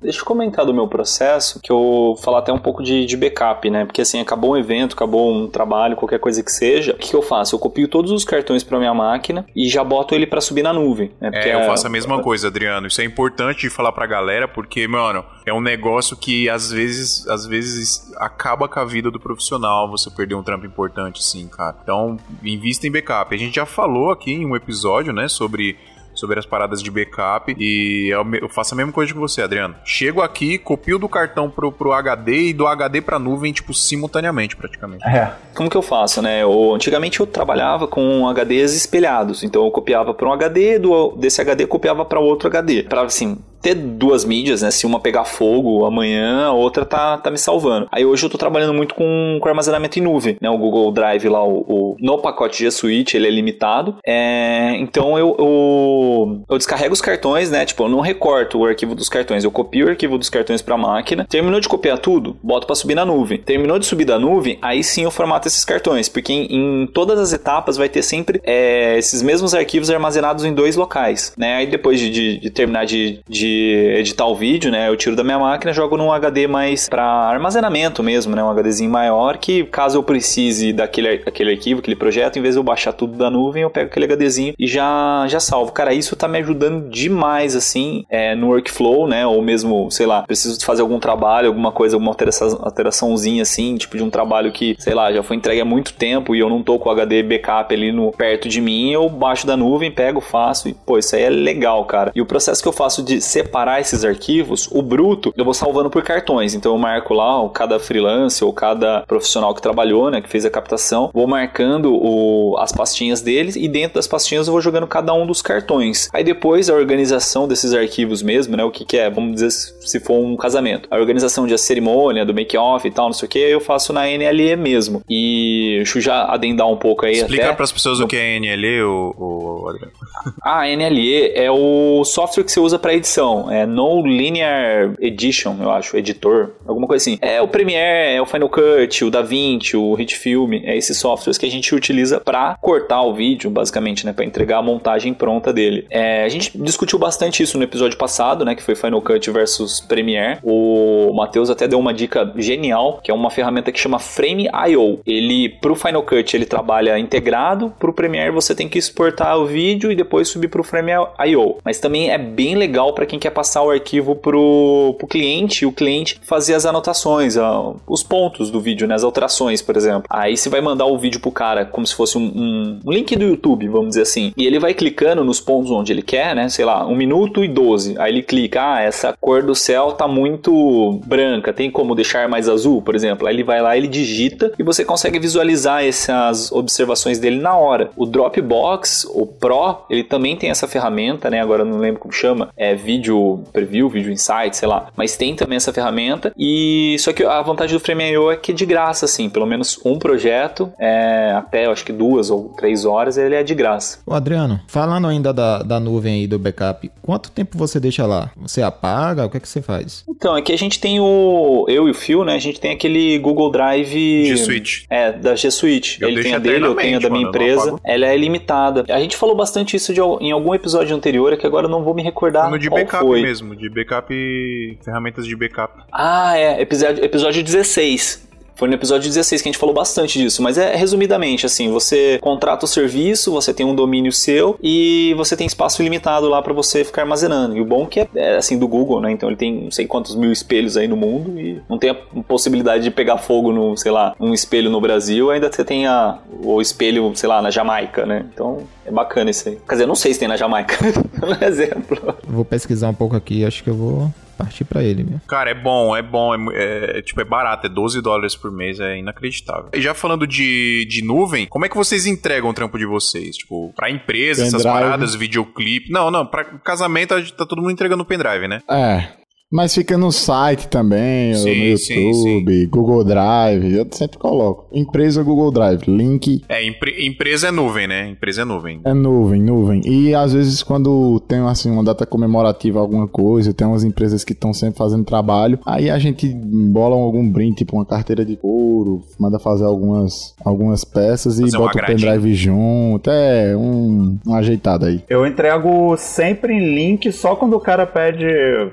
[SPEAKER 1] Deixa eu comentar do meu processo, que eu falar até um pouco de, de backup, né? Porque assim, acabou um evento, acabou um trabalho, qualquer coisa que seja, o que, que eu faço? Eu copio todos os cartões para minha máquina e já boto ele para subir na nuvem. Né?
[SPEAKER 3] é, eu é... faço a mesma coisa, Adriano. Isso é importante de falar pra galera, porque, mano, é um negócio que às vezes, às vezes acaba com a vida do profissional você perder um trampo importante, assim, cara. Então, invista em backup. A gente já falou aqui em um episódio, né, sobre sobre as paradas de backup. E eu, eu faço a mesma coisa que você, Adriano. Chego aqui, copio do cartão pro, pro HD e do HD pra nuvem, tipo, simultaneamente, praticamente.
[SPEAKER 1] É. Como que eu faço, né? Eu, antigamente eu trabalhava com HDs espelhados. Então eu copiava para um HD, do, desse HD eu copiava para outro HD. Para assim, ter duas mídias, né? Se uma pegar fogo amanhã, a outra tá, tá me salvando. Aí hoje eu tô trabalhando muito com, com armazenamento em nuvem, né? O Google Drive lá, o, o no pacote G Suite, ele é limitado. É, então eu, eu, eu, descarrego os cartões, né? Tipo, eu não recorto o arquivo dos cartões, eu copio o arquivo dos cartões pra máquina. Terminou de copiar tudo, boto para subir na nuvem. Terminou de subir da nuvem, aí sim eu formato esses cartões, porque em, em todas as etapas vai ter sempre é, esses mesmos arquivos armazenados em dois locais, né? Aí depois de, de, de terminar de, de editar o vídeo, né? Eu tiro da minha máquina, jogo num HD mais para armazenamento mesmo, né? Um HDzinho maior que caso eu precise daquele aquele arquivo, aquele projeto, em vez de eu baixar tudo da nuvem, eu pego aquele HDzinho e já já salvo. Cara, isso tá me ajudando demais assim é, no workflow, né? Ou mesmo, sei lá, preciso fazer algum trabalho, alguma coisa, alguma alteração, alteraçãozinha assim, tipo de um trabalho que, sei lá, já foi entregue há muito tempo e eu não tô com o HD backup ali no perto de mim, eu baixo da nuvem, pego, faço e pô, isso aí é legal, cara. E o processo que eu faço de separar esses arquivos, o bruto eu vou salvando por cartões. Então eu marco lá cada freelance ou cada profissional que trabalhou, né, que fez a captação, vou marcando o, as pastinhas deles e dentro das pastinhas eu vou jogando cada um dos cartões. Aí depois a organização desses arquivos mesmo, né, o que, que é, vamos dizer se for um casamento, a organização de cerimônia, do make-off e tal, não sei o que, eu faço na NLE mesmo. E deixa eu já adendar um pouco aí.
[SPEAKER 3] Explica para as pessoas o que é NLE, o.
[SPEAKER 1] A NLE é o software que você usa para edição. É No Linear Edition, eu acho, editor, alguma coisa assim. É o Premiere, é o Final Cut, o DaVinci, o Film, é esses softwares que a gente utiliza para cortar o vídeo, basicamente, né, para entregar a montagem pronta dele. É, a gente discutiu bastante isso no episódio passado, né, que foi Final Cut versus Premiere. O Matheus até deu uma dica genial, que é uma ferramenta que chama Frame.io. Ele pro Final Cut ele trabalha integrado, pro Premiere você tem que exportar o vídeo e depois subir pro Frame.io. Mas também é bem legal para quem quer passar o arquivo pro, pro cliente e o cliente fazer as anotações, os pontos do vídeo, né? As alterações, por exemplo. Aí você vai mandar o vídeo pro cara como se fosse um, um, um, link do YouTube, vamos dizer assim. E ele vai clicando nos pontos onde ele quer, né? Sei lá, 1 minuto e 12. Aí ele clica, ah, essa cor do céu tá muito branca, tem como deixar mais azul, por exemplo. Aí ele vai lá, ele digita e você consegue visualizar essas observações dele na hora. O Dropbox, o Pro, ele também tem essa ferramenta, né? Agora não lembro como chama, é vídeo preview, vídeo insight, sei lá. Mas tem também essa ferramenta e só que a vantagem do Frame.io é que é de graça, assim, pelo menos um projeto, é, até eu acho que duas ou três horas, ele é de graça.
[SPEAKER 6] Ô Adriano, falando ainda da, da nuvem aí do backup, quanto tempo você deixa lá? Você apaga? O que é que você faz?
[SPEAKER 1] Então, aqui a gente tem o. Eu e o Phil, né? A gente tem aquele Google Drive.
[SPEAKER 3] G Suite.
[SPEAKER 1] É, da G Suite. Ele tem a dele, eu tenho a da minha empresa. Ela é limitada. A gente falou bastante isso de, em algum episódio anterior, é que agora eu não vou me recordar. No
[SPEAKER 3] de
[SPEAKER 1] qual
[SPEAKER 3] backup
[SPEAKER 1] foi.
[SPEAKER 3] mesmo, de backup. Ferramentas de backup.
[SPEAKER 1] Ah, é. Episódio, episódio 16. Foi no episódio 16 que a gente falou bastante disso, mas é resumidamente assim: você contrata o serviço, você tem um domínio seu e você tem espaço ilimitado lá para você ficar armazenando. E o bom é que é, é, assim do Google, né? Então ele tem não sei quantos mil espelhos aí no mundo e não tem a possibilidade de pegar fogo no, sei lá, um espelho no Brasil, ainda você tem a, o espelho, sei lá, na Jamaica, né? Então é bacana isso aí. Quer dizer, eu não sei se tem na Jamaica, por exemplo.
[SPEAKER 6] Vou pesquisar um pouco aqui, acho que eu vou partir para ele mesmo.
[SPEAKER 3] Cara, é bom, é bom, é, é, tipo, é barato, é 12 dólares por mês, é inacreditável. E já falando de, de nuvem, como é que vocês entregam o trampo de vocês? Tipo, pra empresa, essas paradas, videoclipe? Não, não, pra casamento tá todo mundo entregando pendrive, né?
[SPEAKER 5] É, mas fica no site também, sim, no YouTube, sim, sim. Google Drive, eu sempre coloco. Empresa Google Drive, link.
[SPEAKER 3] É, empre empresa é nuvem, né? Empresa é nuvem.
[SPEAKER 5] É nuvem, nuvem. E às vezes quando tem assim uma data comemorativa, alguma coisa, tem umas empresas que estão sempre fazendo trabalho, aí a gente bola algum brinde, tipo uma carteira de couro, manda fazer algumas, algumas peças fazer e bota o pendrive junto, é um, um ajeitado aí.
[SPEAKER 4] Eu entrego sempre em link só quando o cara pede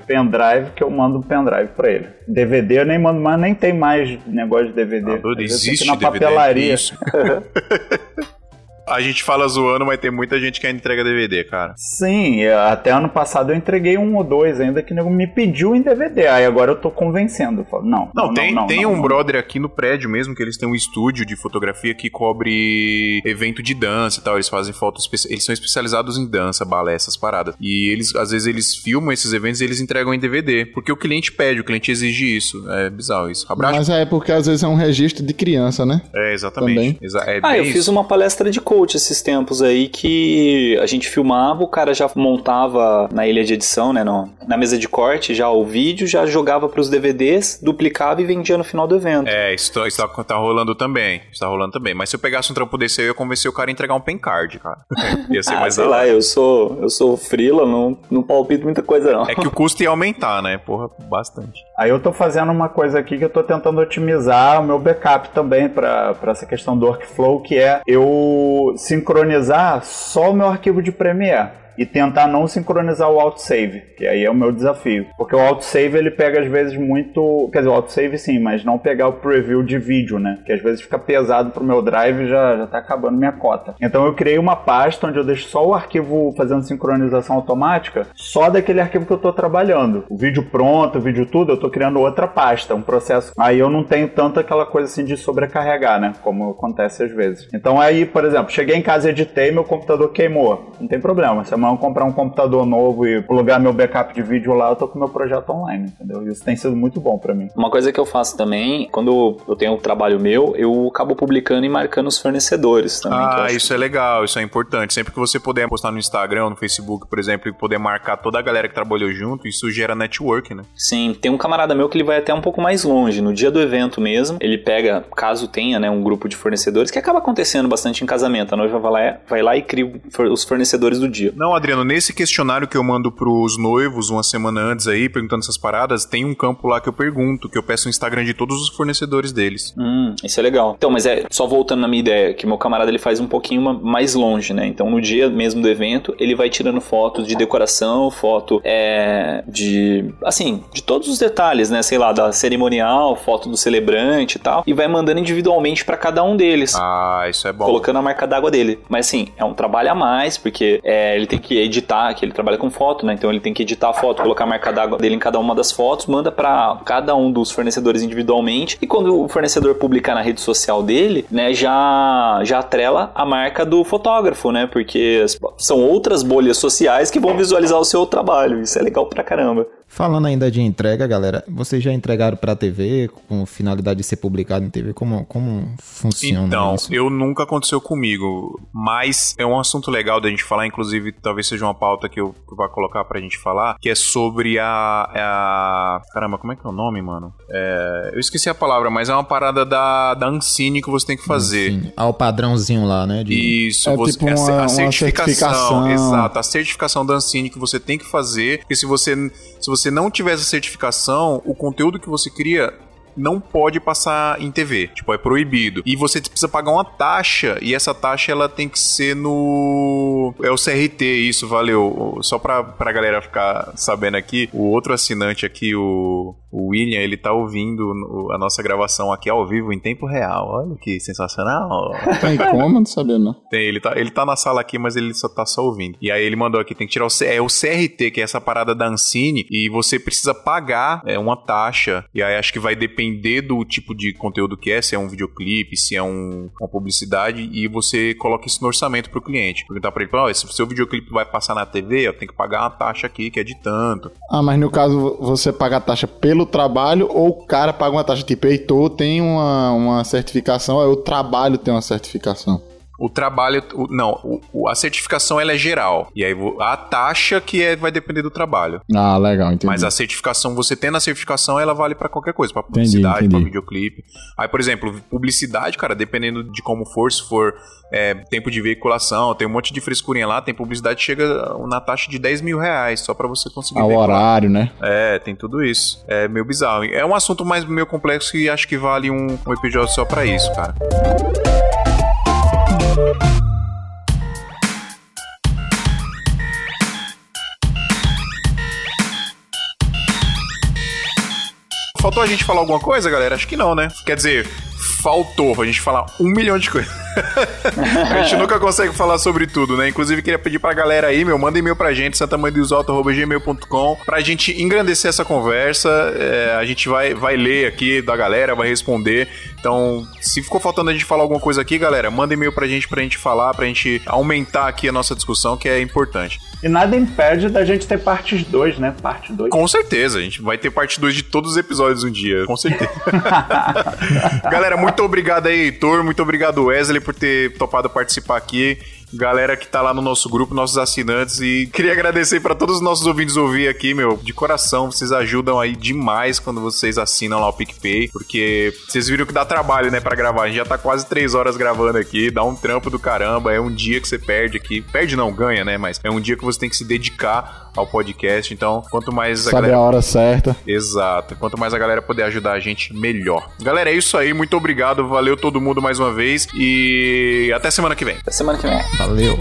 [SPEAKER 4] pendrive que eu mando um pendrive pra ele. DVD eu nem mando mais, nem tem mais negócio de DVD.
[SPEAKER 3] Ah, existe na DVD, papelaria. A gente fala zoando, mas tem muita gente que ainda entrega DVD, cara.
[SPEAKER 4] Sim, até ano passado eu entreguei um ou dois ainda que nego me pediu em DVD. Aí agora eu tô convencendo. Falo, não,
[SPEAKER 3] não, não, tem, não, tem não, um brother aqui no prédio mesmo que eles têm um estúdio de fotografia que cobre evento de dança e tal. Eles fazem fotos, eles são especializados em dança, balé, essas paradas. E eles, às vezes, eles filmam esses eventos e eles entregam em DVD, porque o cliente pede, o cliente exige isso. É bizarro isso.
[SPEAKER 5] Abraço. Mas é porque às vezes é um registro de criança, né?
[SPEAKER 3] É, exatamente. Exa é
[SPEAKER 1] ah, eu isso. fiz uma palestra de coach esses tempos aí que a gente filmava, o cara já montava na ilha de edição, né, no, na mesa de corte, já o vídeo, já jogava pros DVDs, duplicava e vendia no final do evento.
[SPEAKER 3] É, isso, isso tá, tá rolando também. Isso tá rolando também. Mas se eu pegasse um trampo desse aí, eu ia convencer o cara a entregar um pen card, cara.
[SPEAKER 1] ia ser ah, mais sei lá, eu sou, eu sou frila, não, não palpito muita coisa não.
[SPEAKER 3] É que o custo ia aumentar, né? Porra, bastante.
[SPEAKER 4] Aí eu tô fazendo uma coisa aqui que eu tô tentando otimizar o meu backup também para essa questão do workflow, que é eu sincronizar só o meu arquivo de Premiere e tentar não sincronizar o autosave, que aí é o meu desafio. Porque o autosave ele pega às vezes muito. Quer dizer, o autosave sim, mas não pegar o preview de vídeo, né? Que às vezes fica pesado pro meu drive e já, já tá acabando minha cota. Então eu criei uma pasta onde eu deixo só o arquivo fazendo sincronização automática, só daquele arquivo que eu tô trabalhando. O vídeo pronto, o vídeo tudo, eu tô criando outra pasta, um processo. Aí eu não tenho tanto aquela coisa assim de sobrecarregar, né? Como acontece às vezes. Então aí, por exemplo, cheguei em casa, editei, meu computador queimou. Não tem problema. Amanhã comprar um computador novo e plugar meu backup de vídeo lá, eu tô com meu projeto online, entendeu? Isso tem sido muito bom para mim.
[SPEAKER 1] Uma coisa que eu faço também, quando eu tenho um trabalho meu, eu acabo publicando e marcando os fornecedores também.
[SPEAKER 3] Ah, isso é legal, isso é importante. Sempre que você puder postar no Instagram, no Facebook, por exemplo, e poder marcar toda a galera que trabalhou junto, isso gera network, né?
[SPEAKER 1] Sim, tem um camarada meu que ele vai até um pouco mais longe. No dia do evento mesmo, ele pega, caso tenha, né, um grupo de fornecedores, que acaba acontecendo bastante em casamento. A noiva vai lá, vai lá e cria os fornecedores do dia.
[SPEAKER 3] Não, Adriano, nesse questionário que eu mando pros noivos uma semana antes aí, perguntando essas paradas, tem um campo lá que eu pergunto, que eu peço o Instagram de todos os fornecedores deles.
[SPEAKER 1] Hum, isso é legal. Então, mas é só voltando na minha ideia, que meu camarada ele faz um pouquinho mais longe, né? Então, no dia mesmo do evento, ele vai tirando fotos de decoração, foto é, de, assim, de todos os detalhes, né? Sei lá, da cerimonial, foto do celebrante e tal, e vai mandando individualmente para cada um deles.
[SPEAKER 3] Ah, isso é bom.
[SPEAKER 1] Colocando a marca d'água dele. Mas assim, é um trabalho a mais, porque é, ele tem que editar, que ele trabalha com foto, né? Então ele tem que editar a foto, colocar a marca d'água dele em cada uma das fotos, manda para cada um dos fornecedores individualmente. E quando o fornecedor publicar na rede social dele, né, já já atrela a marca do fotógrafo, né? Porque são outras bolhas sociais que vão visualizar o seu trabalho. Isso é legal pra caramba.
[SPEAKER 6] Falando ainda de entrega, galera, vocês já entregaram para TV com finalidade de ser publicado em TV? Como, como funciona
[SPEAKER 3] então,
[SPEAKER 6] isso?
[SPEAKER 3] eu nunca aconteceu comigo, mas é um assunto legal da gente falar, inclusive talvez seja uma pauta que eu, vou colocar pra gente falar, que é sobre a, a... Caramba, como é que é o nome, mano? É, eu esqueci a palavra, mas é uma parada da, da Ancine que você tem que fazer. Ancine.
[SPEAKER 6] Ah, o padrãozinho lá, né?
[SPEAKER 3] De... Isso, é você, tipo uma, a, a certificação, certificação. Exato, a certificação da Ancine que você tem que fazer, porque se você se você não tiver essa certificação, o conteúdo que você cria não pode passar em TV. Tipo, é proibido. E você precisa pagar uma taxa, e essa taxa ela tem que ser no. É o CRT, isso, valeu. Só pra, pra galera ficar sabendo aqui, o outro assinante aqui, o, o William, ele tá ouvindo a nossa gravação aqui ao vivo em tempo real. Olha que sensacional.
[SPEAKER 5] Tem como? Não sabia, não.
[SPEAKER 3] Tem, ele tá, ele tá na sala aqui, mas ele só tá só ouvindo. E aí ele mandou aqui, tem que tirar o, é o CRT, que é essa parada da Ancine, e você precisa pagar é, uma taxa. E aí acho que vai depender depender do tipo de conteúdo que é, se é um videoclipe, se é um, uma publicidade, e você coloca isso no orçamento para o cliente. Perguntar para ele, oh, se o seu videoclipe vai passar na TV, eu tenho que pagar uma taxa aqui que é de tanto.
[SPEAKER 5] Ah, mas no caso você paga a taxa pelo trabalho ou o cara paga uma taxa tipo, Heitor tem uma, uma certificação, o trabalho tem uma certificação.
[SPEAKER 3] O trabalho, o, não, o, a certificação ela é geral. E aí a taxa que é, vai depender do trabalho.
[SPEAKER 5] Ah, legal, entendi.
[SPEAKER 3] Mas a certificação, você tendo a certificação, ela vale para qualquer coisa, para publicidade, para videoclipe. Aí, por exemplo, publicidade, cara, dependendo de como for, se for é, tempo de veiculação, tem um monte de frescurinha lá, tem publicidade que chega na taxa de 10 mil reais, só para você conseguir
[SPEAKER 5] Ao horário, né?
[SPEAKER 3] É, tem tudo isso. É meio bizarro. É um assunto mais meio complexo e acho que vale um, um episódio só para isso, cara. Faltou a gente falar alguma coisa, galera? Acho que não, né? Quer dizer, faltou a gente falar um milhão de coisas. a gente nunca consegue falar sobre tudo, né? Inclusive, queria pedir pra galera aí, meu, manda e-mail pra gente, santamanhodosalto.gmail.com, pra gente engrandecer essa conversa. É, a gente vai, vai ler aqui da galera, vai responder. Então, se ficou faltando a gente falar alguma coisa aqui, galera, manda e-mail pra gente pra gente falar, pra gente aumentar aqui a nossa discussão, que é importante.
[SPEAKER 4] E nada impede da gente ter partes 2, né? Parte 2.
[SPEAKER 3] Com certeza, a gente vai ter parte 2 de todos os episódios um dia, com certeza. Galera, muito obrigado aí, Heitor, muito obrigado Wesley por ter topado participar aqui galera que tá lá no nosso grupo, nossos assinantes. E queria agradecer para todos os nossos ouvintes ouvir aqui, meu, de coração. Vocês ajudam aí demais quando vocês assinam lá o PicPay, porque vocês viram que dá trabalho, né, para gravar. A gente já tá quase três horas gravando aqui, dá um trampo do caramba. É um dia que você perde aqui. Perde não, ganha, né? Mas é um dia que você tem que se dedicar ao podcast. Então, quanto mais
[SPEAKER 5] a Sabe galera... a hora certa.
[SPEAKER 3] Exato. Quanto mais a galera puder ajudar a gente, melhor. Galera, é isso aí. Muito obrigado. Valeu todo mundo mais uma vez. E até semana que vem.
[SPEAKER 1] Até semana que vem.
[SPEAKER 6] Valeu.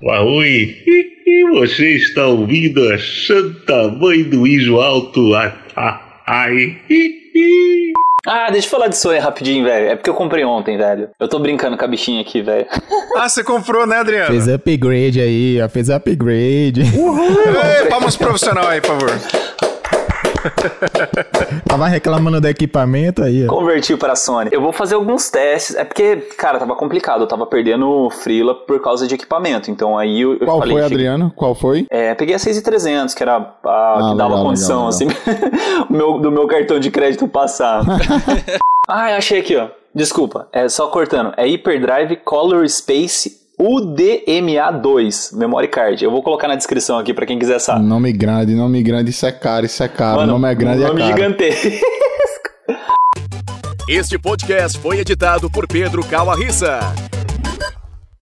[SPEAKER 9] Oi, e você está ouvindo a Santa Mãe do Iso Alto? Ai.
[SPEAKER 1] Ah, deixa eu falar de sonho rapidinho, velho. É porque eu comprei ontem, velho. Eu tô brincando com a bichinha aqui, velho.
[SPEAKER 3] Ah, você comprou, né, Adriano?
[SPEAKER 6] Fez upgrade aí, ó. Fez upgrade.
[SPEAKER 3] Uhul! Ei, palmas profissional aí, por favor.
[SPEAKER 6] tava reclamando do equipamento aí.
[SPEAKER 1] Ó. Converti para a Sony. Eu vou fazer alguns testes. É porque, cara, tava complicado. Eu tava perdendo frila por causa de equipamento. Então aí eu,
[SPEAKER 5] Qual
[SPEAKER 1] falei,
[SPEAKER 5] foi, Adriano? Qual foi?
[SPEAKER 1] É, peguei a 6300, que era a ah, que dava legal, condição, legal, assim, meu, do meu cartão de crédito passar. ah, achei aqui, ó. Desculpa, é só cortando. É Hyperdrive Color Space UDMA2 Memory Card. Eu vou colocar na descrição aqui para quem quiser saber.
[SPEAKER 5] Nome grande, nome grande, isso é caro, isso é caro. Mano, nome é grande
[SPEAKER 1] nome
[SPEAKER 5] é caro.
[SPEAKER 1] gigantesco.
[SPEAKER 10] Este podcast foi editado por Pedro Calarissa.